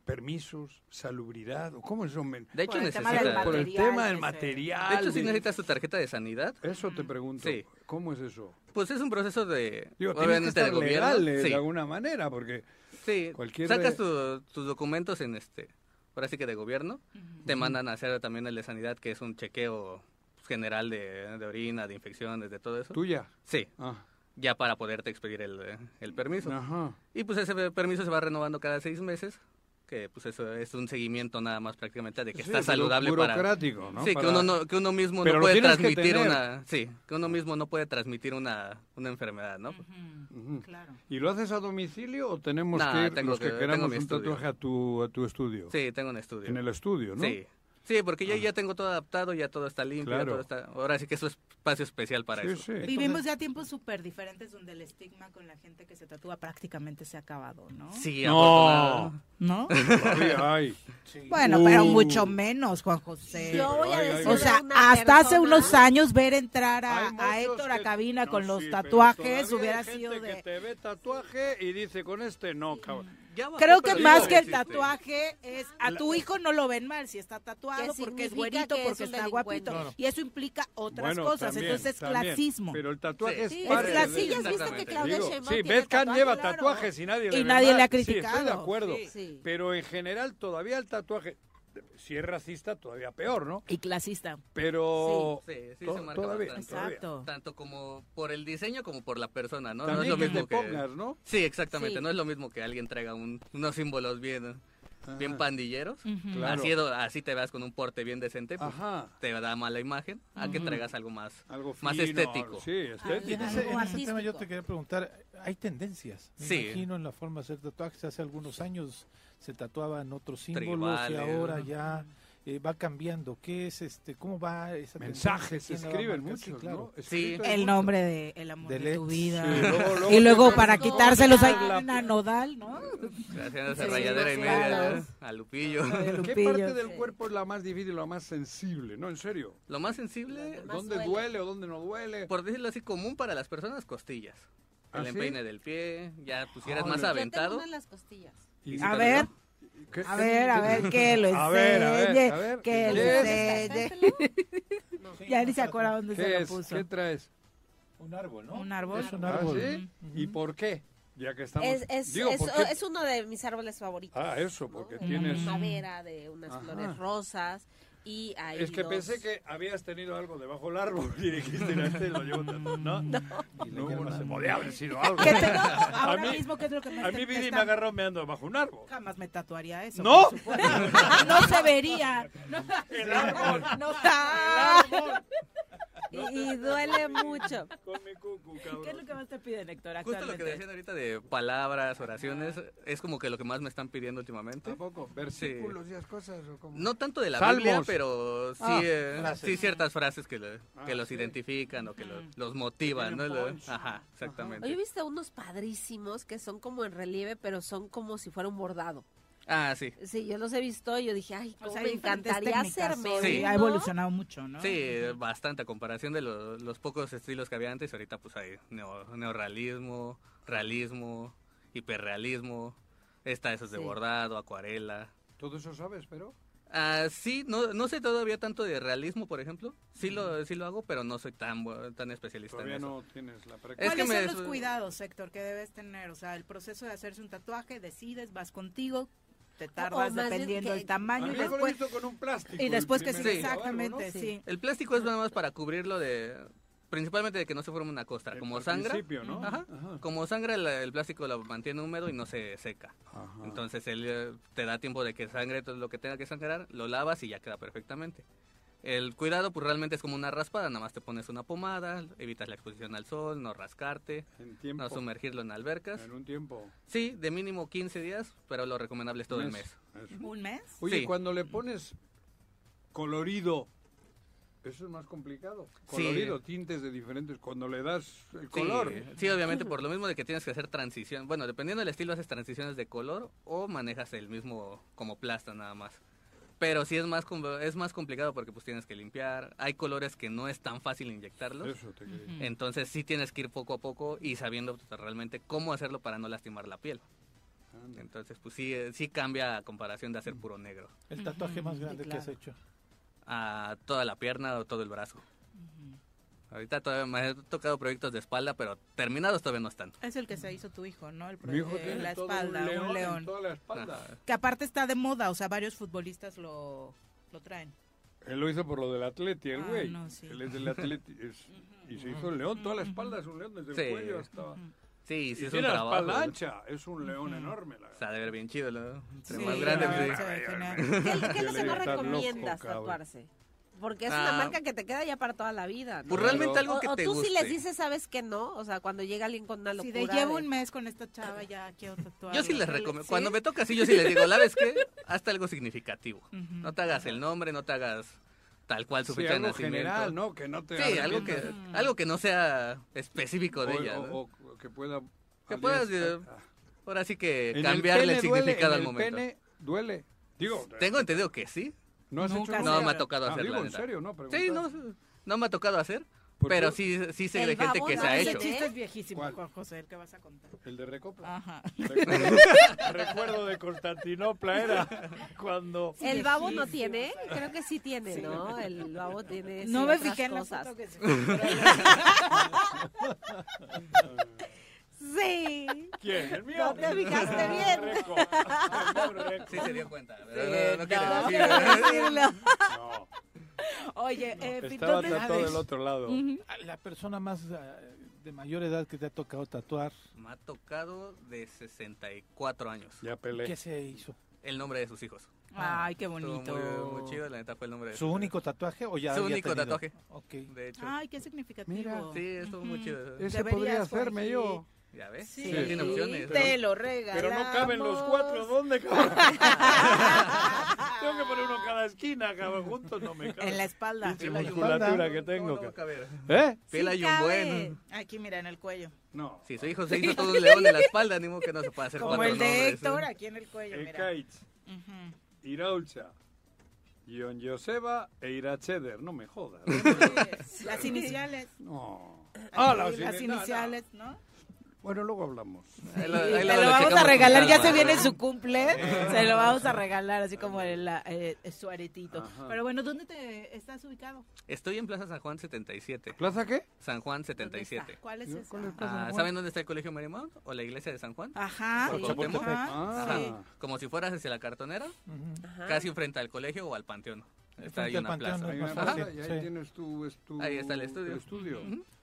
permisos, salubridad, o cómo es eso? De hecho, Por el tema necesita... del Por el tema del material. De hecho, sí de- necesitas tu tarjeta de sanidad. Eso te pregunto. Sí. ¿Cómo es eso? Pues es un proceso de... Digo, tienes que estar de gobierno. legal eh, Sí. de alguna manera, porque Sí, cualquier... sacas tu- tus documentos en este, ahora sí que de gobierno, te mandan a hacer también el de sanidad, que es un chequeo general de, de orina, de infecciones, de todo eso. ¿Tuya? Sí, Ah, ya para poderte expedir el, eh, el permiso. ajá. Y pues ese permiso se va renovando cada seis meses, que pues eso es un seguimiento nada más prácticamente de que Sí, está saludable para... ¿no? Sí, Para- que uno, no, que uno mismo Pero no puede transmitir una... Sí, que uno mismo no puede transmitir una, una enfermedad, ¿no? Ujú. Claro. ¿Y lo haces a domicilio o tenemos Nah, que ir los que, que- queramos un tatuaje a tu, a tu estudio? Sí, tengo un estudio. En el estudio, ¿no? Sí. Sí, porque yo ya tengo todo adaptado, ya todo está limpio, Claro. todo está... Ahora sí que es un espacio especial para Sí, eso. sí. Vivimos ya tiempos súper diferentes donde el estigma con la gente que se tatúa prácticamente se ha acabado, ¿no? Sí, No. ¿No? Bueno, Uh. pero mucho menos, Juan José. Yo voy a decir ay. O sea, hasta hace unos años ver entrar a, a Héctor a que- cabina No, con los tatuajes hubiera sido que de... te ve tatuaje y dice con este no, cabrón. Bajó, Creo que más que el existe. tatuaje es a tu hijo no lo ven mal si está tatuado Que porque es güerito, es porque está guapito Claro. y eso implica otras Bueno, cosas, también, entonces es también. clasismo. Pero el tatuaje Sí. es Sí, parte es de- clasismo. ¿Sí has visto que. Claudia Digo, Sheinbaum sí, Beth tatuaje? lleva Claro. tatuajes y nadie le Y nadie le ha Sí, estoy criticado. de acuerdo. Sí. Sí. Pero en general todavía el tatuaje, si es racista, todavía peor, ¿no? Y clasista. Pero Sí, sí to- se marca todavía, bastante. todavía. Exacto. Tanto como por el diseño como por la persona, ¿no? no También es lo que mismo te pongas, ¿no? Sí, exactamente. Sí. No es lo mismo que alguien traiga un- unos símbolos bien, bien Ajá. pandilleros. Claro. Así, así te veas con un porte bien decente, pues, Ajá. te da mala imagen. A que traigas algo más, Algo más estético. sí, en estético. ese, en ese tema yo te quería preguntar, hay tendencias. Me Sí. imagino en la forma de hacer tatuajes. Hace algunos años se tatuaban otros símbolos y ahora ya eh, va cambiando. ¿Qué es este? ¿Cómo va esa Mensajes se a escriben muchos, Sí, claro. ¿no? Sí. El mucho. nombre de el amor de tu vida. Sí, luego- luego y luego para quitárselos la- a a Nodal, ¿no? Haciéndose Sí, rayadera y media a Lupillo. ¿Qué parte del cuerpo es la más difícil, la más sensible? No, en serio. Lo más sensible, Más ¿Dónde duele. duele o dónde no duele? por decirlo así, común para las personas, costillas. ¿Ah, El sí? empeine del pie, ya pues si eres Ah, más no. Yo tengo aventado. una en las costillas. Y- A ver, ¿Qué- a ver, a ver, que lo A ver, a ver, enseñe, a ver, que ¿qué lo es? enseñe. Ya ni se acuerda dónde se ¿Qué lo es? puso. ¿Qué traes? Un árbol, ¿no? Un árbol. Es un ¿Ah, árbol. sí? ¿Y por qué? Ya que estamos... Es, es, Digo, es, es uno de mis árboles favoritos. Ah, eso, porque ¿no? tienes... Una madera de unas Ajá. flores rosas y hay Es que dos- pensé que habías tenido algo debajo del árbol y dijiste, "No, este lo llevo tanto", ¿no? No, no, se podía haber sido algo. ¿Qué te- A ahora mí, mismo, ¿qué es lo que me a mí te me agarró meando bajo un árbol. Jamás me tatuaría eso. ¿No? No se vería. No, El árbol. no y, y duele mucho. Con mi cucu, ¿Qué es lo que más te piden, Héctor, Justo lo que decían ahorita de palabras, oraciones, es como que lo que más me están pidiendo últimamente. ¿Tampoco? ¿Versículos y esas cosas? ¿o cómo? No tanto de la Salmos. Biblia, pero sí, Ah, eh, sí ciertas frases que, le- que Ah, los sí. identifican o que lo- los motivan, ¿no? Punch. Ajá, exactamente. Hoy he visto unos padrísimos que son como en relieve, pero son como si fuera un bordado. Ah, sí. Sí, yo los he visto y yo dije, ay, O cómo sea, me encantaría hacerme Sí. Ha evolucionado mucho, ¿no? Sí, bastante a comparación de lo- los pocos estilos que había antes. Ahorita pues hay neo- neorrealismo, realismo, hiperrealismo. Está esos de Sí. bordado, acuarela. ¿Todo eso sabes, pero? Ah, sí, no, no sé todavía tanto de realismo, por ejemplo. Sí lo, sí lo hago, pero no soy tan, tan especialista Todavía en eso. no tienes la práctica. Es que ¿Cuáles me- son los cuidados, Héctor, que debes tener? O sea, el proceso de hacerse un tatuaje, decides, vas contigo, te tardas dependiendo del tamaño y después... con un plástico. Y después que sí, algo, exactamente, ¿no? sí. El plástico es nada más para cubrirlo de... Principalmente de que no se forme una costra. El- Como sangra, ¿no? Ajá. Ajá. como sangra el, el plástico lo mantiene húmedo y no se seca. Entonces él eh, te da tiempo de que sangre todo lo que tenga que sangrar, lo lavas y ya queda perfectamente. El cuidado pues realmente es como una raspada, nada más te pones una pomada, evitas la exposición al sol, no rascarte, En tiempo. no sumergirlo en albercas. En un tiempo. Sí, de mínimo 15 días, pero lo recomendable es todo el mes. Eso. ¿Un mes? Oye, Sí. cuando le pones colorido, eso es más complicado. Sí. Colorido, tintes de diferentes, cuando le das el Sí, color. Sí, obviamente por lo mismo de que tienes que hacer transición. Bueno, dependiendo del estilo haces transiciones de color o manejas el mismo como plasta nada más. Pero sí es más es más complicado porque pues tienes que limpiar. Hay colores que no es tan fácil inyectarlos. Eso te quería decir. Entonces sí tienes que ir poco a poco y sabiendo pues, realmente cómo hacerlo para no lastimar la piel. Entonces pues sí, eh, sí cambia a comparación de hacer puro negro. El tatuaje más Sí, grande que has hecho. A toda la pierna o todo el brazo. Ahorita todavía me he tocado proyectos de espalda, pero terminados todavía no están. Es el que se hizo tu hijo, ¿no? El Mi hijo eh, tiene la todo espalda, un león, un en león. toda la espalda. Que aparte está de moda, o sea, varios futbolistas lo, lo traen. Él lo hizo por lo del atleti, el Ah, güey. no, sí. Él es del atleti. es- y se hizo el león, toda la espalda es un león, desde Sí. el cuello hasta... Sí, sí y es un trabajo. espalda ancha, es un león enorme. La... O sea, de ver bien chido, ¿no? Entre Sí, más grande, pues, se. ¿Qué, qué es lo que Yo no digo, "Estás recomiendas loco, cabrón". tatuarse? Porque es una Ah. marca que te queda ya para toda la vida. ¿no? Pues realmente algo O- que o te tú si guste. les dices, ¿sabes que no? O sea, cuando llega alguien con una Si locura. de llevo de- un mes con esta chava, ya quiero tatuar. Yo sí les recomiendo. Cuando me toca así, yo sí les digo, ¿la vez qué? Hasta algo significativo. No te hagas el nombre, no te hagas tal cual su Sí, fecha de algo nacimiento. general, ¿no? Que no te Sí, algo que, algo que no sea específico de O- ella. o- ¿no? o que pueda... Que puedas, eh, ah. ahora sí que En el cambiarle el, pene duele, significado en al el momento. pene duele. Digo, Tengo entendido que sí. ¿No has Nunca hecho No me ha tocado Ah, hacer digo, la en neta. serio, ¿no? Sí, no, no me ha tocado hacer. ¿Por Pero qué? sí, sí sé El de gente que se ha hace hecho. Ese chiste es viejísimo, ¿Cuál? Juan José, el que vas a contar. ¿El de Recopla? Ajá. Recuerdo, recuerdo de Constantinopla era cuando... El babo no tiene, creo que sí tiene, ¿no? El babo tiene sí, No me otras fijé en la cosas. foto que se Sí. ¿Quién? ¿El mío? No te fijaste bien. Sí se dio cuenta. Sí, pero no, no quiere no, quiero decirlo. No, Oye, eh, estaba tatuado del otro lado. Ujú. La persona más ah, de mayor edad que te ha tocado tatuar, Me ha tocado de 64 años. Ya peleé. ¿qué se hizo? El nombre de sus hijos. Ay, qué bonito. Muy, muy chido, la neta fue el nombre de ¿Su único tatuaje o ya Su había único tenido? tatuaje. Ok. De hecho. Ay, qué significativo. Mira. Sí, estuvo muy chido. Ese Deberías, podría hacerme Juanji. yo. Ya ves, Sí, sí, tiene opciones. te lo regalamos. Pero no caben los cuatro, ¿dónde caben? Tengo que poner uno cada esquina, cabrón, juntos no me caben. En la espalda. Pinche En la musculatura que tengo. No, no va a cabrón. caber. ¿Eh? Piel hay un buen. Aquí, mira, en el cuello. No. Si su hijo se hizo todo un león en la espalda, ni modo que no se puede hacer Como cuatro el de nombres, ¿eh? Héctor, aquí en el cuello, mira. Ekaitz, Ujú. Iraulza, Ion Joseba e Iracheder. No me jodas. Las iniciales. No. Ah, las las iniciales, ¿no? Bueno, luego hablamos. Ahí lo- ahí Te lo lo vamos a regalar, ya se viene su cumple, se lo vamos a regalar así como el, eh, su aretito. Ajá. Pero bueno, ¿dónde te estás ubicado? Estoy en Plaza San Juan 77. ¿Plaza qué? San Juan ¿Dónde 77. está? ¿Cuál es Yo, esa? ¿cuál es Plaza Ah? ¿Saben dónde está el Colegio Marymount? ¿O la iglesia de San Juan? Ajá, sí, ajá, Ah. sí. Como si fueras hacia la cartonera. Ajá. casi frente al colegio o al panteón. Está ahí una panteón, plaza. Ahí sí. tienes tu, es tu- Ahí está el estudio. estudio.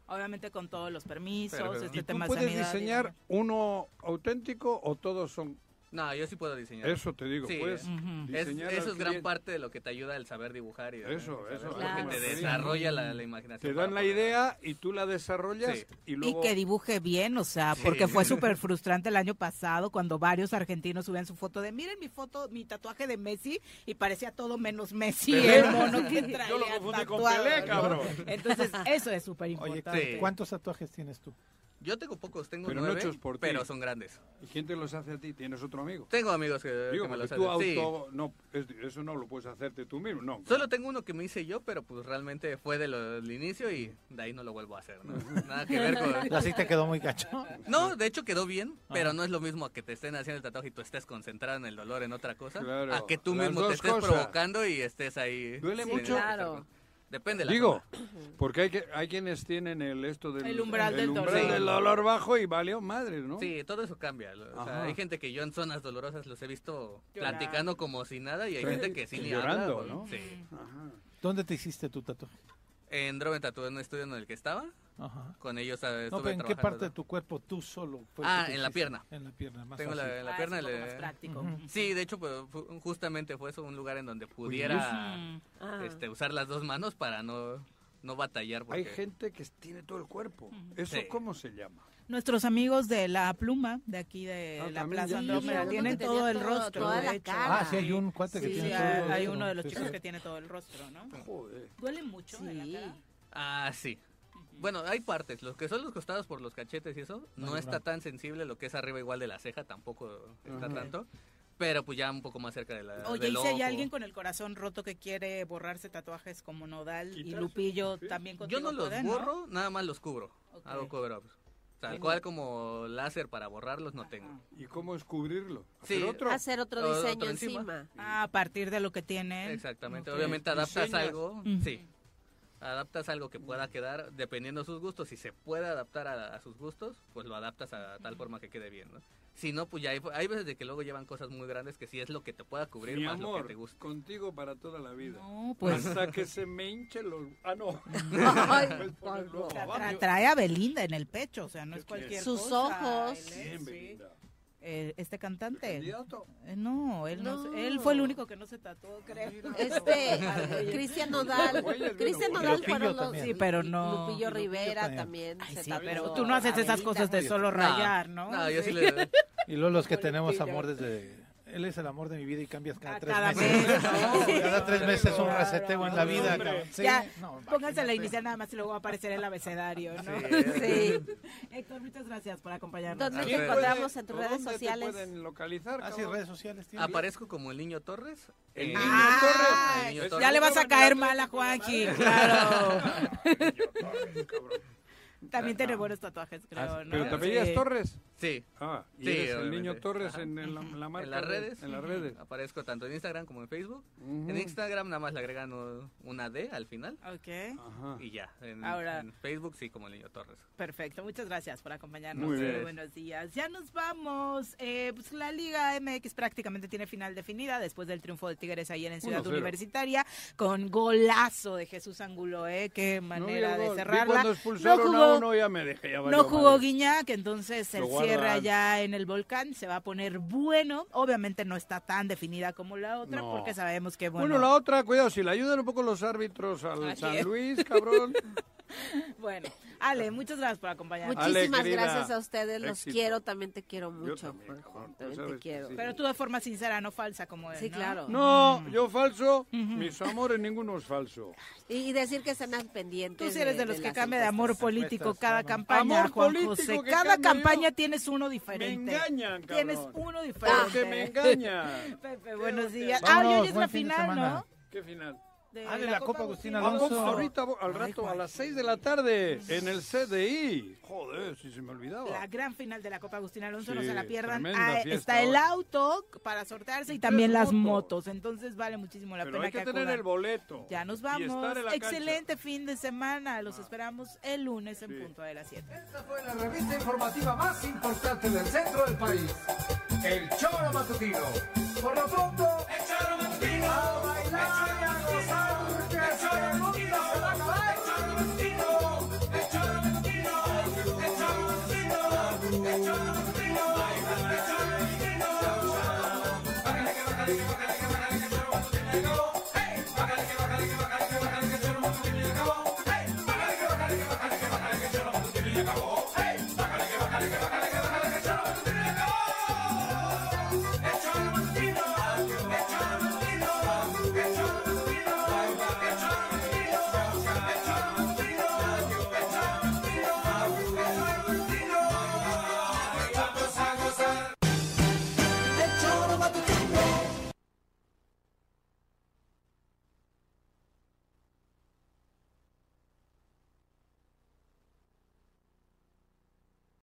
Obviamente con todos los permisos, Perfecto. este ¿Y tú tema de puedes sanidad diseñar uno auténtico o todos son...? No, yo sí puedo diseñar. Eso te digo, Sí, puedes Ujú. Es- diseñar eso es gran parte de lo que te ayuda el saber dibujar y Eso, eso, porque Claro. te Sí. desarrolla la, la imaginación. Te dan la idea y tú la desarrollas Sí. y luego... Y que dibuje bien, o sea, Sí. porque fue súper frustrante el año pasado cuando varios argentinos subían su foto de, miren mi foto, mi tatuaje de Messi, y parecía todo menos Messi, Pelé. el mono que traía Yo lo confundí con Pelé, ¿no? cabrón. Entonces, eso es súper Oye, importante. Sí. ¿cuántos tatuajes tienes tú? Yo tengo pocos, tengo Pero no nueve, por pero son grandes. ¿Y quién te los hace a ti? ¿Tienes otro amigo? Tengo amigos que, Digo, que me los hacen. Sí. auto... No, es- eso no lo puedes hacerte tú mismo, no. Solo tengo uno que me hice yo, pero pues realmente fue de lo- del inicio y de ahí no lo vuelvo a hacer. ¿no? Nada que ver con... Así te quedó muy cacho. No, de hecho quedó bien, pero Ah. no es lo mismo a que te estén haciendo el tatuaje y tú estés concentrado en el dolor en otra cosa, Claro, a que tú las mismo te estés cosas. provocando y estés ahí. ¿Duele Sí, mucho? claro. Depende de la Digo, zona. porque hay, que, hay quienes tienen el esto del, El umbral del umbral dolor. del dolor bajo y valió madre, ¿no? Sí, todo eso cambia. o sea, Ajá. hay gente que yo en zonas dolorosas los he visto Llorando. platicando como si nada y hay Sí. gente que sí ni Llorando, habla, ¿no? Sí. ¿Dónde te hiciste tu tatuaje? En Droven Tattoo, en un estudio en el que estaba, Ajá. con ellos. No, estuve pero ¿en qué parte de tu cuerpo tú solo? fue Ah, en la pierna. En la pierna, más Tengo la, fácil. en la Ah, pierna. es un poco le- más práctico. Ujú. Sí, de hecho, pues, justamente fue eso un lugar en donde pudiera Mm. Ah. este, usar las dos manos para no, no batallar. Porque... Hay gente que tiene todo el cuerpo. ¿Eso Sí. cómo se llama? Nuestros amigos de La Pluma, de aquí de Ah, la Plaza Andrómeda, tienen todo el todo- rostro, toda de la hecho. cara. Ah, sí, hay un cuate que Sí, tiene hay, todo el hay uno de los Sí, chicos sí. que tiene todo el rostro, ¿no? Joder. Duele mucho en la cara. Ah, sí. Bueno, hay partes. Los que son los costados por los cachetes y eso, no está tan sensible. Lo que es arriba igual de la ceja tampoco está Ajá. tanto. Pero pues ya un poco más cerca de la Oye, del y si hay alguien con el corazón roto que quiere borrarse tatuajes como Nodal y Lupillo, sí. también Yo contigo no los pueden, ¿no? borro, nada más los cubro. Ok. Hago cover-ups. Tal cual como láser para borrarlos no tengo. ¿Y cómo es cubrirlo? Sí. ¿Hacer otro? Hacer otro Otro diseño encima. encima. Ah, a partir de lo que tienen. Exactamente. Obviamente adaptas Diseñas. algo. Sí. Adaptas algo que pueda quedar dependiendo de sus gustos. Si se puede adaptar a, a sus gustos, pues lo adaptas a tal forma que quede bien, ¿no? Si no, pues ya hay, hay veces de que luego llevan cosas muy grandes que sí es lo que te pueda cubrir Mi más lo que amor, te gusta. contigo para toda la vida. No, pues Hasta que se me hinche los... Ah, no. Ay, tra- trae a Belinda en el pecho, o sea, no es ¿Qué cualquier Sus cosa. ojos. Él sí. Belinda. Eh, este cantante. Eh, no, él no. No. él fue el único que no se tatuó, creo. Este, Cristian Nodal. Cristian Nodal Lupillo fueron los... también. Sí, pero no. Lupillo Lupillo Rivera también. también. Ay, se sí, tatuó pero tú no haces esas cosas de solo rayar, ¿no? No, yo Sí. le... Y luego los que tenemos Lupillo. amor desde... Él es el amor de mi vida y cambias cada tres cada meses. mes, ¿no? Cada tres meses un reseteo en la vida. Sí, ya, no, pónganse la inicial nada más y luego va a aparecer el abecedario, ¿no? Sí. Héctor, muchas gracias por acompañarnos. ¿Dónde te encontramos en tus ¿O redes dónde te sociales? pueden localizar, Ah, sí, redes sociales. Aparezco como el niño Torres. El niño Ah, Torres. El niño Es- Torres. Ya le vas a caer mal a madre. claro. Niño Torres, cabrón. También tiene buenos tatuajes, creo, Ah, ¿no? ¿Pero te Sí. apellidas Torres? Sí. Ah, y Sí, eres el obviamente. niño Torres en, en la, la marca en las de- redes. En las redes. Aparezco tanto en Instagram como en Facebook. Ujú. En Instagram nada más le agregan uh, una D al final. Ok, Ajá. Y ya. En, Ahora- en Facebook sí, como el niño Torres. perfecto. Muchas gracias por acompañarnos. Muy bien. buenos días. Ya nos vamos. Eh, pues la Liga MX prácticamente tiene final definida después del triunfo de Tigres ayer en Ciudad 1-0. Universitaria con golazo de Jesús Angulo, ¿eh? Qué manera de cerrarla. No jugó- uno ya me dejé ya No jugó madre. Guiñac, entonces el cierre allá en el volcán se va a poner bueno. Obviamente no está tan definida como la otra, No. porque sabemos que bueno. Bueno, la otra, cuidado, si le ayudan un poco los árbitros al Así San es. Luis, cabrón. Bueno, Ale, muchas gracias por acompañarnos. Ale, Muchísimas querida, gracias a ustedes, los éxito. quiero, también te quiero mucho. también, Juan, también sabes te que quiero. sí. Pero tú de forma sincera, no falsa como él. Sí, ¿no? claro. No, yo falso, mis amores, ninguno es falso. Y, y decir que están al pendiente. Tú sí eres de los que las cambia de amor político cada campaña, Amor Juan político José. que Cada campaña yo. tienes uno Me diferente. engañan, cabrón. Tienes uno diferente. Porque me engañan. Pepe, buenos días. Vámonos, Ah, y hoy es la de final. ¿no? ¿Qué final? Ah, de la Copa Agustín Vamos, Alonso. ahorita, al Ay, rato, a las 6 de la tarde, en el CDI. Joder, si se me olvidaba. La gran final de la Copa Agustín Alonso, Sí, no se la pierdan. Ah, está el auto para sortearse y también las motos. motos. Entonces vale muchísimo la Pero pena hay que que tener acudan. el boleto. Ya nos Y estar vamos. en la cancha. Excelente fin de semana. Los esperamos el lunes en Sí. punto de las 7. Esta fue la revista informativa más importante del centro del país. El Choro Matutino. Por lo pronto, el Choro Matutino. A bailar y a gozar, porque acabar. El Choro